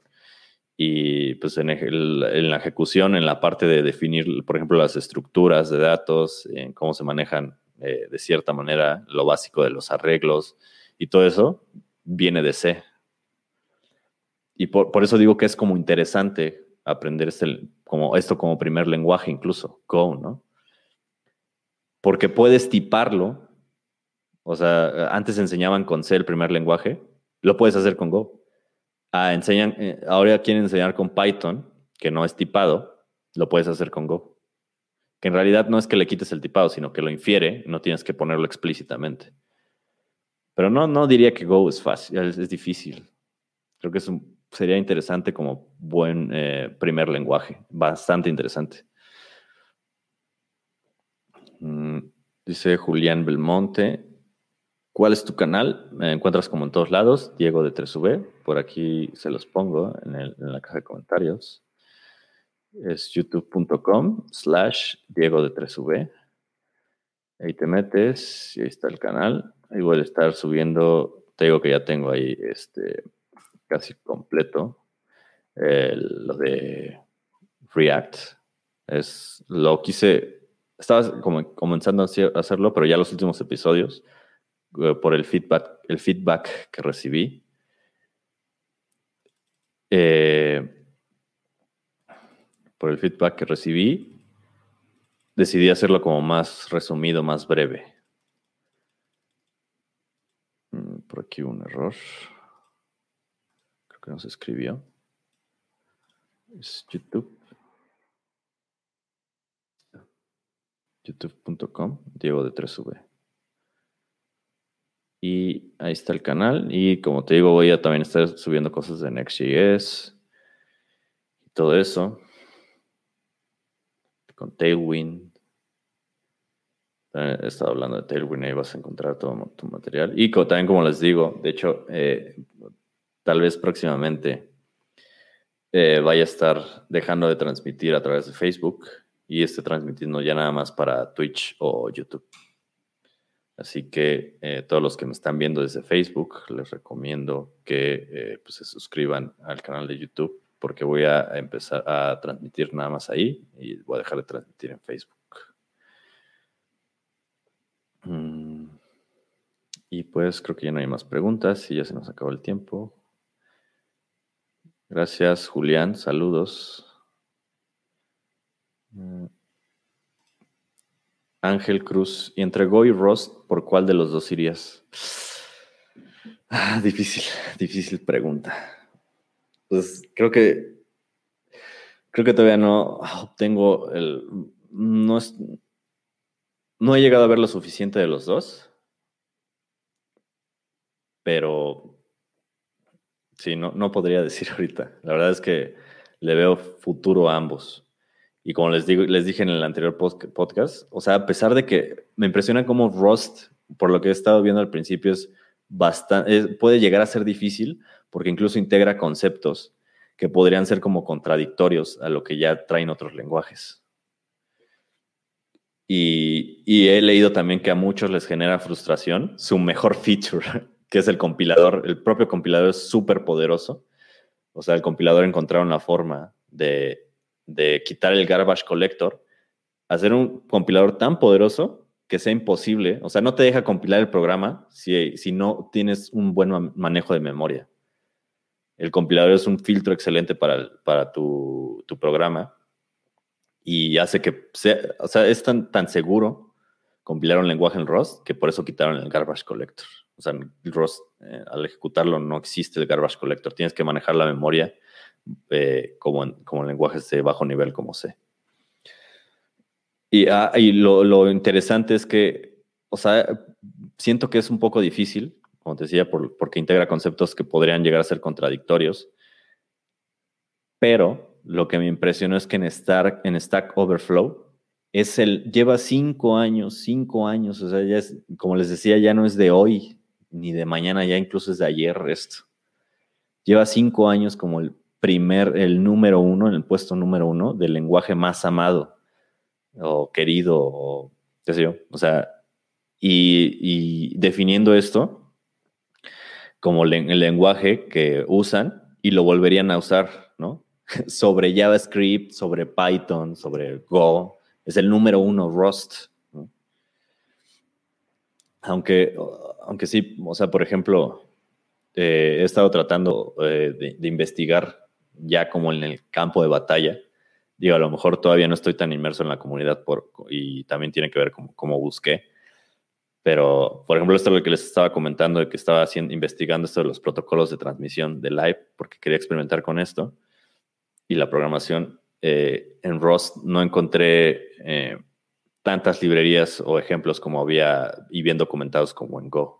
Y pues en, en, la ejecución, en la parte de definir, por ejemplo, las estructuras de datos, en cómo se manejan eh, de cierta manera, lo básico de los arreglos y todo eso, viene de C. Y por, por eso digo que es como interesante aprender este, como esto como primer lenguaje incluso, Go, ¿no? Porque puedes tiparlo, o sea, antes enseñaban con C el primer lenguaje, lo puedes hacer con Go. Ah, enseñan, eh, ahora quieren enseñar con Python, que no es tipado, lo puedes hacer con Go. Que en realidad no es que le quites el tipado, sino que lo infiere, no tienes que ponerlo explícitamente. Pero no, no diría que Go es fácil, es, difícil. Creo que sería interesante como buen eh, primer lenguaje, bastante interesante. Mm, dice Julián Belmonte, ¿Cuál es tu canal? Me encuentras como en todos lados, Diego de 3V. Por aquí se los pongo en, la caja de comentarios. Es youtube.com slash Diego de 3V. Ahí te metes y ahí está el canal. Ahí voy a estar subiendo, te digo que ya tengo ahí este casi completo lo de React. Es, lo quise, estaba como comenzando a hacerlo, pero ya los últimos episodios por el feedback, el feedback que recibí. Eh, por el feedback que recibí, decidí hacerlo como más resumido, más breve. Mm, por aquí un error. Creo que no se escribió. Es YouTube. youtube.com, Diego de 3V. Y ahí está el canal. Y como te digo, voy a también estar subiendo cosas de Next.js y todo eso. Con Tailwind. He estado hablando de Tailwind, ahí vas a encontrar todo tu material. Y también, como les digo, de hecho, eh, tal vez próximamente eh, vaya a estar dejando de transmitir a través de Facebook y esté transmitiendo ya nada más para Twitch o YouTube. Así que eh, todos los que me están viendo desde Facebook, les recomiendo que eh, pues, se suscriban al canal de YouTube porque voy a empezar a transmitir nada más ahí y voy a dejar de transmitir en Facebook. Mm, y pues creo que ya no hay más preguntas y ya se nos acabó el tiempo. Gracias, Julián. Saludos. Ángel Cruz. Y entre Go y Rost, ¿por cuál de los dos irías? Ah, difícil, difícil pregunta. Pues creo que creo que todavía no obtengo el no es, no he llegado a ver lo suficiente de los dos. Pero sí, no, no podría decir ahorita. La verdad es que le veo futuro a ambos. Y como les, digo, les dije en el anterior podcast, o sea, a pesar de que me impresiona cómo Rust, por lo que he estado viendo al principio, es bastante, puede llegar a ser difícil porque incluso integra conceptos que podrían ser como contradictorios a lo que ya traen otros lenguajes. Y, y, he leído también que a muchos les genera frustración su mejor feature, que es el compilador. El propio compilador es súper poderoso. O sea, el compilador encontraron la forma de de quitar el garbage collector, hacer un compilador tan poderoso que sea imposible, o sea, no te deja compilar el programa si, si no tienes un buen manejo de memoria. El compilador es un filtro excelente para, para tu, programa y hace que sea, o sea, es tan, tan seguro compilar un lenguaje en Rust que por eso quitaron el garbage collector. O sea, Rust, eh, al ejecutarlo no existe el garbage collector, tienes que manejar la memoria eh, como, en, como lenguajes de bajo nivel como C. Y, ah, lo, interesante es que, o sea, siento que es un poco difícil, como te decía, porque integra conceptos que podrían llegar a ser contradictorios, pero lo que me impresionó es que en, en Stack Overflow es el, lleva cinco años, cinco años, o sea, ya es, como les decía, ya no es de hoy ni de mañana, ya incluso es de ayer esto. Lleva cinco años como el primer, el número uno, en el puesto número uno del lenguaje más amado o querido o qué sé yo. O sea, y, definiendo esto, como el lenguaje que usan y lo volverían a usar, ¿no? sobre JavaScript, sobre Python, sobre Go. Es el número uno, Rust. Aunque, aunque sí, o sea, por ejemplo, eh, he estado tratando eh, de, investigar ya como en el campo de batalla. Digo, a lo mejor todavía no estoy tan inmerso en la comunidad por, y también tiene que ver con cómo busqué. Pero, por ejemplo, esto es lo que les estaba comentando, de que estaba haciendo, investigando esto de los protocolos de transmisión de live, porque quería experimentar con esto y la programación. Eh, en Rust no encontré eh, tantas librerías o ejemplos como había y bien documentados como en Go.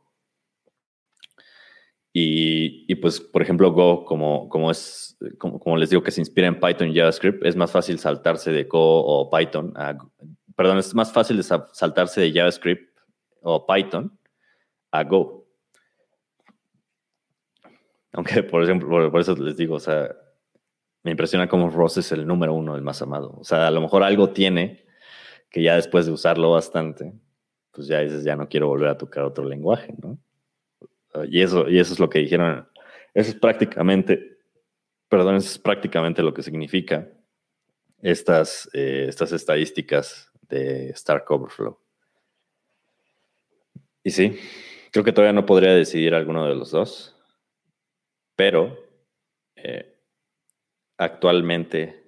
Y, pues, por ejemplo, Go, como, como es, como, les digo, que se inspira en Python y JavaScript, es más fácil saltarse de Go o Python perdón, es más fácil saltarse de JavaScript o Python a Go. Aunque, por ejemplo, por, eso les digo, o sea, me impresiona cómo Ross es el número uno, el más amado. O sea, a lo mejor algo tiene que ya después de usarlo bastante, pues ya dices, ya no quiero volver a tocar otro lenguaje, ¿no? Y eso, y eso es lo que dijeron. Eso es prácticamente, perdón, eso es prácticamente lo que significa estas, eh, estas estadísticas de Stark Overflow. Y sí, creo que todavía no podría decidir alguno de los dos, pero eh, actualmente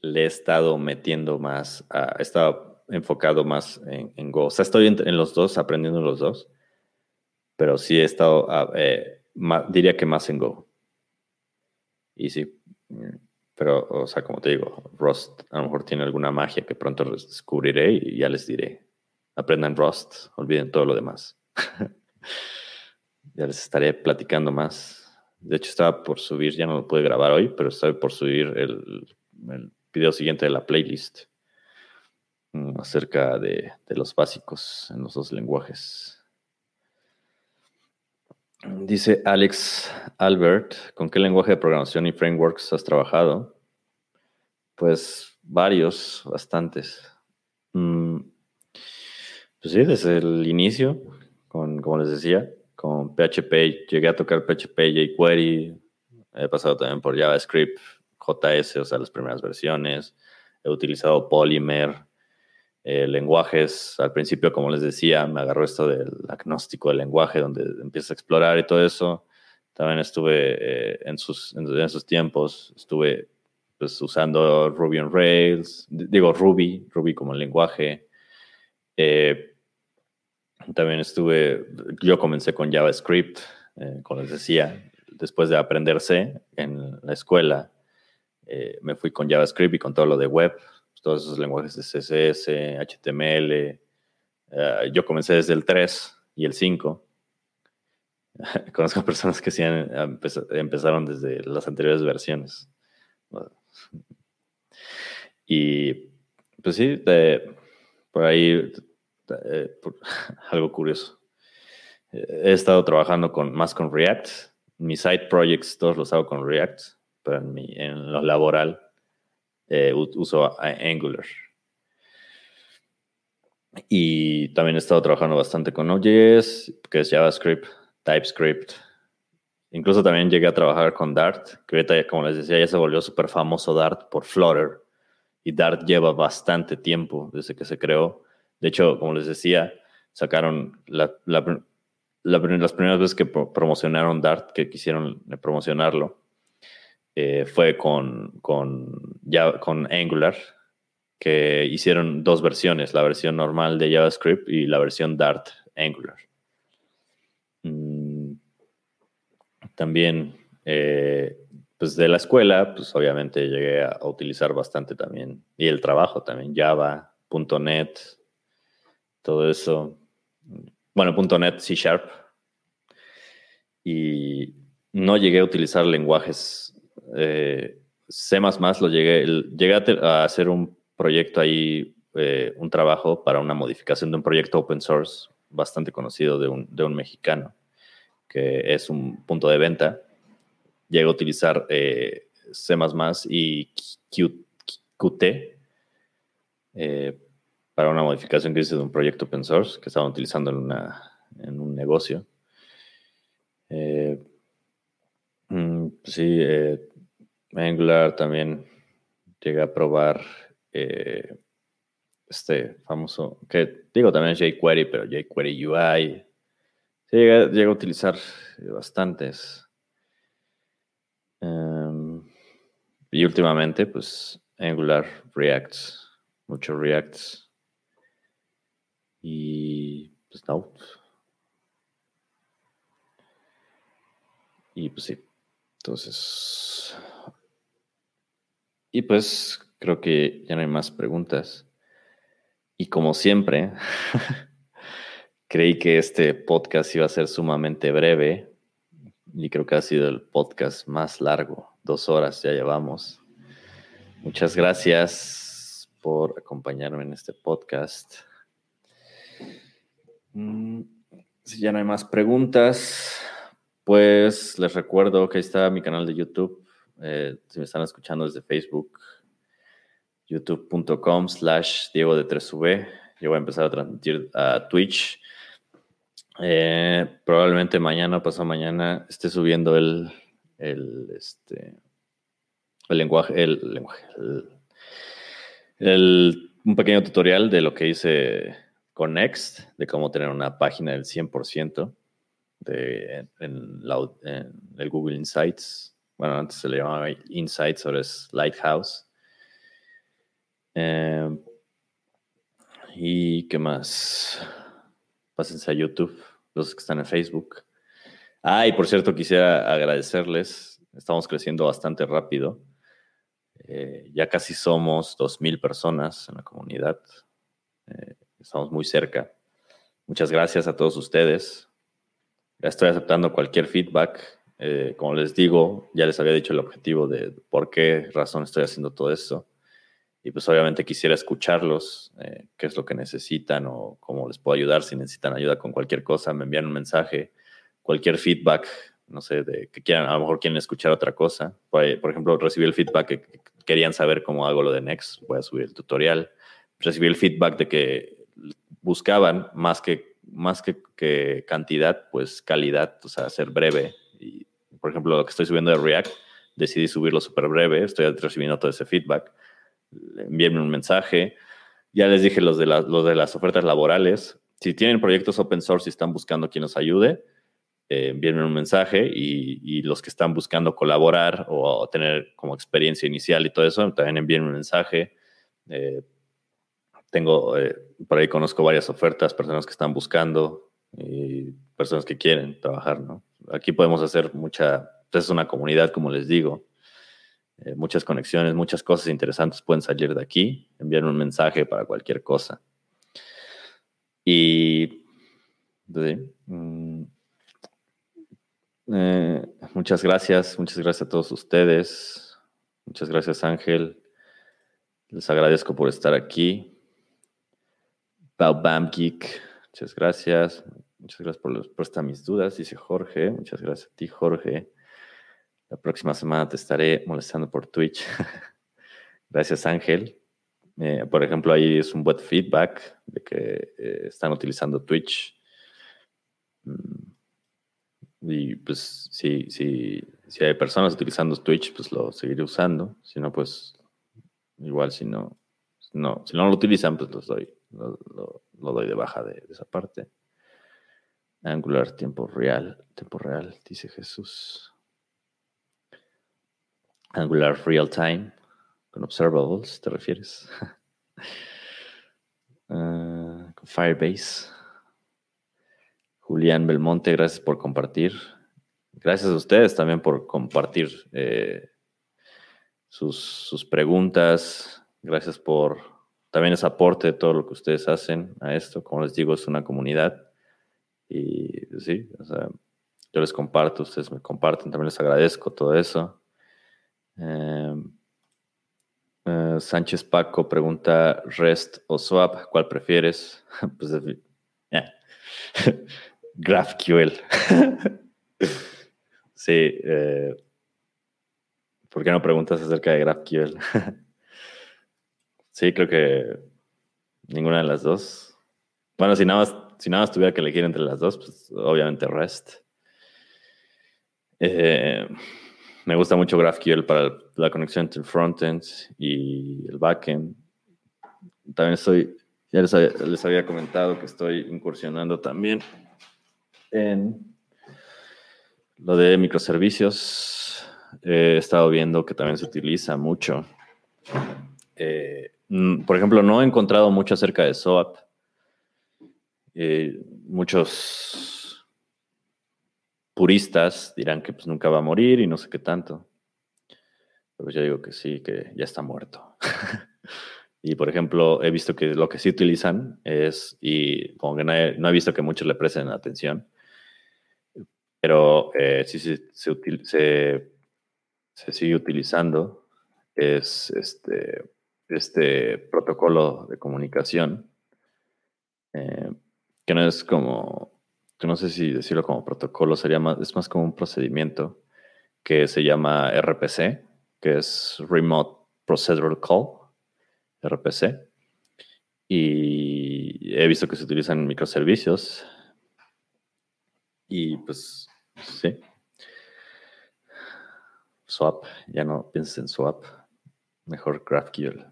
le he estado metiendo más, he estado enfocado más en, Go. O sea, estoy en, los dos, aprendiendo los dos, pero sí he estado, eh, diría que más en Go. Y sí, pero, o sea, como te digo, Rust a lo mejor tiene alguna magia que pronto descubriré y ya les diré. Aprendan Rust, olviden todo lo demás. ya les estaré platicando más de hecho, estaba por subir, ya no lo pude grabar hoy, pero estaba por subir el, video siguiente de la playlist mm, acerca de, los básicos en los dos lenguajes. Dice Alex Albert, ¿con qué lenguaje de programación y frameworks has trabajado? Pues varios, bastantes. Mm, pues sí, desde el inicio, con, como les decía, con PHP, llegué a tocar PHP, jQuery, he pasado también por JavaScript, JS, o sea, las primeras versiones, he utilizado Polymer, eh, lenguajes, al principio, como les decía, me agarró esto del agnóstico del lenguaje, donde empiezas a explorar y todo eso. También estuve eh, en, sus, en, esos tiempos, estuve pues, usando Ruby on Rails, digo Ruby, Ruby como lenguaje. Eh, también estuve, yo comencé con JavaScript, como les decía, después de aprender C en la escuela, me fui con JavaScript y con todo lo de web, todos esos lenguajes de CSS, HTML. Eh, yo comencé desde el 3 y el 5. Conozco personas que sí empezaron desde las anteriores versiones. Y pues sí, por ahí eh, algo curioso. He estado trabajando más con React. Mis side projects todos los hago con React, pero en, mi, en lo laboral eh, uso Angular. Y también he estado trabajando bastante con Node.js, que es JavaScript, TypeScript. Incluso también llegué a trabajar con Dart, que como les decía, ya se volvió súper famoso Dart por Flutter. Y Dart lleva bastante tiempo desde que se creó. De hecho, como les decía, sacaron las primeras veces que promocionaron Dart, que quisieron promocionarlo, eh, fue con, con, con Angular, que hicieron dos versiones, la versión normal de JavaScript y la versión Dart Angular. Mm, también, eh, pues de la escuela, pues obviamente llegué a, utilizar bastante también, y el trabajo también, Java, .NET, todo eso. Bueno, .NET, C Sharp. Y no llegué a utilizar lenguajes. Eh, C++ lo llegué, llegué a, hacer un proyecto ahí, eh, un trabajo para una modificación de un proyecto open source bastante conocido de un, de un mexicano, que es un punto de venta. Llegué a utilizar eh, C++ y Qt eh, para una modificación que hice de un proyecto open source que estaban utilizando en, una, en un negocio. Eh, pues sí, eh, Angular también llega a probar eh, este famoso, que digo también jQuery, pero jQuery UI. Sí, llega, a utilizar bastantes. Em, y últimamente, pues Angular, React, mucho React. Y pues no. Y pues sí. Entonces. Y pues creo que ya no hay más preguntas. Y como siempre, creí que este podcast iba a ser sumamente breve. Y creo que ha sido el podcast más largo. Dos horas ya llevamos. Muchas gracias por acompañarme en este podcast. Mm, si ya no hay más preguntas, pues les recuerdo que ahí está mi canal de YouTube. Eh, si me están escuchando desde Facebook, youtube.com slash Diego de 3V. Yo voy a empezar a transmitir a Twitch. Eh, probablemente mañana pasado mañana esté subiendo el, el, este, el lenguaje, el lenguaje, el, un pequeño tutorial de lo que hice con Next, de cómo tener una página del 100% de, en, el Google Insights. Bueno, antes se le llamaba Insights, ahora es Lighthouse. Em, ¿Y qué más? Pásense a YouTube, los que están en Facebook. Ah, y por cierto, quisiera agradecerles. Estamos creciendo bastante rápido. Eh, ya casi somos 2.000 personas en la comunidad. Eh, estamos muy cerca. Muchas gracias a todos ustedes. Ya estoy aceptando cualquier feedback. Eh, como les digo, ya les había dicho el objetivo de por qué razón estoy haciendo todo esto. Y pues obviamente quisiera escucharlos, qué es lo que necesitan o cómo les puedo ayudar. Si necesitan ayuda con cualquier cosa, me envían un mensaje. Cualquier feedback, no sé, de que quieran, a lo mejor quieren escuchar otra cosa. Por, ejemplo, recibí el feedback que querían saber cómo hago lo de Next, voy a subir el tutorial. Recibí el feedback de que buscaban más que, más que, cantidad, pues calidad, o sea, ser breve. Y, por ejemplo, lo que estoy subiendo de React, decidí subirlo súper breve, estoy recibiendo todo ese feedback. Envíenme un mensaje. Ya les dije los de, las ofertas laborales. Si tienen proyectos open source y están buscando quien los ayude, eh, envíenme un mensaje y, los que están buscando colaborar o tener como experiencia inicial y todo eso, también envíenme un mensaje. Eh, tengo, eh, por ahí conozco varias ofertas, personas que están buscando y personas que quieren trabajar, ¿no? Aquí podemos hacer mucha, pues, es una comunidad, como les digo, eh, muchas conexiones, muchas cosas interesantes pueden salir de aquí, enviar un mensaje para cualquier cosa. Y, pues mm, eh, muchas gracias, muchas gracias a todos ustedes, muchas gracias Ángel, les agradezco por estar aquí. Bam Geek, muchas gracias. Muchas gracias por la respuesta a mis dudas, dice Jorge. Muchas gracias a ti, Jorge. La próxima semana te estaré molestando por Twitch. gracias, Ángel. Eh, por ejemplo, ahí es un buen feedback de que eh, están utilizando Twitch. Mm, y pues si, si, si hay personas utilizando Twitch, pues lo seguiré usando. Si no, pues igual si no, no, si no lo utilizan, pues los doy lo, doy de baja de, esa parte. Angular tiempo real, tiempo real, dice Jesús. Angular real time, con observables, ¿te refieres? Ah, con Firebase. Julián Belmonte, gracias por compartir. Gracias a ustedes también por compartir eh, sus, sus preguntas. Gracias por también es aporte todo lo que ustedes hacen a esto. Como les digo, es una comunidad. Y sí, o sea, yo les comparto, ustedes me comparten, también les agradezco todo eso. Em, eh, Sánchez Paco pregunta REST o SWAP, ¿cuál prefieres? pues GraphQL. sí, eh, ¿por qué no preguntas acerca de GraphQL? Sí, creo que ninguna de las dos. Bueno, si nada más, si nada tuviera que elegir entre las dos, pues obviamente REST. Eh, me gusta mucho GraphQL para la conexión entre el frontend y el backend. También estoy, ya les había, les había comentado que estoy incursionando también en lo de microservicios. He estado viendo que también se utiliza mucho. Eh, mm, por ejemplo, no he encontrado mucho acerca de SOAP. Eh, muchos puristas dirán que pues nunca va a morir y no sé qué tanto. Pero yo digo que sí, que ya está muerto. y por ejemplo, he visto que lo que sí utilizan es, y como que no he, visto que muchos le presten atención, pero eh, sí, sí se, se, sigue utilizando, es este, este protocolo de comunicación. Eh, que no es como, no sé si decirlo como protocolo, sería más, es más como un procedimiento que se llama RPC, que es Remote Procedural Call, RPC. Y he visto que se utilizan microservicios. Y pues, sí. Swap, ya no pienses en swap, mejor GraphQL.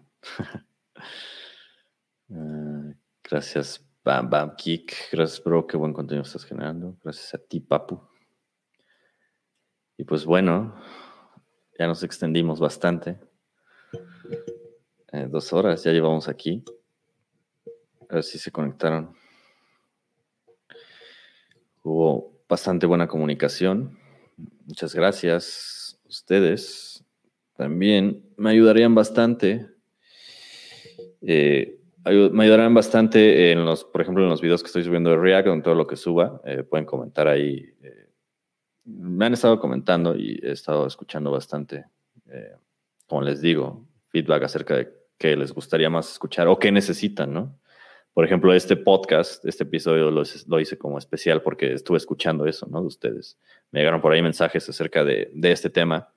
uh, gracias Bam Bam Kick, gracias bro, qué buen contenido estás generando. Gracias a ti, Papu. Y pues bueno, ya nos extendimos bastante. Eh, dos horas ya llevamos aquí. A ver si se conectaron. Hubo bastante buena comunicación. Muchas gracias. Ustedes también me ayudarían bastante. Eh, me ayudarán bastante en los, por ejemplo, en los videos que estoy subiendo de React, en todo lo que suba. Eh, pueden comentar ahí. Eh, me han estado comentando y he estado escuchando bastante, eh, como les digo, feedback acerca de qué les gustaría más escuchar o qué necesitan, ¿no? Por ejemplo, este podcast, este episodio lo, lo, hice como especial porque estuve escuchando eso, ¿no? De ustedes. Me llegaron por ahí mensajes acerca de, de este tema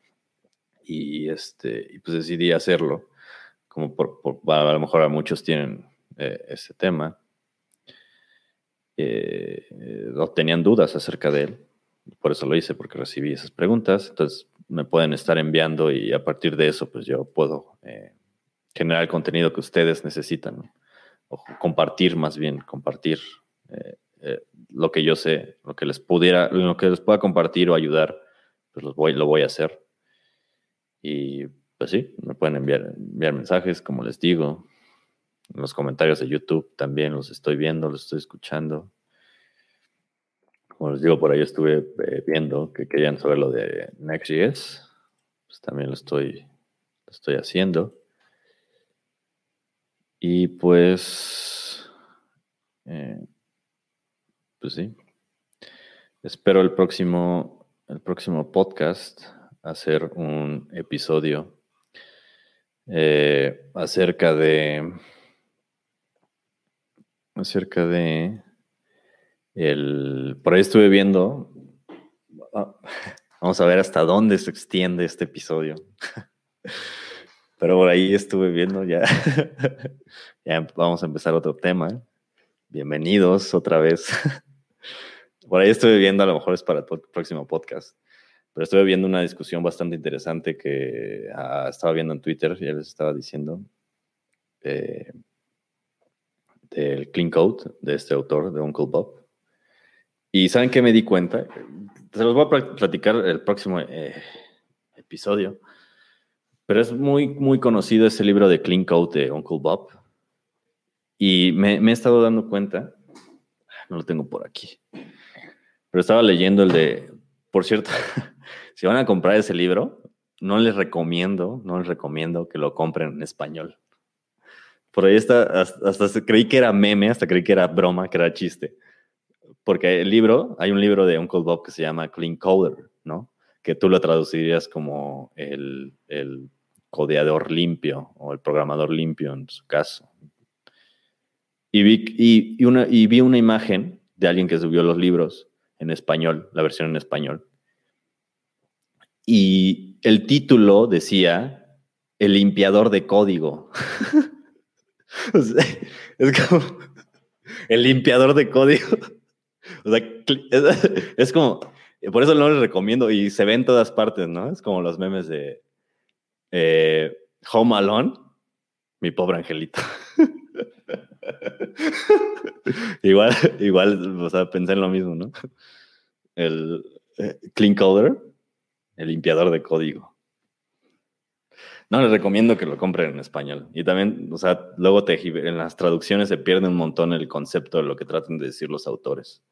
y, este, y pues decidí hacerlo como por, a lo mejor a muchos tienen eh, ese tema, eh, tenían dudas acerca de él. Por eso lo hice, porque recibí esas preguntas. Entonces me pueden estar enviando y a partir de eso, pues yo puedo eh, generar el contenido que ustedes necesitan. O compartir más bien, compartir lo que yo sé, lo que les pudiera, lo que les pueda compartir o ayudar, pues lo voy, lo voy a hacer. Y pues sí, me pueden enviar, enviar mensajes, como les digo. En los comentarios de YouTube también los estoy viendo, los estoy escuchando. Como les digo, por ahí estuve eh, viendo que querían saber lo de Next.js. Pues también lo estoy, lo estoy haciendo. Y pues, eh, pues sí. Espero el próximo, el próximo podcast hacer un episodio eh, acerca de acerca de el por ahí estuve viendo vamos a ver hasta dónde se extiende este episodio. Pero por ahí estuve viendo ya ya vamos a empezar otro tema. Bienvenidos otra vez. Por ahí estuve viendo a lo mejor es para el próximo podcast pero estuve viendo una discusión bastante interesante que ah, estaba viendo en Twitter, ya les estaba diciendo, eh, del Clean Code de este autor, de Uncle Bob. Y ¿saben qué me di cuenta? Se los voy a platicar el próximo eh, episodio. Pero es muy, muy conocido ese libro de Clean Code de Uncle Bob. Y me, me he estado dando cuenta, no lo tengo por aquí, pero estaba leyendo el de, por cierto, si van a comprar ese libro, no les recomiendo, no les recomiendo que lo compren en español. Por ahí está, hasta, creí que era meme, hasta creí que era broma, que era chiste. Porque el libro, hay un libro de Uncle Bob que se llama Clean Coder, ¿no? Que tú lo traducirías como el, el codeador limpio o el programador limpio en su caso. Y vi, y, una, y vi una imagen de alguien que subió los libros en español, la versión en español y el título decía El limpiador de código. es como el limpiador de código. O sea, es como Por eso no les recomiendo y se ve en todas partes, ¿no? Es como los memes de eh, Home Alone, mi pobre angelito. igual, igual, o sea, pensé en lo mismo, ¿no? El eh, Clean Coder, el limpiador de código. No, les recomiendo que lo compren en español. Y también, o sea, luego te, en las traducciones se pierde un montón el concepto de lo que tratan de decir los autores.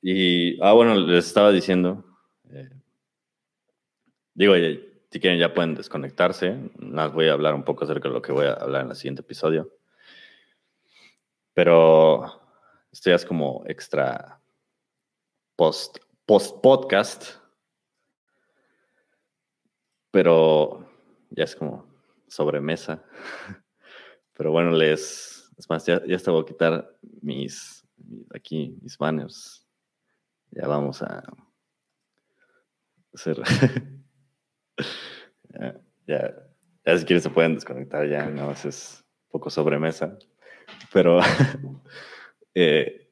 Y, ah, bueno, les estaba diciendo, eh, digo, si quieren ya pueden desconectarse. Nada, voy a hablar un poco acerca de lo que voy a hablar en el siguiente episodio. Pero esto ya es como extra post, post podcast. Pero ya es como sobremesa. Pero bueno, les. Es más, ya, ya te voy a quitar mis. Aquí, mis banners. Ya vamos a hacer. ya, ya, si quieren se pueden desconectar ya, no, es poco sobremesa. Pero eh,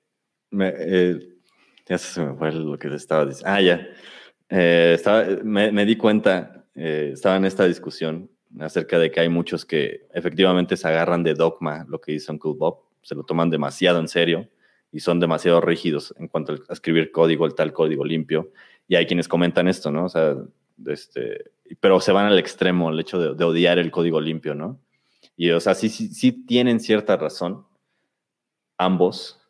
eh, ya se me fue lo que les estaba diciendo. Ah, ya. Eh, estaba, me, me, di cuenta, estaba en esta discusión acerca de que hay muchos que efectivamente se agarran de dogma, lo que dice Uncle Bob, se lo toman demasiado en serio y son demasiado rígidos en cuanto a escribir código, el tal código limpio. Y hay quienes comentan esto, ¿no? O sea, este, pero se van al extremo, el hecho de, odiar el código limpio, ¿no? Y, o sea, sí, sí, sí tienen cierta razón, ambos.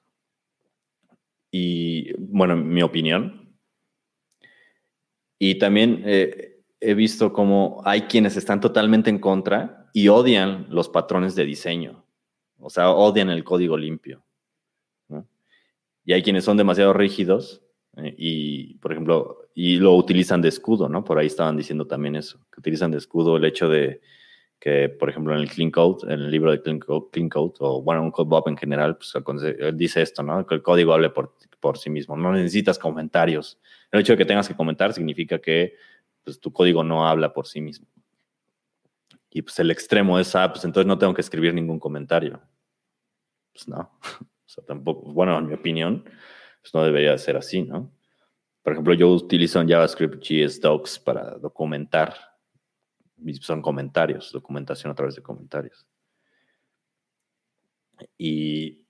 Y, bueno, en mi opinión. Y también eh, he visto cómo hay quienes están totalmente en contra y odian los patrones de diseño. O sea, odian el código limpio. Y hay quienes son demasiado rígidos eh, y, por ejemplo, y lo utilizan de escudo, ¿no? Por ahí estaban diciendo también eso, que utilizan de escudo el hecho de que, por ejemplo, en el Clean Code, en el libro de Clean Code, o bueno, un Code Bob en general, pues dice esto, ¿no? Que el código hable por sí mismo, no necesitas comentarios. El hecho de que tengas que comentar significa que pues, tu código no habla por sí mismo. Y pues el extremo es, ah, pues entonces no tengo que escribir ningún comentario. Pues no, o sea, tampoco, bueno, en mi opinión, pues no debería ser así, ¿no? Por ejemplo, yo utilizo en JavaScript GSDocs para documentar, son comentarios, documentación a través de comentarios. Y,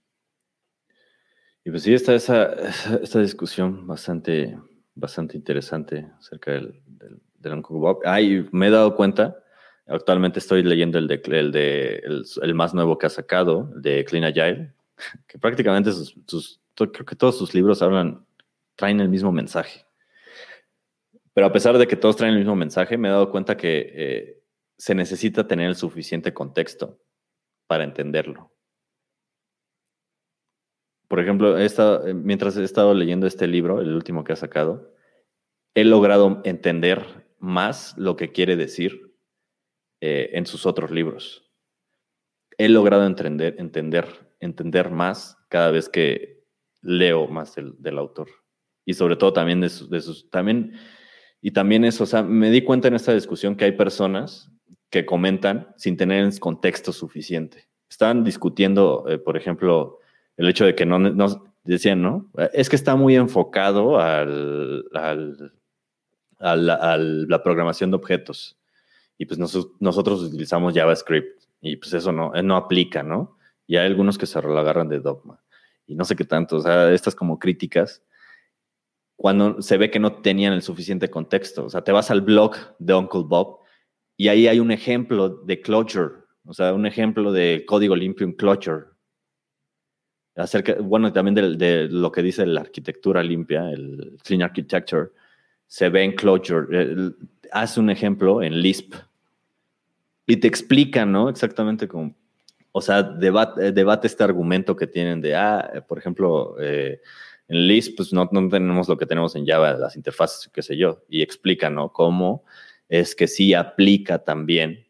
y pues sí, está esa, esta discusión bastante, bastante interesante acerca del, del Ah, me he dado cuenta, actualmente estoy leyendo el de, el, de, el, más nuevo que ha sacado, de Clean Agile, que prácticamente sus, creo que todos sus libros hablan traen el mismo mensaje. Pero a pesar de que todos traen el mismo mensaje, me he dado cuenta que eh, se necesita tener el suficiente contexto para entenderlo. Por ejemplo, eh, mientras he estado leyendo este libro, el último que ha sacado, he logrado entender más lo que quiere decir eh, en sus otros libros. He logrado entender, entender, entender más cada vez que leo más del autor y sobre todo también de sus, también, y también eso, o sea, me di cuenta en esta discusión que hay personas que comentan sin tener el contexto suficiente. Estaban discutiendo, eh, por ejemplo, el hecho de que no, no, decían, ¿no? Es que está muy enfocado al, al, a la programación de objetos. Y pues nosotros utilizamos JavaScript y pues eso no, no aplica, ¿no? Y hay algunos que se lo agarran de dogma. Y no sé qué tanto, o sea, estas como críticas cuando se ve que no tenían el suficiente contexto. O sea, te vas al blog de Uncle Bob y ahí hay un ejemplo de Clojure, o sea, un ejemplo de código limpio en Clojure. Acerca, bueno, también de, lo que dice la arquitectura limpia, el Clean Architecture, se ve en Clojure. hace un ejemplo en Lisp y te explica, ¿no? Exactamente como, o sea, debate, debate este argumento que tienen de, ah, por ejemplo, eh, en Lisp, pues no, no, tenemos lo que tenemos en Java, las interfaces, qué sé yo, y explica, ¿no? Cómo es que sí aplica también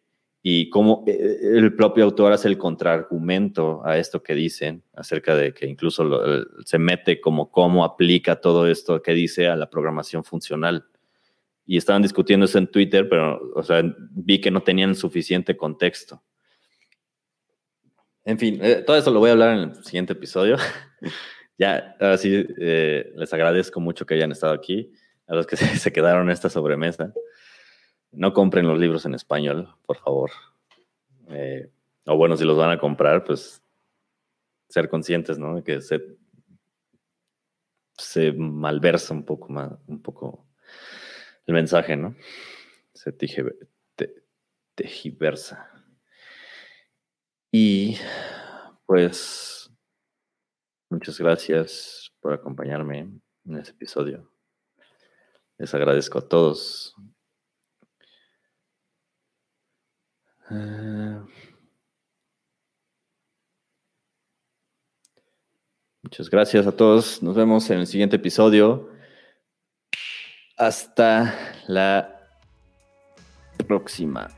y cómo eh, el propio autor hace el contraargumento a esto que dicen acerca de que incluso se mete como cómo aplica todo esto que dice a la programación funcional. Y estaban discutiendo eso en Twitter, pero, o sea, vi que no tenían suficiente contexto. En fin, eh, todo eso lo voy a hablar en el siguiente episodio. ya, ahora sí, eh, les agradezco mucho que hayan estado aquí. A los que se, quedaron en esta sobremesa. No compren los libros en español, por favor. Eh, o bueno, si los van a comprar, pues ser conscientes, ¿no? De que se, se malversa un poco más, un poco el mensaje, ¿no? Se tejiversa. Y pues muchas gracias por acompañarme en este episodio. Les agradezco a todos. Ah. muchas gracias a todos. Nos vemos en el siguiente episodio. Hasta la próxima.